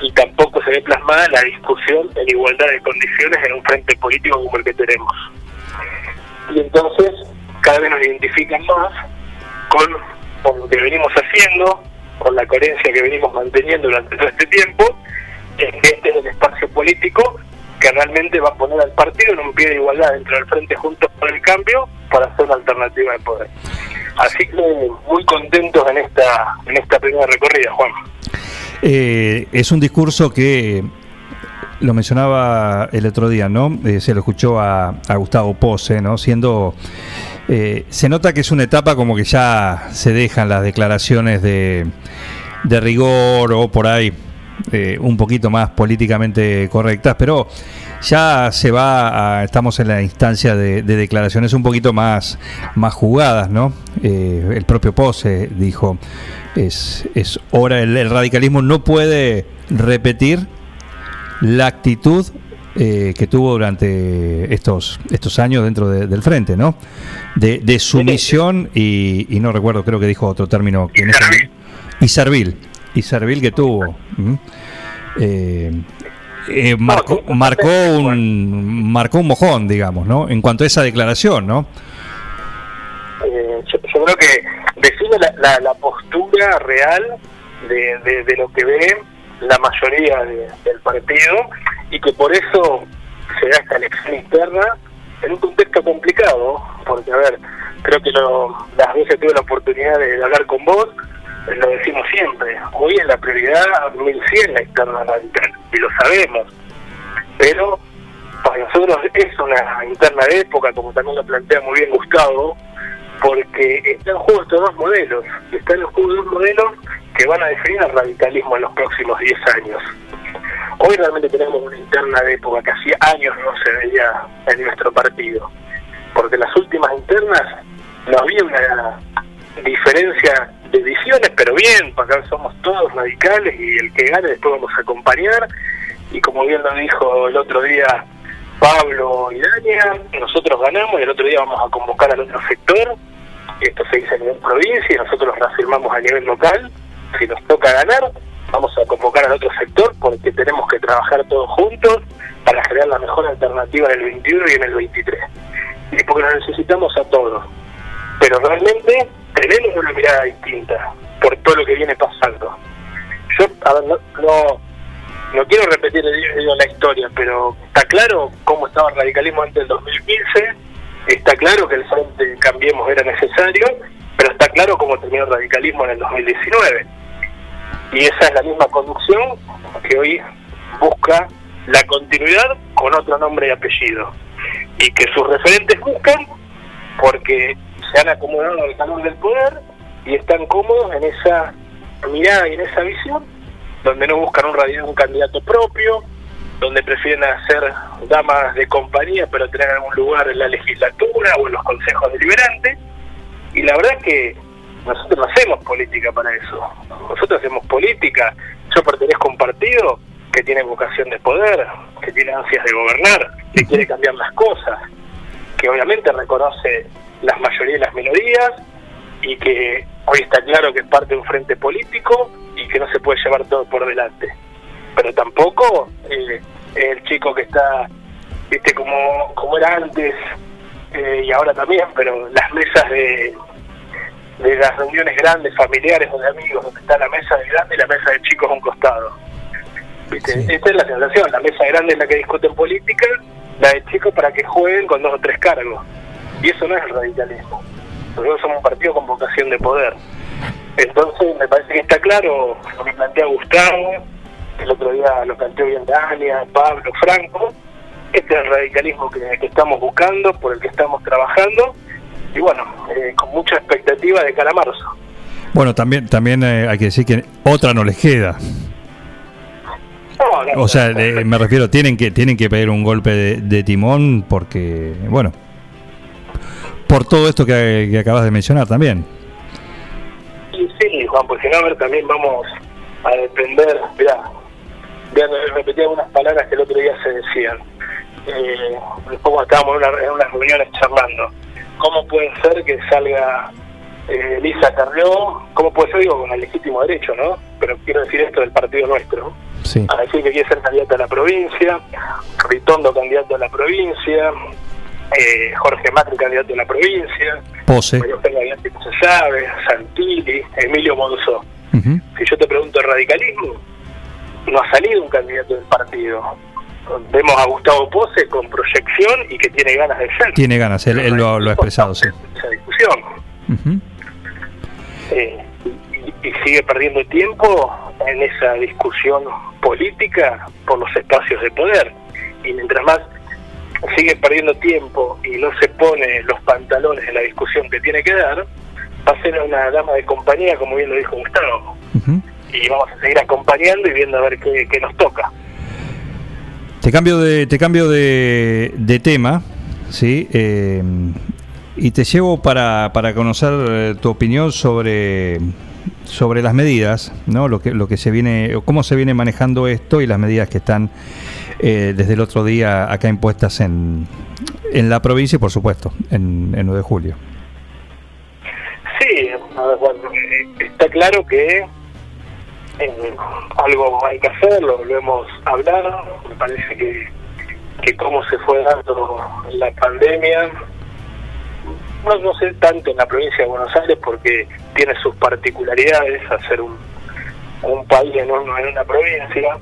y tampoco se ve plasmada la discusión en igualdad de condiciones en un frente político como el que tenemos. Y entonces cada vez nos identifican más con, lo que venimos haciendo, con la coherencia que venimos manteniendo durante todo este tiempo, que este es el espacio político que realmente va a poner al partido en un pie de igualdad dentro del Frente Juntos por el Cambio para hacer una alternativa de poder. Así que muy contentos en esta en esta primera recorrida, Juan. Eh, es un discurso que lo mencionaba el otro día, ¿no? Eh, se lo escuchó a, Gustavo Pose, ¿no? Siendo. eh, se nota que es una etapa como que ya se dejan las declaraciones de, de rigor o por ahí eh, un poquito más políticamente correctas, pero ya se va a, estamos en la instancia de, de declaraciones un poquito más, más jugadas, ¿no? Eh, el propio Pose dijo, es, es hora, el, el radicalismo no puede repetir la actitud eh, que tuvo durante estos estos años dentro de- del frente, ¿no? De, de sumisión y, y no recuerdo, creo que dijo otro término que en ese- y servil, y servil que tuvo. Eh, eh, marcó, marcó un marcó un mojón, digamos, ¿no? En cuanto a esa declaración, ¿no? Eh, yo, yo creo que define la, la- la postura real de, de- de lo que ve la mayoría de- del partido y que por eso se da esta elección interna en un contexto complicado, porque a ver, creo que lo- las veces tuve la oportunidad de, hablar con vos, lo decimos siempre, hoy es la prioridad 1100 la interna radical, y lo sabemos, pero para nosotros es una interna de época, como también lo plantea muy bien Gustavo, porque están en estos dos modelos, están en juego dos modelos que van a definir el radicalismo en los próximos 10 años. Hoy realmente tenemos una interna de época que hacía años no se veía en nuestro partido, porque las últimas internas no había una diferencia de pero bien, porque acá somos todos radicales y el que gane después vamos a acompañar, y como bien lo dijo el otro día Pablo y Dania, nosotros ganamos y el otro día vamos a convocar al otro sector, esto se dice a nivel provincia y nosotros lo reafirmamos a nivel local, si nos toca ganar, vamos a convocar al otro sector porque tenemos que trabajar todos juntos para generar la mejor alternativa en el 21 y en el 23. Y porque nos necesitamos a todos. Pero realmente tenemos una mirada distinta por todo lo que viene pasando. Yo, a ver, no, no, quiero repetir la historia, pero está claro cómo estaba el radicalismo antes del 2015, está claro que el Frente Cambiemos era necesario, pero está claro cómo terminó el radicalismo en el 2019. Y esa es la misma conducción que hoy busca la continuidad con otro nombre y apellido. Y que sus referentes buscan porque se han acomodado al calor del poder y están cómodos en esa mirada y en esa visión, donde no buscan un, radi- un candidato propio, donde prefieren hacer damas de compañía pero tener algún lugar en la legislatura o en los consejos deliberantes. Y la verdad que nosotros no hacemos política para eso. Nosotros hacemos política. Yo pertenezco a un partido que tiene vocación de poder, que tiene ansias de gobernar, que quiere cambiar las cosas, que obviamente reconoce las mayorías y las minorías y que hoy está claro que es parte de un frente político y que no se puede llevar todo por delante. Pero tampoco eh, el chico que está, viste, como, como era antes eh, y ahora también, pero las mesas de, de las reuniones grandes, familiares o de amigos, donde está la mesa de grande y la mesa de chicos a un costado. ¿Viste? Esta es la sensación, la mesa grande es la que discuten política, la de chicos para que jueguen con dos o tres cargos. Y eso no es el radicalismo. Nosotros somos un partido con vocación de poder. Entonces me parece que está claro lo que plantea Gustavo, el otro día lo planteó bien Dania, Pablo, Franco. Este es el radicalismo que, que estamos buscando, por el que estamos trabajando, y bueno, eh, con mucha expectativa de cara a marzo. Bueno, también también eh, hay que decir que otra no les queda. No, no, O sea, eh, me refiero, tienen que tienen que pedir un golpe de, de timón porque, bueno, por todo esto que, que acabas de mencionar también. Sí, sí, Juan, porque no, a ver, también vamos a depender, mirá, voy a repetir algunas palabras que el otro día se decían. Eh, después cuando estábamos en, una- en unas reuniones charlando, ¿cómo puede ser que salga eh, Lisa Carrió? ¿Cómo puede ser, digo, con el legítimo derecho, no? Pero quiero decir esto del partido nuestro, Sí. a decir que quiere ser candidato a la provincia, Ritondo candidato a la provincia, eh, Jorge Macri candidato a la provincia, Pose. María Eugenia no se sabe, Santilli, Emilio Monzó. Si yo te pregunto el radicalismo, no ha salido un candidato del partido. Vemos a Gustavo Pose con proyección y que tiene ganas de ser Tiene ganas, él, él lo, lo ha expresado, sí. esa discusión. Eh, y, y sigue perdiendo tiempo en esa discusión política por los espacios de poder. Y mientras más sigue perdiendo tiempo y no se pone los pantalones en la discusión que tiene que dar, va a ser una dama de compañía, como bien lo dijo Gustavo. Y vamos a seguir acompañando y viendo a ver qué, qué nos toca. Te cambio de, te cambio de, de tema, ¿sí? Eh, y te llevo para, para conocer eh, tu opinión sobre, sobre las medidas, ¿no? Lo que, lo que se viene, cómo se viene manejando esto y las medidas que están eh, desde el otro día acá impuestas en, en la provincia y por supuesto en, en 9 de julio. Sí, bueno, eh, está claro que eh, algo hay que hacer, lo, hemos hablado, me parece que, que cómo se fue dando la pandemia, no, no sé tanto en la provincia de Buenos Aires porque tiene sus particularidades hacer un, un país en, en una provincia,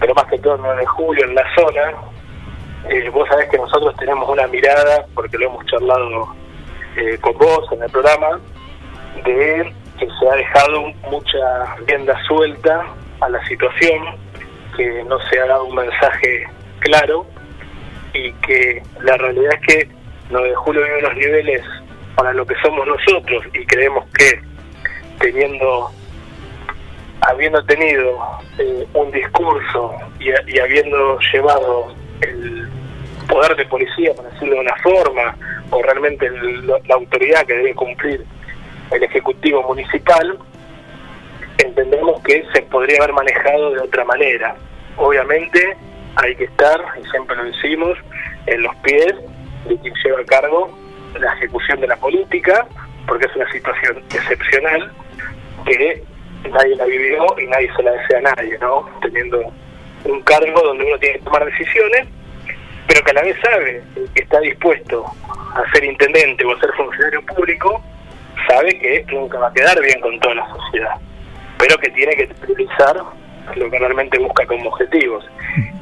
pero más que todo el 9 de julio en la zona, eh, vos sabés que nosotros tenemos una mirada, porque lo hemos charlado eh, con vos en el programa, de que se ha dejado mucha rienda suelta a la situación, que no se ha dado un mensaje claro y que la realidad es que 9 de julio vive unos niveles para lo que somos nosotros y creemos que teniendo habiendo tenido eh, un discurso y, habiendo llevado el poder de policía, por decirlo de una forma, o realmente el- la autoridad que debe cumplir el Ejecutivo Municipal, entendemos que se podría haber manejado de otra manera. Obviamente hay que estar, y siempre lo decimos, en los pies de quien lleva a cargo la ejecución de la política, porque es una situación excepcional que nadie la vivió y nadie se la desea a nadie, ¿no? Teniendo un cargo donde uno tiene que tomar decisiones, pero que a la vez sabe que está dispuesto a ser intendente o a ser funcionario público, sabe que nunca va a quedar bien con toda la sociedad, pero que tiene que priorizar lo que realmente busca como objetivos.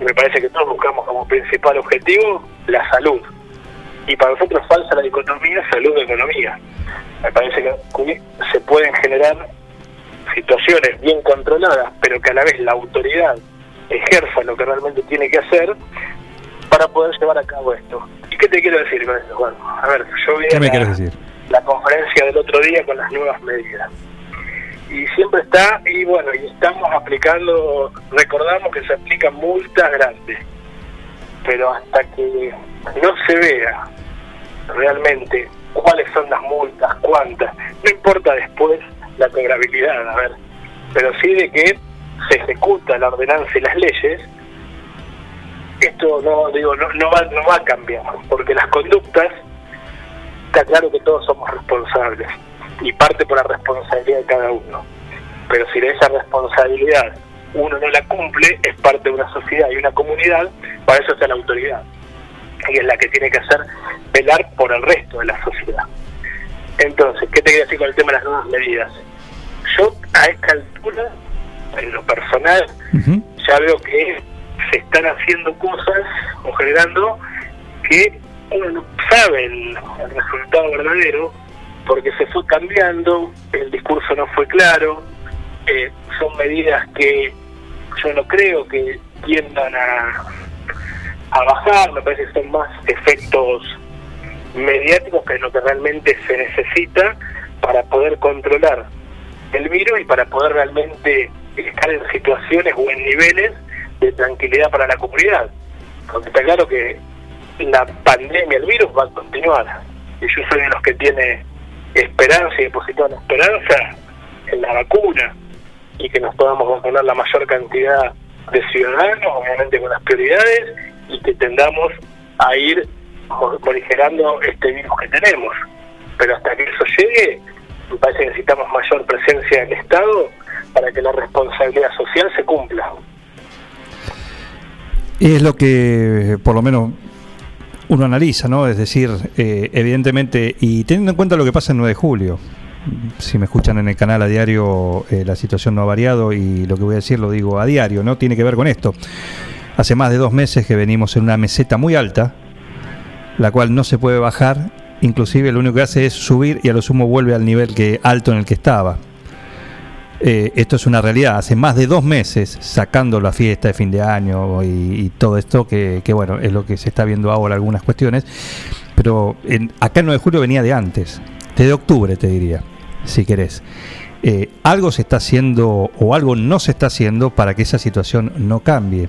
Y me parece que todos buscamos como principal objetivo la salud. Y para nosotros falsa la dicotomía salud-economía. Me parece que se pueden generar situaciones bien controladas, pero que a la vez la autoridad ejerza lo que realmente tiene que hacer para poder llevar a cabo esto. ¿Y qué te quiero decir con esto? Bueno, a ver, yo vi ¿Qué me la- decir? la conferencia del otro día con las nuevas medidas. Y siempre está, y bueno, y estamos aplicando, recordamos que se aplican multas grandes, pero hasta que no se vea realmente cuáles son las multas, cuántas, no importa después la cobrabilidad, a ver, pero sí de que se ejecuta la ordenanza y las leyes, esto no digo no, no va no va a cambiar porque las conductas está claro que todos somos responsables y parte por la responsabilidad de cada uno. Pero si de esa responsabilidad uno no la cumple es parte de una sociedad y una comunidad para eso está la autoridad y es la que tiene que hacer velar por el resto de la sociedad entonces qué te quería decir con el tema de las nuevas medidas yo a esta altura en lo personal ya veo que se están haciendo cosas o generando que uno no sabe el, el resultado verdadero porque se fue cambiando, el discurso no fue claro, eh, son medidas que yo no creo que tiendan a, a bajar, me parece que son más efectos mediáticos que lo que realmente se necesita para poder controlar el virus y para poder realmente estar en situaciones o en niveles de tranquilidad para la comunidad. Porque está claro que la pandemia, el virus va a continuar. Y yo soy de los que tiene esperanza y depositó la esperanza en la vacuna y que nos podamos vacunar la mayor cantidad de ciudadanos, obviamente con las prioridades, y que tendamos a ir morigerando este virus que tenemos. Pero hasta que eso llegue, me parece que necesitamos mayor presencia del Estado para que la responsabilidad social se cumpla. Es lo que, por lo menos, uno analiza, ¿no? Es decir, eh, evidentemente, y teniendo en cuenta lo que pasa el 9 de julio, si me escuchan en el canal a diario, eh, la situación no ha variado y lo que voy a decir lo digo a diario, ¿no? Tiene que ver con esto. Hace más de dos meses que venimos en una meseta muy alta, la cual no se puede bajar, inclusive lo único que hace es subir y a lo sumo vuelve al nivel que alto en el que estaba. eh, esto es una realidad. Hace más de dos meses sacando la fiesta de fin de año y, todo esto, que, que, bueno, es lo que se está viendo ahora algunas cuestiones. Pero en, acá el 9 de julio venía de antes, desde octubre te diría, si querés. Eh, algo se está haciendo o algo no se está haciendo para que esa situación no cambie.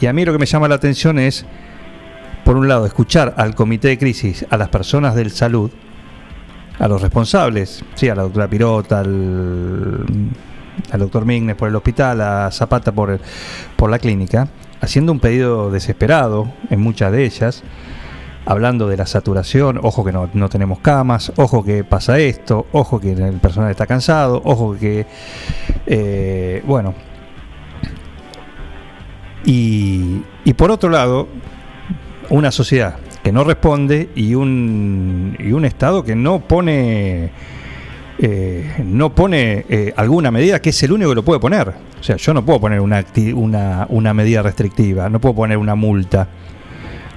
Y a mí lo que me llama la atención es, por un lado, escuchar al comité de crisis, a las personas del salud, a los responsables, sí, a la doctora Pirota, al, doctor Mignes por el hospital, a Zapata por, el- por la clínica, haciendo un pedido desesperado en muchas de ellas, hablando de la saturación, ojo que no, no tenemos camas, ojo que pasa esto, ojo que el personal está cansado, ojo que, eh, bueno. Y, y por otro lado, una sociedad que no responde y un, y un Estado que no pone eh, no pone eh, alguna medida que es el único que lo puede poner. O sea, yo no puedo poner una, una, una medida restrictiva, no puedo poner una multa,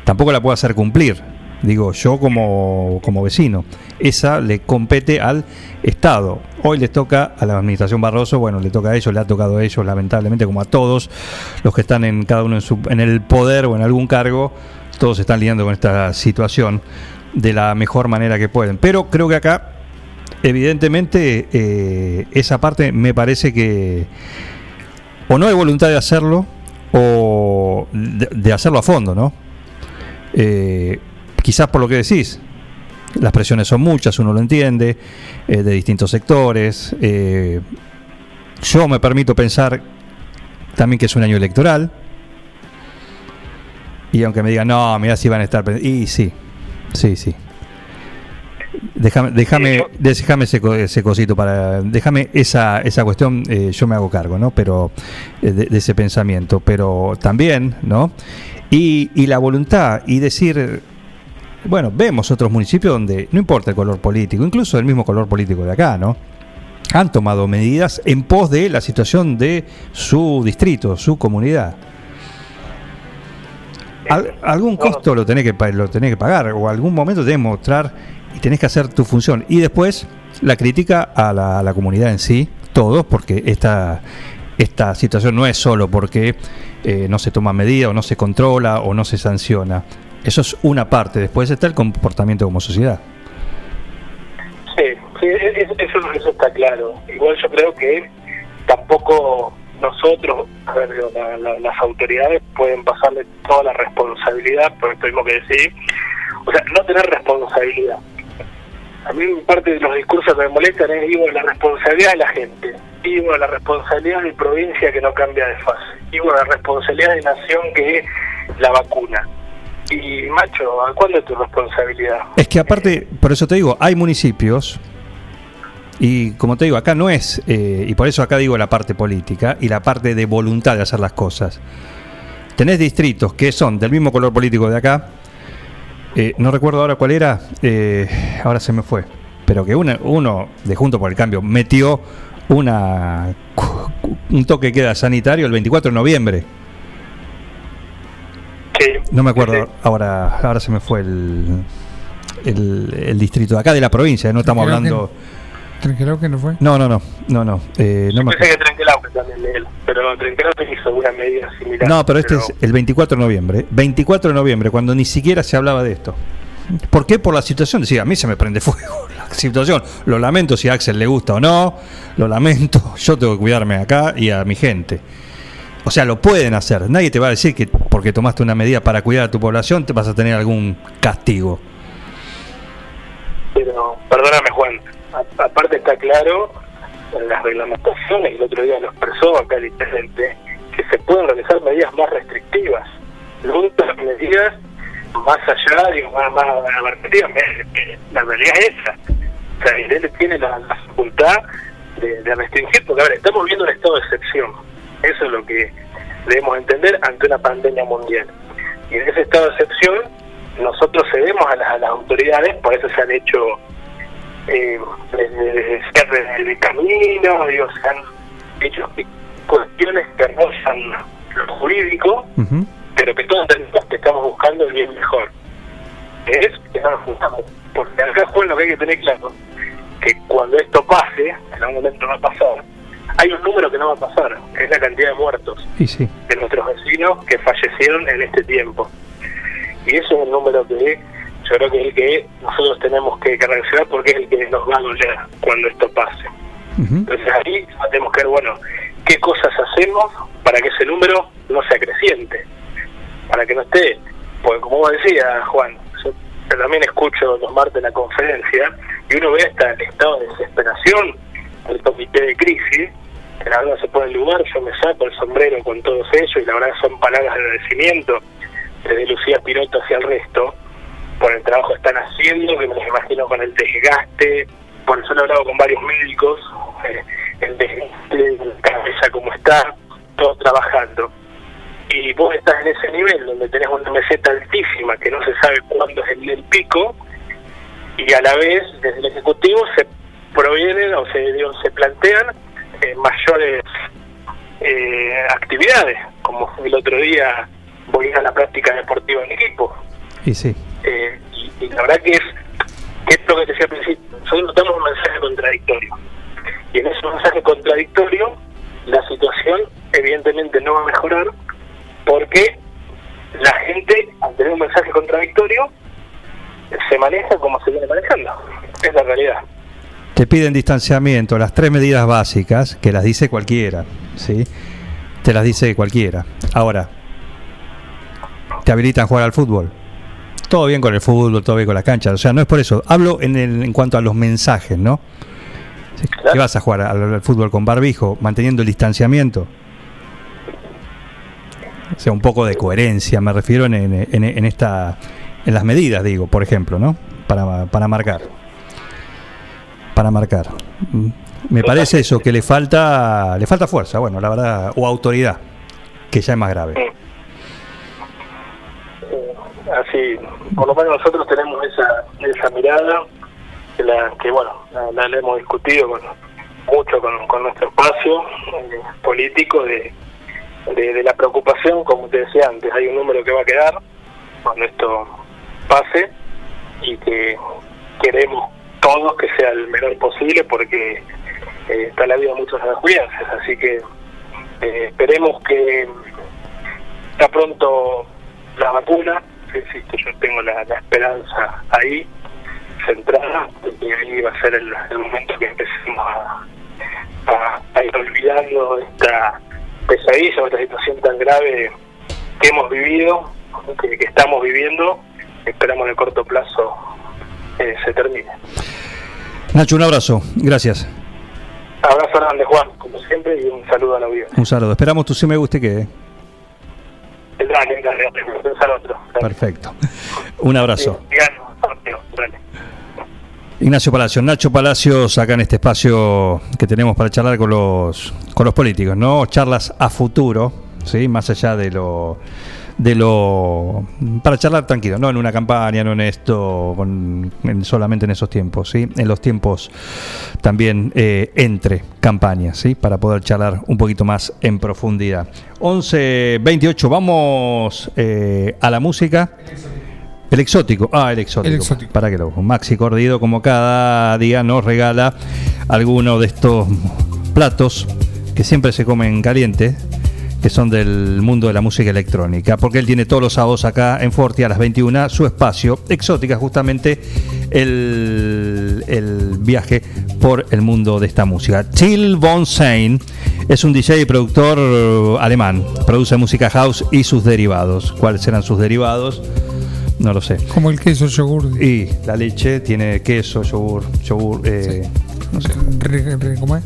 tampoco la puedo hacer cumplir. Digo, yo como, como vecino, esa le compete al Estado. Hoy les toca a la administración Barroso, bueno, le toca a ellos, le ha tocado a ellos, lamentablemente, como a todos los que están en cada uno en, su, en el poder o en algún cargo, todos están lidiando con esta situación de la mejor manera que pueden. Pero creo que acá, evidentemente, eh, esa parte me parece que o no hay voluntad de hacerlo o de, hacerlo a fondo, ¿no? Eh, quizás por lo que decís, las presiones son muchas, uno lo entiende, eh, de distintos sectores. yo me permito pensar también que es un año electoral. Y aunque me digan, no, mira si van a estar... pen-". Y sí, sí, sí. Déjame, déjame, déjame ese, ese cosito para, déjame esa, esa cuestión, eh, yo me hago cargo, ¿no? Pero eh, de, de ese pensamiento, pero también, ¿no? Y, y la voluntad y decir, bueno, vemos otros municipios donde no importa el color político, incluso el mismo color político de acá, ¿no? Han tomado medidas en pos de la situación de su distrito, su comunidad. Al- algún costo lo tenés, que, lo tenés que pagar o algún momento tenés que mostrar y tenés que hacer tu función. Y después la crítica a la, a la comunidad en sí, todos, porque esta, esta situación no es solo porque eh, no se toma medida o no se controla o no se sanciona. Eso es una parte. Después está el comportamiento como sociedad. Sí, sí, e- e- eso, eso está claro. Igual yo creo que tampoco nosotros, la- la- las autoridades pueden pasarle toda la responsabilidad por esto mismo que decís. O sea, no tener responsabilidad. A mí parte de los discursos que me molestan es, digo, la responsabilidad de la gente. Digo, la responsabilidad de provincia que no cambia de fase. Digo, la responsabilidad de nación que es la vacuna. Y, macho, ¿a cuándo es tu responsabilidad? Es que aparte, por eso te digo, hay municipios, y como te digo, acá no es, eh, y por eso acá digo la parte política y la parte de voluntad de hacer las cosas. Tenés distritos que son del mismo color político de acá, eh, no recuerdo ahora cuál era, eh, ahora se me fue, pero que una- uno de Junto por el Cambio metió una un toque de queda sanitario el 24 de noviembre. No me acuerdo ahora, ahora se me fue el, el, el distrito de acá de la provincia, no estamos hablando. Tranquilo que no fue. No, no, no, no, no, eh, no me Pensé que Trenquelauque también él, pero Trenquelauque hizo una medida similar. No, pero este es el 24 de noviembre. 24 de noviembre, cuando ni siquiera se hablaba de esto. ¿Por qué? Por la situación. Decía, a mí se me prende fuego la situación. Lo lamento si a Axel le gusta o no. Lo lamento. Yo tengo que cuidarme acá y a mi gente. O sea, lo pueden hacer. Nadie te va a decir que porque tomaste una medida para cuidar a tu población te vas a tener algún castigo. Pero, perdóname Juan, aparte está claro en las reglamentaciones, el otro día lo expresó acá el intendente, que se pueden realizar medidas más restrictivas. Lo medidas más allá, digo, más, más abarcativas, la realidad es esa. O sea, él tiene la, facultad de, de restringir, porque a ver, estamos viendo un estado de excepción. Eso es lo que debemos entender ante una pandemia mundial. Y en ese estado de excepción, nosotros cedemos a las, a las autoridades, por eso se han hecho eh, desde cierre de caminos, digo, se han hecho cuestiones que rozan lo jurídico, pero que todos que estamos buscando el bien mejor. Es que no nos juntamos. Porque acá, Juan, lo que hay que tener claro, que cuando esto pase, en algún momento va a pasar, hay un número que no va a pasar, que es la cantidad de muertos sí. de nuestros vecinos que fallecieron en este tiempo. Y eso es el número que yo creo que es el que nosotros tenemos que, reaccionar porque es el que nos va a doler cuando esto pase. Entonces ahí tenemos que ver, bueno, qué cosas hacemos para que ese número no sea creciente, para que no esté, porque como vos decías, Juan, yo también escucho los martes la conferencia y uno ve hasta el estado de desesperación del comité de crisis, que la verdad se pone en lugar, yo me saco el sombrero con todos ellos y la verdad son palabras de agradecimiento desde Lucía Piroto hacia el resto, por el trabajo que están haciendo, que me los imagino con el desgaste, por eso he hablado con varios médicos, eh, el desgaste, la cabeza como está, todos trabajando. Y vos estás en ese nivel donde tenés una meseta altísima que no se sabe cuándo es el, pico, y a la vez desde el Ejecutivo se provienen o se, digo, se plantean eh, mayores eh, actividades, como el otro día voy a la práctica deportiva en equipo. Y sí. Eh, y, la verdad que es, que es lo que decía al principio, nosotros notamos un mensaje contradictorio. Y en ese mensaje contradictorio, la situación evidentemente no va a mejorar porque la gente, al tener un mensaje contradictorio, se maneja como se viene manejando. Es la realidad. Te piden distanciamiento, las tres medidas básicas, que las dice cualquiera, ¿sí? Te las dice cualquiera. Ahora, te habilitan a jugar al fútbol. Todo bien con el fútbol, todo bien con las canchas. O sea, no es por eso. Hablo en, el, en cuanto a los mensajes, ¿no? Sí, ¿Qué vas a jugar al, al fútbol con barbijo, manteniendo el distanciamiento? O sea, un poco de coherencia, me refiero en, en, en- en esta, en las medidas, digo, por ejemplo, ¿no? Para, para marcar. Para marcar. Mm. Me parece eso, que le falta, le falta fuerza, bueno, la verdad, o autoridad, que ya es más grave. Así, por lo menos nosotros tenemos esa, esa mirada que, bueno, la, hemos discutido con, mucho con, nuestro espacio eh, político de, de, la preocupación, como te decía antes, hay un número que va a quedar cuando esto pase y que queremos todos que sea el menor posible porque eh, está la vida de muchos julienses, así que eh, esperemos que está pronto la vacuna, insisto, yo tengo la, la esperanza ahí, centrada, y ahí va a ser el, el momento que empecemos a, a, a ir olvidando esta pesadilla o esta situación tan grave que hemos vivido, que, que estamos viviendo, esperamos en el corto plazo eh, se termine. Nacho, un abrazo, gracias. Abrazo grande Juan, como siempre, y un saludo a la audiencia. Un saludo. Esperamos tu sí me guste que. Pensar otro. Perfecto. Un abrazo. Ignacio Palacios, Nacho Palacios, acá en este espacio que tenemos para charlar con los con los políticos, ¿no? Charlas a futuro, ¿sí? Más allá de lo de lo para charlar tranquilo, no en una campaña, no en esto, con- en- solamente en esos tiempos, ¿sí? En los tiempos también eh, entre campañas, ¿sí? Para poder charlar un poquito más en profundidad. 11 28, vamos eh, a la música. El exótico, ah, el exótico. El exótico. Para que lo Maxi Cordido, como cada día, nos regala alguno de estos platos que siempre se comen caliente, que son del mundo de la música electrónica, porque él tiene todos los sábados acá en Forti a las 21 su espacio exótica, justamente el, el viaje por el mundo de esta música. Till Von Sein es un DJ y productor alemán, produce música house y sus derivados. ¿Cuáles serán sus derivados? No lo sé. Como el queso yogur. Y la leche tiene queso, yogur, yogur, eh, no sé. ¿Cómo es?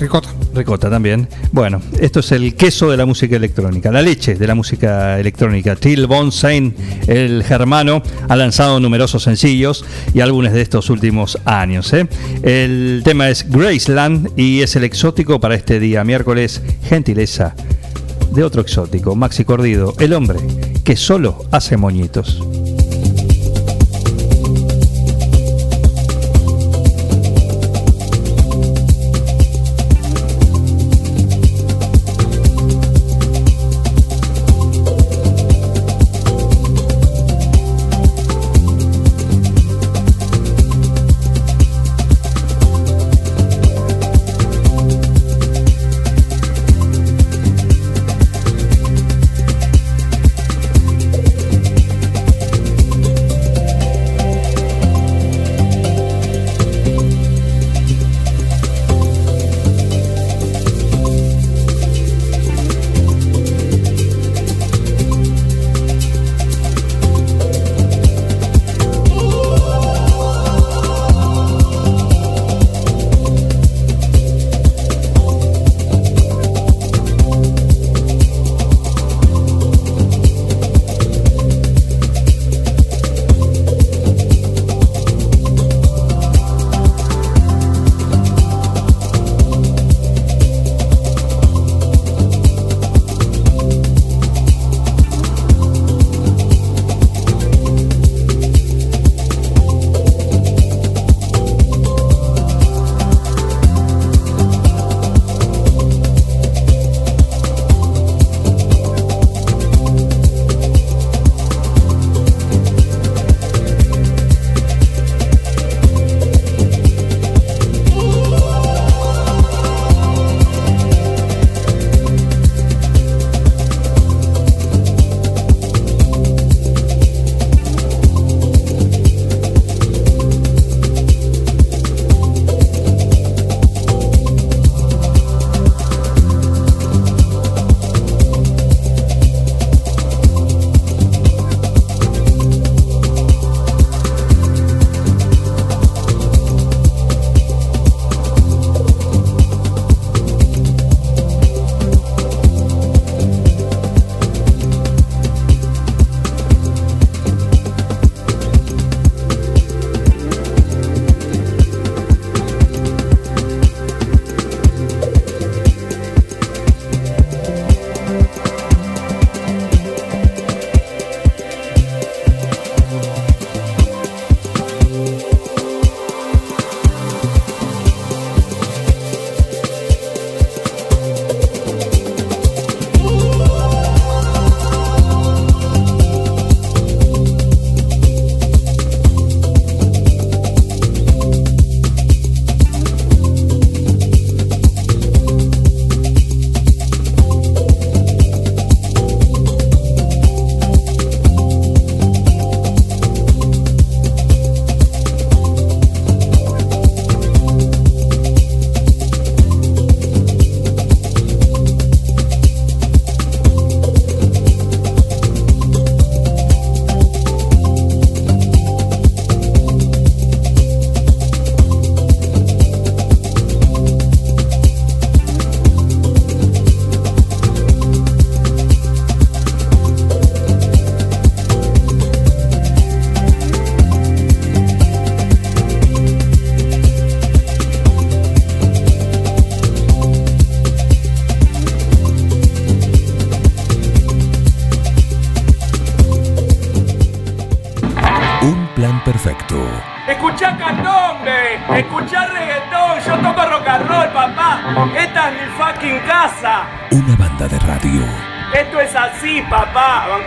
Ricota. Ricota también. Bueno, esto es el queso de la música electrónica, la leche de la música electrónica. Till Von Sein, el germano, ha lanzado numerosos sencillos y álbumes de estos últimos años. ¿eh? El tema es Graceland y es el exótico para este día, miércoles, gentileza de otro exótico, Maxi Cordido, el hombre que solo hace moñitos.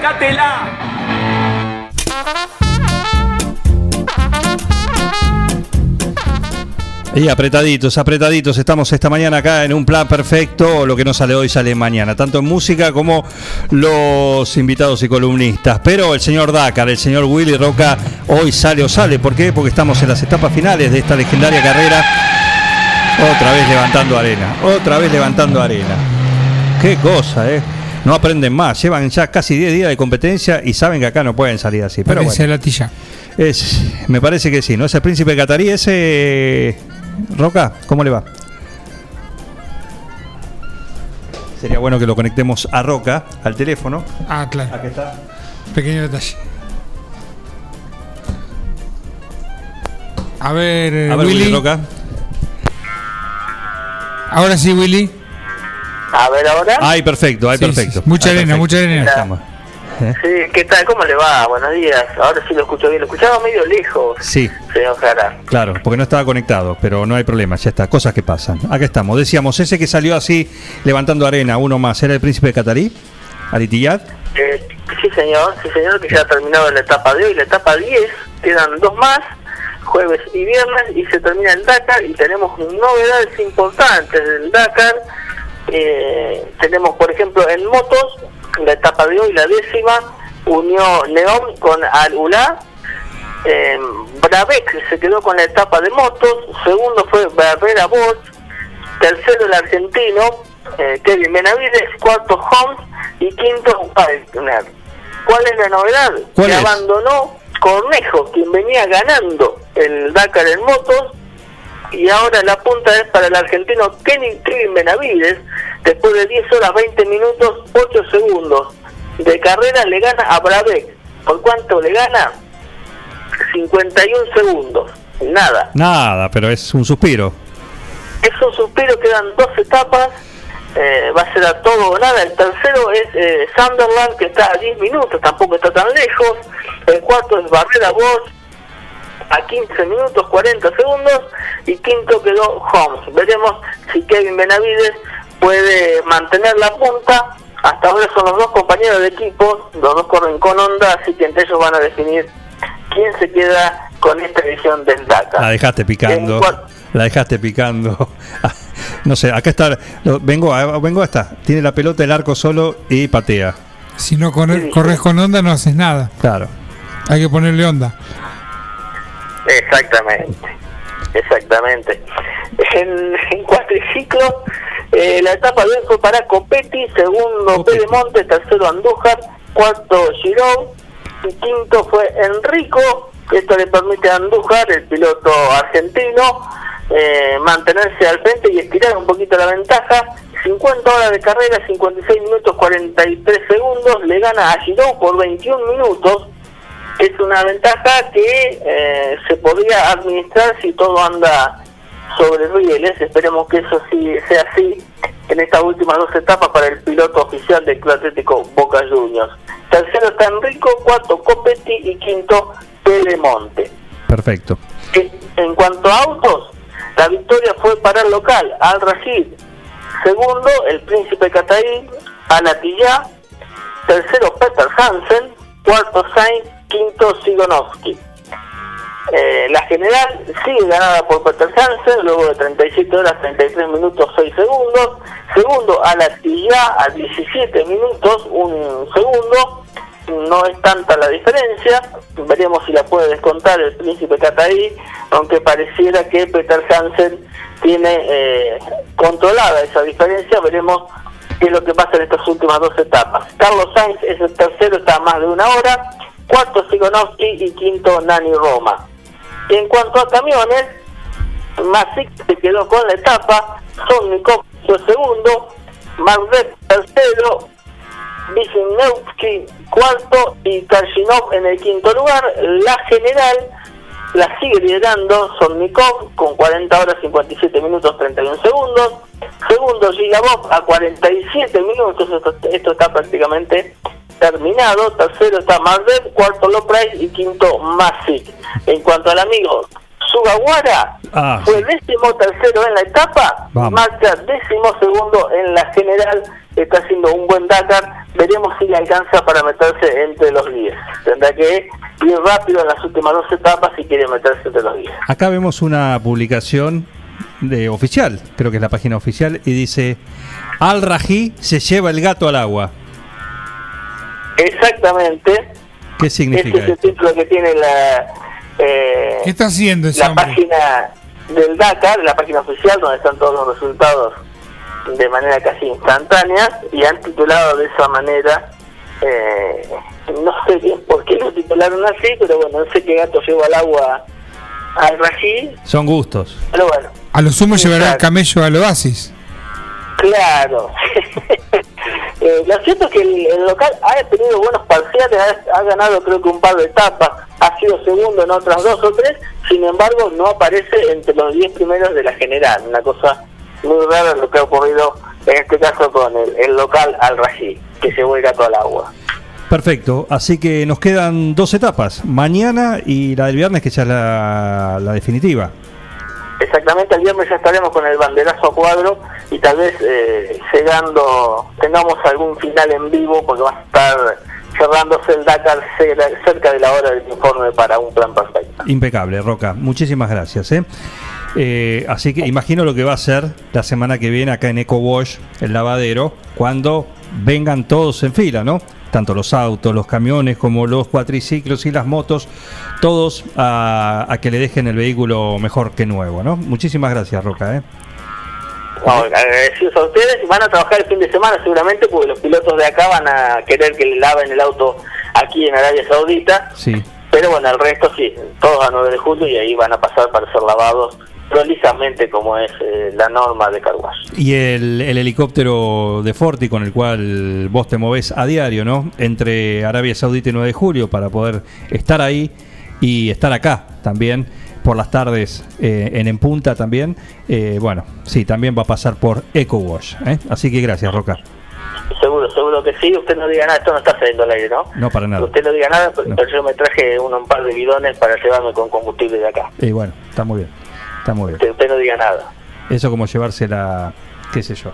Bancátela. Y apretaditos, apretaditos, estamos esta mañana acá en un plan perfecto, lo que no sale hoy sale mañana, tanto en música como los invitados y columnistas. Pero el señor Dakar, el señor Willy Roca, hoy sale o sale, ¿por qué? Porque estamos en las etapas finales de esta legendaria carrera, otra vez levantando arena, otra vez levantando arena. Qué cosa, ¿eh? No aprenden más, llevan ya casi 10 días de competencia y saben que acá no pueden salir así. Pero Parece bueno. latilla. Es, me parece que sí, ¿no? Es el príncipe catarí ese. Roca, ¿cómo le va? Sería bueno que lo conectemos a Roca, al teléfono. Ah, claro. Aquí está. Pequeño detalle. A ver, A ver, Willy. Willy Roca. Ahora sí, Willy. A ver ahora. Ay, perfecto, ay, Sí, perfecto. sí, mucha Ay, arena, perfecto. mucha arena. Estamos. ¿Eh? Sí, ¿qué tal? ¿Cómo le va? Buenos días. Ahora sí lo escucho bien. Lo escuchaba medio lejos, Sí, señor Jara. claro, porque no estaba conectado, pero no hay problema, ya está, cosas que pasan. Acá estamos, decíamos, ese que salió así levantando arena, uno más, ¿era el príncipe catarí? ¿Alitiyat? Eh, sí, señor. Sí, señor, que ya ha terminado la etapa de hoy. La etapa 10. Quedan dos más, jueves y viernes, y se termina el Dakar. Y tenemos novedades importantes del Dakar. Eh, tenemos, por ejemplo, en motos, la etapa de hoy, la décima, unió León con Al-Ula. Eh, Brabec se quedó con la etapa de motos. Segundo fue Barrera Bosch. Tercero el argentino, eh, Kevin Benavides. Cuarto Holmes. Y quinto Wagner. ¿Cuál es la novedad? ¿Cuál que es? abandonó Cornejo, quien venía ganando el Dakar en motos. Y ahora la punta es para el argentino Kenny Kevin Benavides. Después de 10 horas 20 minutos 8 segundos de carrera le gana a Brabec. ¿Por cuánto le gana? 51 segundos. Nada. Nada, pero es un suspiro. Es un suspiro, quedan dos etapas. eh, va a ser a todo o nada. El tercero es eh, Sunderland, que está a 10 minutos, tampoco está tan lejos. El cuarto es Barrera Bosch, a 15 minutos 40 segundos. Y quinto quedó Holmes. Veremos si Kevin Benavides puede mantener la punta. Hasta ahora son los dos compañeros de equipo, los dos corren con onda, así que entre ellos van a definir quién se queda con esta edición del Dakar. La dejaste picando. La dejaste picando. No sé, acá está. Vengo, a- vengo a esta. Tiene la pelota, el arco solo y patea. Si no corre- corres con onda, no haces nada. Claro. Hay que ponerle onda. Exactamente, exactamente. En, en cuatriciclo, eh, la etapa de hoy fue para Copetti, segundo Pedemonte, tercero Andújar, cuarto Girón y quinto fue Enrico. Esto le permite a Andújar, el piloto argentino, eh, mantenerse al frente y estirar un poquito la ventaja. 50 horas de carrera, 56 minutos 43 segundos, le gana a Girón por 21 minutos es una ventaja que eh, se podría administrar si todo anda sobre rieles. Esperemos que eso sí sea así en estas últimas dos etapas para el piloto oficial del Club Atlético Boca Juniors. Tercero está Enrico, cuarto Copetti y quinto Pedemonte. Perfecto. En, cuanto a autos, la victoria fue para el local, Al Rashid. Segundo, el Príncipe Catarí, Anatillá. Tercero, Peter Hansen. Cuarto, Sainz. Quinto, Sigonovsky. Eh, la general sigue ganada por Peter Hansen, luego de 37 horas, 33 minutos, 6 segundos. Segundo, Anatillá a 17 minutos, un segundo. No es tanta la diferencia. Veremos si la puede descontar el príncipe Catarí, aunque pareciera que Peter Hansen tiene eh, controlada esa diferencia. Veremos qué es lo que pasa en estas últimas dos etapas. Carlos Sainz es el tercero, está a más de una hora. Cuarto, Sigonovsky y quinto, Nani Roma. En cuanto a camiones, Masic se quedó con la etapa, Sonnikov fue segundo, Mardet tercero, Wisniewski cuarto y Karshinov en el quinto lugar. La general la sigue liderando Sonnikov con 40 horas 57 minutos 31 segundos. Segundo Gigabov a 47 minutos, esto está prácticamente terminado. Tercero está Mardet, cuarto Loprais y quinto Masic. En cuanto al amigo Sugawara, Ah, fue décimo tercero en la etapa, Vamos. marcha décimo segundo en la general, está haciendo un buen Dakar, veremos si le alcanza para meterse entre los 10. Tendrá que ir rápido en las últimas dos etapas si quiere meterse entre los 10. Acá vemos una publicación de oficial, creo que es la página oficial, y dice: Al Rají se lleva el gato al agua. Exactamente, ¿Qué este significa es el título que tiene la... eh, ¿Qué está haciendo ese la hombre? página del Dakar, la página oficial donde están todos los resultados de manera casi instantánea y han titulado de esa manera, eh, no sé bien por qué lo titularon así, pero bueno, no sé qué gato llevó al agua al Rají, Son gustos. pero bueno, A lo sumo llevará el camello al oasis. claro. Eh, lo cierto es que el, el local ha tenido buenos parciales, ha, ganado creo que un par de etapas, ha sido segundo en otras dos o tres, sin embargo no aparece entre los 10 primeros de la general, una cosa muy rara lo que ha ocurrido en este caso con el, el local Al Rají, que llevó el gato al agua. Perfecto, así que nos quedan dos etapas, mañana y la del viernes, que ya es la definitiva. Exactamente, el viernes ya estaremos con el banderazo a cuadro y tal vez eh, llegando, tengamos algún final en vivo porque va a estar cerrándose el Dakar cer- cerca de la hora del informe para un plan perfecto. Impecable, Roca. Muchísimas gracias. ¿eh? Eh, así que imagino lo que va a ser la semana que viene acá en Eco Wash, el lavadero, cuando vengan todos en fila, ¿no? Tanto los autos, los camiones, como los cuatriciclos y las motos, todos a, a que le dejen el vehículo mejor que nuevo, ¿no? Muchísimas gracias, Roca. ¿eh? No, agradecidos a ustedes y van a trabajar el fin de semana seguramente porque los pilotos de acá van a querer que le laven el auto aquí en Arabia Saudita, Sí. pero bueno, el resto sí, todos a 9 de julio y ahí van a pasar para ser lavados prolijamente como es eh, la norma de Carwash. Y el, el helicóptero de Forti con el cual vos te movés a diario, ¿no? Entre Arabia Saudita y 9 de julio para poder estar ahí y estar acá también por las tardes eh, en En Punta también. Eh, bueno, sí, también va a pasar por Eco Wash. ¿eh? Así que gracias, Roca. Seguro, seguro que sí, usted no diga nada, esto no está saliendo al aire, ¿no? No para nada. Usted no diga nada, pero yo me traje uno, un par de bidones para llevarme con combustible de acá. Y bueno, está muy bien. Está muy bien. Usted, usted no diga nada. Eso como llevarse la, qué sé yo,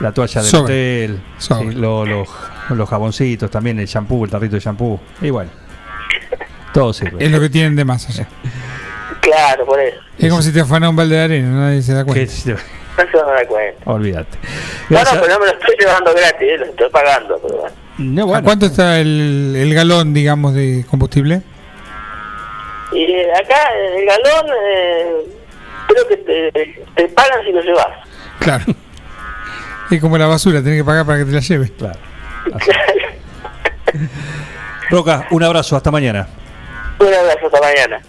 la toalla del Sobre. hotel, Sobre. sí, lo- los, los jaboncitos, también el shampoo, el tarrito de shampoo. Y bueno, todo sirve. Es lo que tienen de más allá. Claro, por eso. Es como si te afana un balde de arena, nadie se da cuenta. No se van a dar cuenta. Olvídate. No, no, pero no me lo estoy llevando gratis, eh, lo estoy pagando. Pero bueno. No, ¿A cuánto está el, el galón, digamos, de combustible? Y acá el galón, eh, creo que te, te pagan si lo llevas. Claro. Es como la basura, tenés que pagar para que te la lleve. Claro. Roca, un abrazo, hasta mañana. Un abrazo, hasta mañana.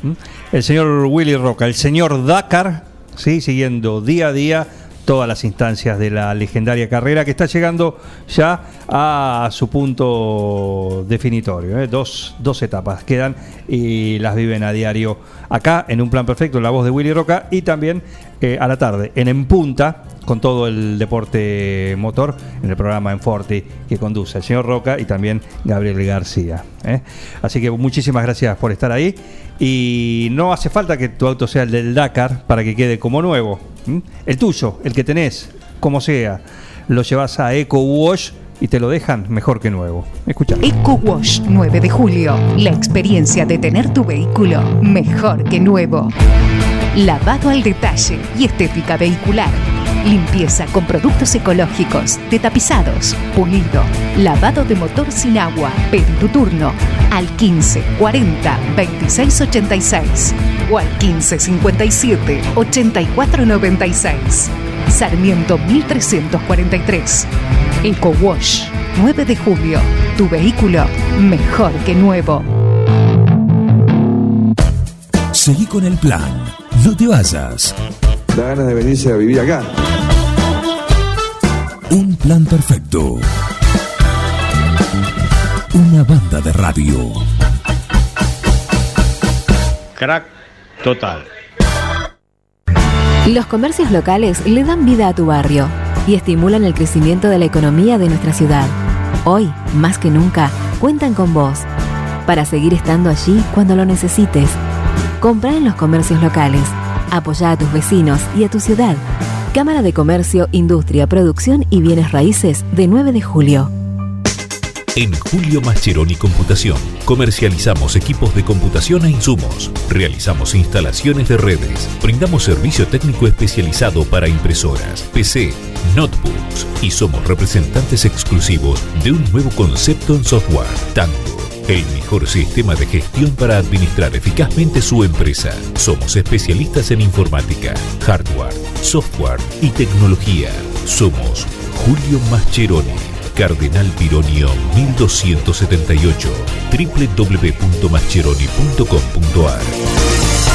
El señor Willy Roca, el señor Dakar, ¿sí? siguiendo día a día todas las instancias de la legendaria carrera que está llegando ya a su punto definitorio. ¿eh? Dos, dos etapas quedan y las viven a diario acá en un plan perfecto, la voz de Willy Roca y también eh, a la tarde en En Punta con todo el deporte motor en el programa En Forti que conduce el señor Roca y también Gabriel García. ¿eh? Así que muchísimas gracias por estar ahí y no hace falta que tu auto sea el del Dakar para que quede como nuevo. El tuyo, el que tenés, como sea, lo llevas a Eco Wash y te lo dejan mejor que nuevo. Escucha. Eco Wash 9 de julio. La experiencia de tener tu vehículo mejor que nuevo. Lavado al detalle y estética vehicular. Limpieza con productos ecológicos, detapizados, pulido, lavado de motor sin agua. Pedí tu turno al 15 40 26 86 o al 15 57 84 96. Sarmiento 1343. Eco Wash 9 de julio. Tu vehículo mejor que nuevo. Seguí con el plan. No te vayas. Da ganas de venirse a vivir acá. Un plan perfecto. Una banda de radio. Crack total. Los comercios locales le dan vida a tu barrio y estimulan el crecimiento de la economía de nuestra ciudad. Hoy, más que nunca, cuentan con vos para seguir estando allí cuando lo necesites. Comprá en los comercios locales. Apoyá a tus vecinos y a tu ciudad. Cámara de Comercio, Industria, Producción y Bienes Raíces de 9 de julio. En Julio Mascheroni Computación comercializamos equipos de computación e insumos, realizamos instalaciones de redes, brindamos servicio técnico especializado para impresoras, PC, notebooks y somos representantes exclusivos de un nuevo concepto en software, Tango. El mejor sistema de gestión para administrar eficazmente su empresa. Somos especialistas en informática, hardware, software y tecnología. Somos Julio Mascheroni. Cardenal Pironio 1278 www.mascheroni.com.ar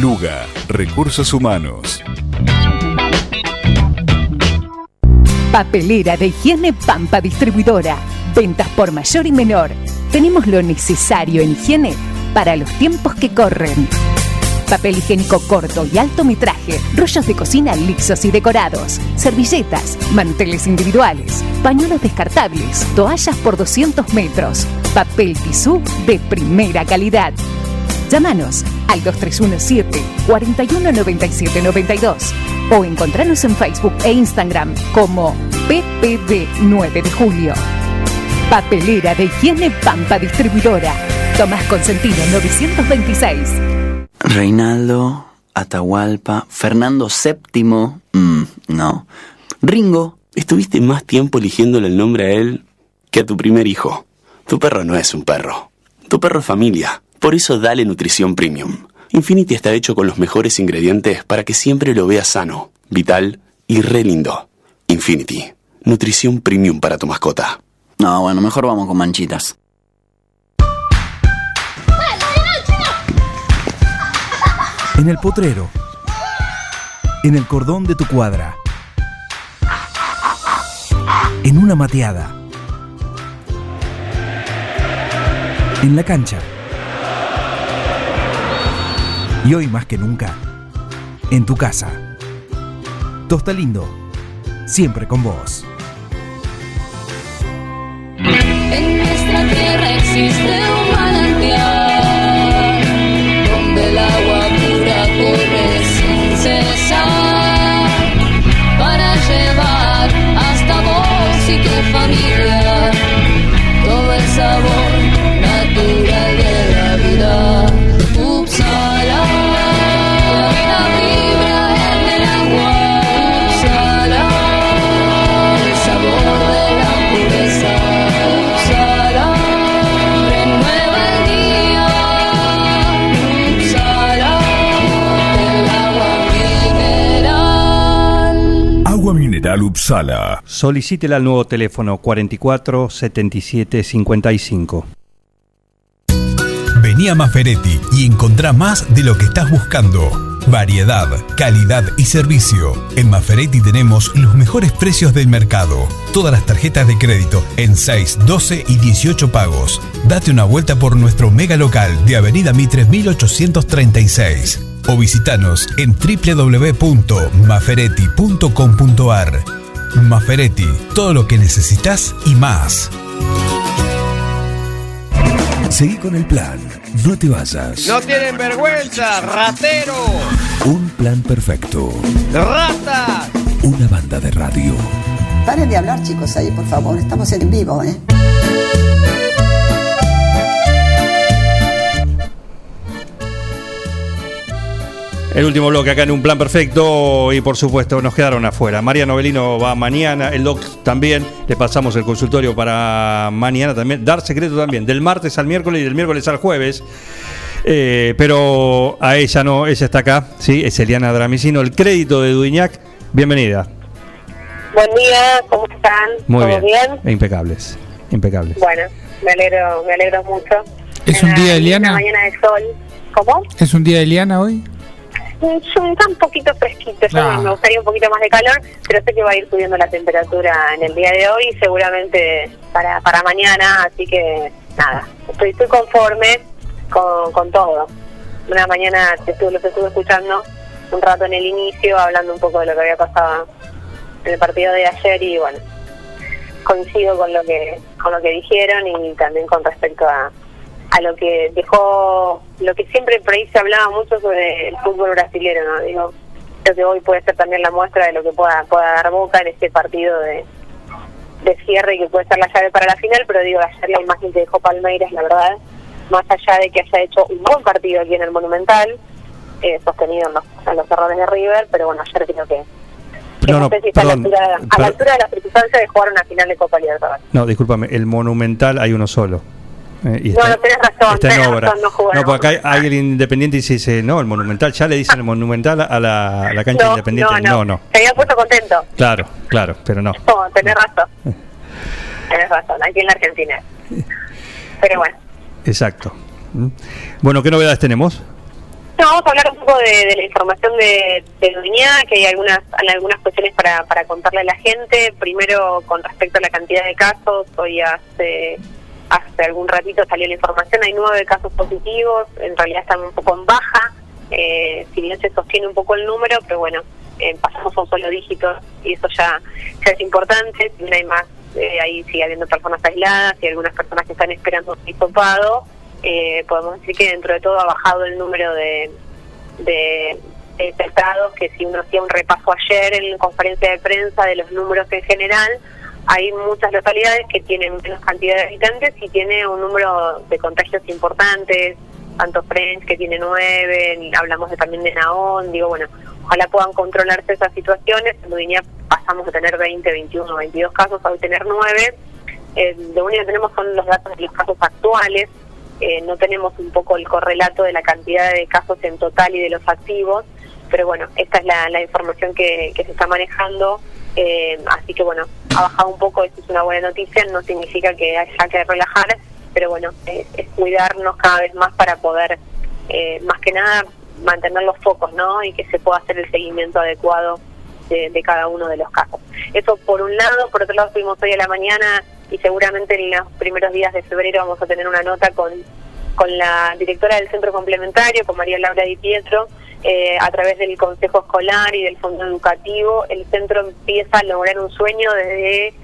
Luga, Recursos Humanos. Papelera de higiene Pampa Distribuidora. Ventas por mayor y menor. Tenemos lo necesario en higiene para los tiempos que corren. Papel higiénico corto y alto metraje, rollos de cocina lisos y decorados, servilletas, manteles individuales, pañuelos descartables, toallas por 200 metros, papel tisú de primera calidad. Llámanos al 2317 419792 o encontranos en Facebook e Instagram como PPD 9 de Julio. Papelera de higiene Pampa Distribuidora. Tomás Consentino 926. Reinaldo, Atahualpa, Fernando VII. Mm, no. Ringo, estuviste más tiempo eligiéndole el nombre a él que a tu primer hijo. Tu perro no es un perro. Tu perro es familia. Por eso dale nutrición premium. Infinity está hecho con los mejores ingredientes para que siempre lo veas sano, vital y re lindo. Infinity. Nutrición premium para tu mascota. No, bueno, mejor vamos con manchitas. En el potrero. En el cordón de tu cuadra. En una mateada. En la cancha. Y hoy más que nunca, en tu casa. Tosta Lindo, siempre con vos. En nuestra tierra existe un manantial Agua Mineral Upsala. Solicítela al nuevo teléfono 44 77 55. Vení a Maferetti y encontrá más de lo que estás buscando. Variedad, calidad y servicio. En Maferetti tenemos los mejores precios del mercado. Todas las tarjetas de crédito en 6, 12 y 18 pagos. Date una vuelta por nuestro mega local de Avenida Mitre 1836 o visitanos en www.maferetti.com.ar. Maferetti, todo lo que necesitas y más. Seguí con el plan. No te vayas. No tienen vergüenza, ratero, Un plan perfecto. rata. Una banda de radio. Paren de hablar, chicos, ahí, por favor. Estamos en vivo, ¿eh? El último bloque acá en un plan perfecto y por supuesto nos quedaron afuera. María Novelino va mañana, el doc también, le pasamos el consultorio para mañana también, dar secreto también, del martes al miércoles y del miércoles al jueves. Eh, pero a ella no, ella está acá, sí, es Eliana Dramicino, el crédito de Dudignac. Bienvenida. Buen día, ¿cómo están? Muy ¿Todo bien. Impecables, impecables. Bueno, me alegro, me alegro mucho. ¿Es un día de Una Eliana? mañana de sol. ¿Cómo? ¿Es un día de Eliana hoy? Mm, Está un poquito fresquito, yo me gustaría un poquito más de calor, pero sé que va a ir subiendo la temperatura en el día de hoy y seguramente para, para mañana, así que nada, estoy, estoy conforme con, con todo. Una mañana te estuve, los estuve escuchando un rato en el inicio, hablando un poco de lo que había pasado en el partido de ayer y bueno, coincido con lo que con lo que dijeron y también con respecto a, a lo que dejó, lo que siempre por ahí se hablaba mucho sobre el fútbol brasileño, ¿no? Digo, creo que hoy puede ser también la muestra de lo que pueda, pueda dar Boca en este partido de, de cierre y que puede ser la llave para la final, pero digo, ayer la imagen que dejó Palmeiras, la verdad, más allá de que haya hecho un buen partido aquí en el Monumental, eh, sostenido en los, en los errores de River, pero bueno, ayer creo que, No, no, no, sé si está a la, perdón, altura, a la altura de las circunstancias de jugar una final de Copa Libertadores. No, discúlpame, el Monumental hay uno solo. Eh, y No, está, no, tenés razón, está en tenés obra. razón, no. No, porque acá hay, el Independiente y dice, no, el Monumental, ya le dicen el Monumental a la, a la cancha No, Independiente. no, no. no, Se había puesto contento. Claro, claro, pero no. No, tenés razón. tenés razón, aquí en la Argentina. Pero bueno, Exacto. ¿Mm? Bueno, ¿qué novedades tenemos? no, vamos a hablar un poco de, de la información de, de Duñá, que hay algunas hay algunas cuestiones para, para contarle a la gente. Primero, con respecto a la cantidad de casos, hoy hace hace algún ratito salió la información, hay nueve casos positivos, en realidad están un poco en baja, eh, si bien se sostiene un poco el número, pero bueno, eh, pasamos a un solo dígito y eso ya, ya es importante, si bien hay más, eh, ahí sigue habiendo personas aisladas y algunas personas que están esperando un hisopado, eh, podemos decir que dentro de todo ha bajado el número de, de de infectados, que si uno hacía un repaso ayer en la conferencia de prensa de los números en general, hay muchas localidades que tienen menos cantidad de habitantes y tiene un número de contagios importantes, tanto French que tiene nueve, hablamos de, también de Naón, digo, bueno, ojalá puedan controlarse esas situaciones, en Udiña pasamos de tener 20, 21, 22 casos a hoy tener nueve, eh, lo único que tenemos son los datos de los casos actuales, eh, no tenemos un poco el correlato de la cantidad de casos en total y de los activos, pero bueno, esta es la, la información que, que se está manejando, eh, así que bueno, ha bajado un poco, esto es una buena noticia, no significa que haya que relajar, pero bueno, es, es cuidarnos cada vez más para poder, eh, más que nada, mantener los focos, ¿no? Y que se pueda hacer el seguimiento adecuado de, de cada uno de los casos. Eso por un lado, por otro lado fuimos hoy a la mañana y seguramente en los primeros días de febrero vamos a tener una nota con, con la directora del centro complementario, con María Laura Di Pietro, eh, a través del Consejo Escolar y del Fondo Educativo, el centro empieza a lograr un sueño desde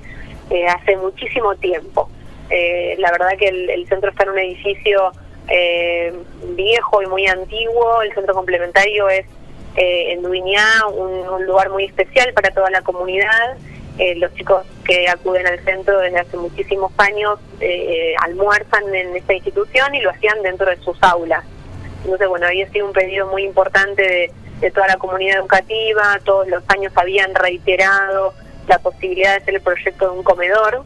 eh, hace muchísimo tiempo. Eh, la verdad que el, el centro está en un edificio eh, viejo y muy antiguo, el centro complementario es eh, en Duiñá un, un lugar muy especial para toda la comunidad. Los chicos que acuden al centro desde hace muchísimos años almuerzan en esta institución y lo hacían dentro de sus aulas. Entonces, bueno, había sido un pedido muy importante de, toda la comunidad educativa, todos los años habían reiterado la posibilidad de hacer el proyecto de un comedor.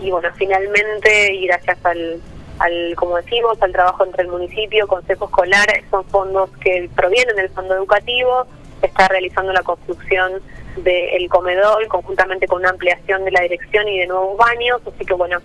Y bueno, finalmente, y gracias al, al, como decimos, al trabajo entre el municipio, consejo escolar, son fondos que provienen del fondo educativo, está realizando la construcción del comedor conjuntamente con una ampliación de la dirección y de nuevos baños, así que bueno,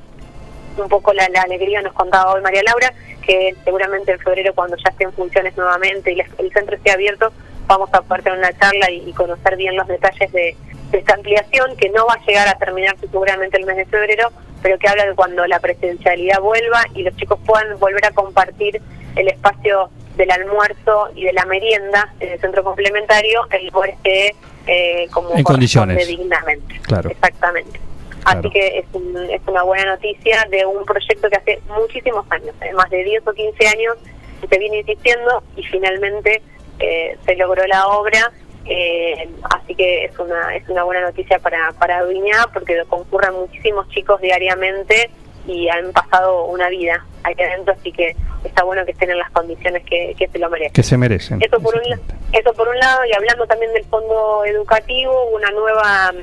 un poco la, la alegría nos contaba hoy María Laura, que seguramente en febrero cuando ya esté en funciones nuevamente y la- el centro esté abierto, vamos a poder tener una charla y, y conocer bien los detalles de, de esta ampliación, que no va a llegar a terminarse seguramente el mes de febrero, pero que habla de cuando la presencialidad vuelva y los chicos puedan volver a compartir el espacio del almuerzo y de la merienda en el centro complementario, el lugar esté eh, como En condiciones. dignamente. Claro. Exactamente. Claro. Así que es, un- es una buena noticia de un proyecto que hace muchísimos años, eh, más de 10 o 15 años, se viene insistiendo y finalmente eh, se logró la obra. eh, así que es una es una buena noticia para para Duiñá porque concurren muchísimos chicos diariamente y han pasado una vida aquí adentro, así que está bueno que estén en las condiciones que, que se lo merecen. Que se merecen. Eso por, un, eso por un lado, y hablando también del fondo educativo, una nueva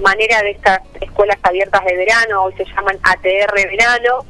manera de estas escuelas abiertas de verano, hoy se llaman ATR Verano,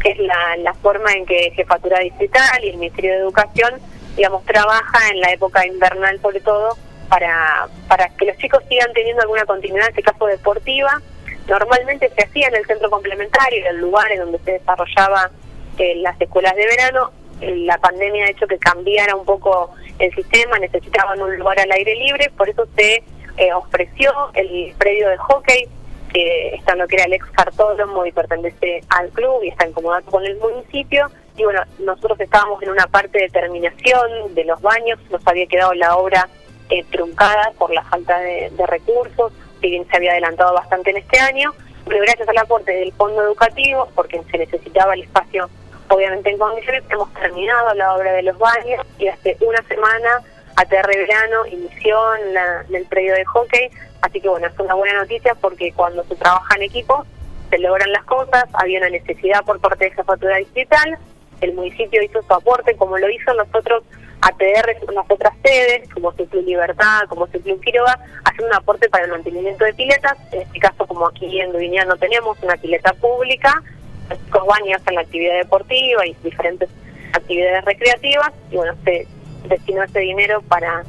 que es la, forma en que Jefatura Distrital y el Ministerio de Educación, digamos, trabaja en la época invernal sobre todo para, para que los chicos sigan teniendo alguna continuidad, en este caso deportiva. Normalmente se hacía en el centro complementario, en el lugar en donde se desarrollaba eh, las escuelas de verano. Eh, La pandemia ha hecho que cambiara un poco el sistema, necesitaban un lugar al aire libre, por eso se eh, ofreció el predio de hockey, que lo que era el ex cartódromo y pertenece al club y está en comodato con el municipio. Y bueno, nosotros estábamos en una parte de terminación de los baños, nos había quedado la obra eh, truncada por la falta de, de recursos, si bien se había adelantado bastante en este año, pero gracias al aporte del fondo educativo, porque se necesitaba el espacio obviamente en condiciones, hemos terminado la obra de los baños y hace una semana ATR Verano inició en, la- en el predio de hockey, así que bueno, es una buena noticia porque cuando se trabaja en equipo se logran las cosas, había una necesidad por parte de Jefatura Distrital, el municipio hizo su aporte como lo hizo los otros ATR, las otras sedes, como su Club Libertad, como su Club Quiroga, hacen un aporte para el mantenimiento de piletas, en este caso como aquí en Dubiñán no tenemos una pileta pública, los chicos van y hacen la actividad deportiva y diferentes actividades recreativas, y bueno, se destinó ese dinero para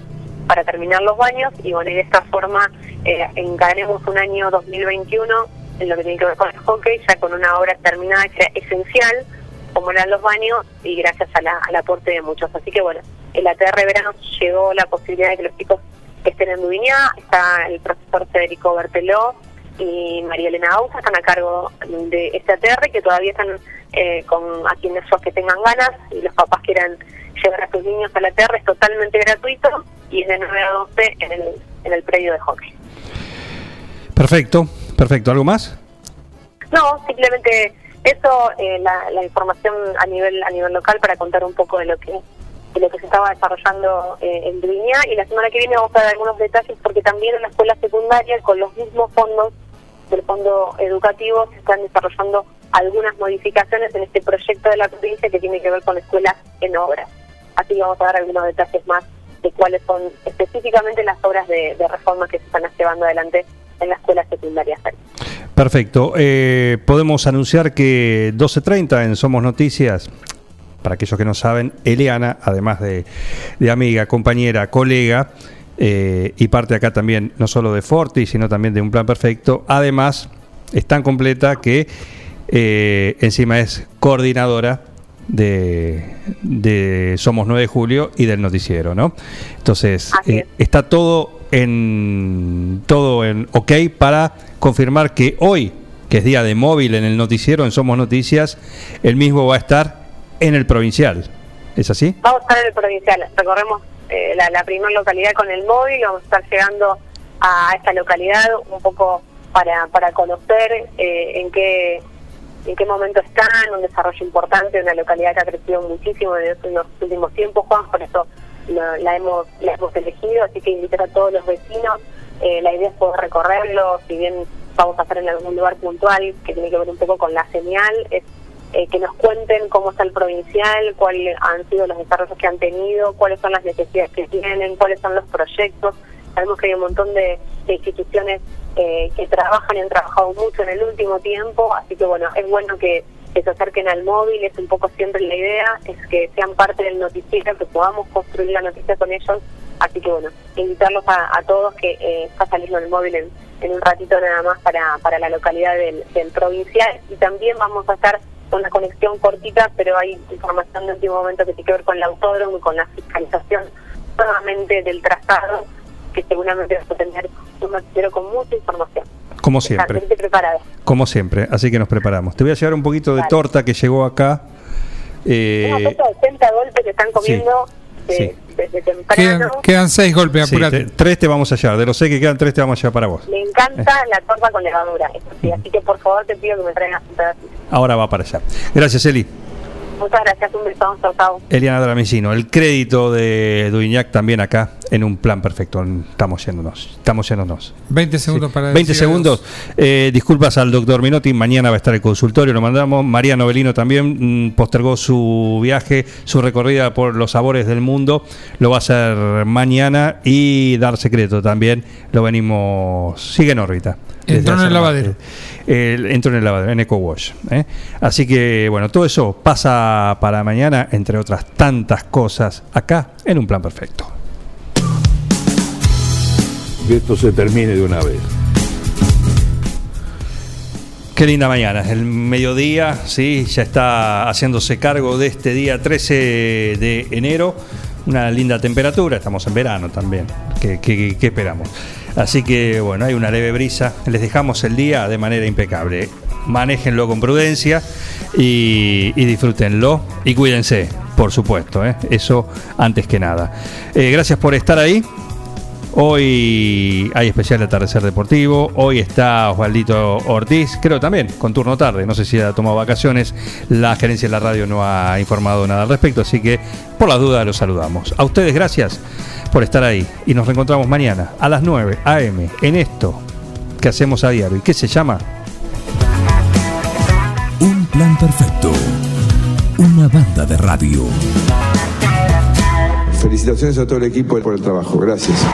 para terminar los baños y bueno, y de esta forma eh, encaremos un año 2021 en lo que tiene que ver con el hockey, ya con una obra terminada que era esencial, como eran los baños, y gracias a la- al aporte de muchos. Así que bueno, el ATR Verano llegó la posibilidad de que los chicos estén en Dubiñá, está el profesor Federico Berteló y María Elena Ausa, están a cargo de este ATR, que todavía están eh, con a quienes que tengan ganas y los papás quieran llevar a sus niños al ATR, es totalmente gratuito y es de 9 a 12 en el, en el predio de hockey. Perfecto, perfecto. ¿Algo más? No, simplemente eso, eh, la, la información a nivel a nivel local para contar un poco de lo que de lo que se estaba desarrollando eh, en Dubiñá y la semana que viene vamos a dar algunos detalles porque también en la escuela secundaria con los mismos fondos del fondo educativo se están desarrollando algunas modificaciones en este proyecto de la provincia que tiene que ver con escuelas en obras. Así vamos a dar algunos detalles más de cuáles son específicamente las obras de, de reforma que se están llevando adelante en la escuela secundaria. Perfecto. Eh, podemos anunciar que 12.30 en Somos Noticias, para aquellos que no saben, Eliana, además de, de amiga, compañera, colega, eh, y parte acá también no solo de Forti, sino también de Un Plan Perfecto, además es tan completa que eh, encima es coordinadora de, de Somos 9 de Julio y del noticiero, ¿no? Entonces, eh, está todo en todo en ok para confirmar que hoy, que es día de móvil en el noticiero, en Somos Noticias, el mismo va a estar en el provincial. ¿Es así? Vamos a estar en el provincial, recorremos eh, la, la primera localidad con el móvil, vamos a estar llegando a esta localidad un poco para, para conocer eh, en qué en qué momento está, en un desarrollo importante, una localidad que ha crecido muchísimo en los últimos tiempos, Juan, por eso la, la hemos la hemos elegido, así que invitar a todos los vecinos, eh, la idea es poder recorrerlo, si bien vamos a estar en algún lugar puntual que tiene que ver un poco con la señal, es eh, que nos cuenten cómo está el provincial, cuáles han sido los desarrollos que han tenido, cuáles son las necesidades que tienen, cuáles son los proyectos. Sabemos que hay un montón de instituciones eh, que trabajan y han trabajado mucho en el último tiempo, así que bueno, es bueno que, se acerquen al móvil, es un poco siempre la idea, es que sean parte del noticiero, que podamos construir la noticia con ellos, así que bueno, invitarlos a, todos que eh, está saliendo el móvil en, en un ratito nada más para, para la localidad del, del provincial. Y también vamos a estar una conexión cortita, pero hay información de último momento que tiene que ver con el autódromo y con la fiscalización nuevamente del trazado, que seguramente vas a tener un noticiero con mucha información. Como siempre. Como siempre. Así que nos preparamos. Te voy a llevar un poquito de Vale. torta que llegó acá. Eh, Una foto de 80 golpes que están comiendo de- sí. desde Quedan, temprano. quedan seis golpes, sí, apurate. te- tres te vamos a llevar. De los seis que quedan, tres te vamos a llevar para vos. Me encanta la torta con levadura, eso sí, así que por favor te pido que me traigas un pedacito. Ahora va para allá. Gracias, Eli. Muchas gracias, un beso, chau. Eliana Dramicino, el crédito de Duignac también acá en un plan perfecto. Estamos yéndonos, estamos yéndonos. 20 segundos para 20 decir segundos. Eh, disculpas al doctor Minotti, mañana va a estar el consultorio, lo mandamos. María Novelino también mm, postergó su viaje, su recorrida por los sabores del mundo. Lo va a hacer mañana y Dar Secreto también. Lo venimos, sigue en órbita. Entró en el más- lavadero. Eh, entró en el lavadero, en Eco Wash. ¿eh? Así que, bueno, todo eso pasa para mañana, entre otras tantas cosas, acá en un plan perfecto. Que esto se termine de una vez. Qué linda mañana, el mediodía, sí, ya está haciéndose cargo de este día 13 de enero. Una linda temperatura, estamos en verano también. ¿Qué, qué- qué esperamos? Así que bueno, hay una leve brisa. Les dejamos el día de manera impecable. Manéjenlo con prudencia y, disfrútenlo. Y cuídense, por supuesto, ¿eh? eso antes que nada. Eh, gracias por estar ahí. Hoy hay especial de atardecer deportivo. Hoy está Osvaldito Ortiz, creo también, con turno tarde. No sé si ha tomado vacaciones. La gerencia de la radio no ha informado nada al respecto, así que por las dudas los saludamos. A ustedes, gracias por estar ahí. Y nos reencontramos mañana a las 9 a.m. en esto que hacemos a diario. ¿Y qué se llama? Un plan perfecto. Una banda de radio. Felicitaciones a todo el equipo por el trabajo. Gracias.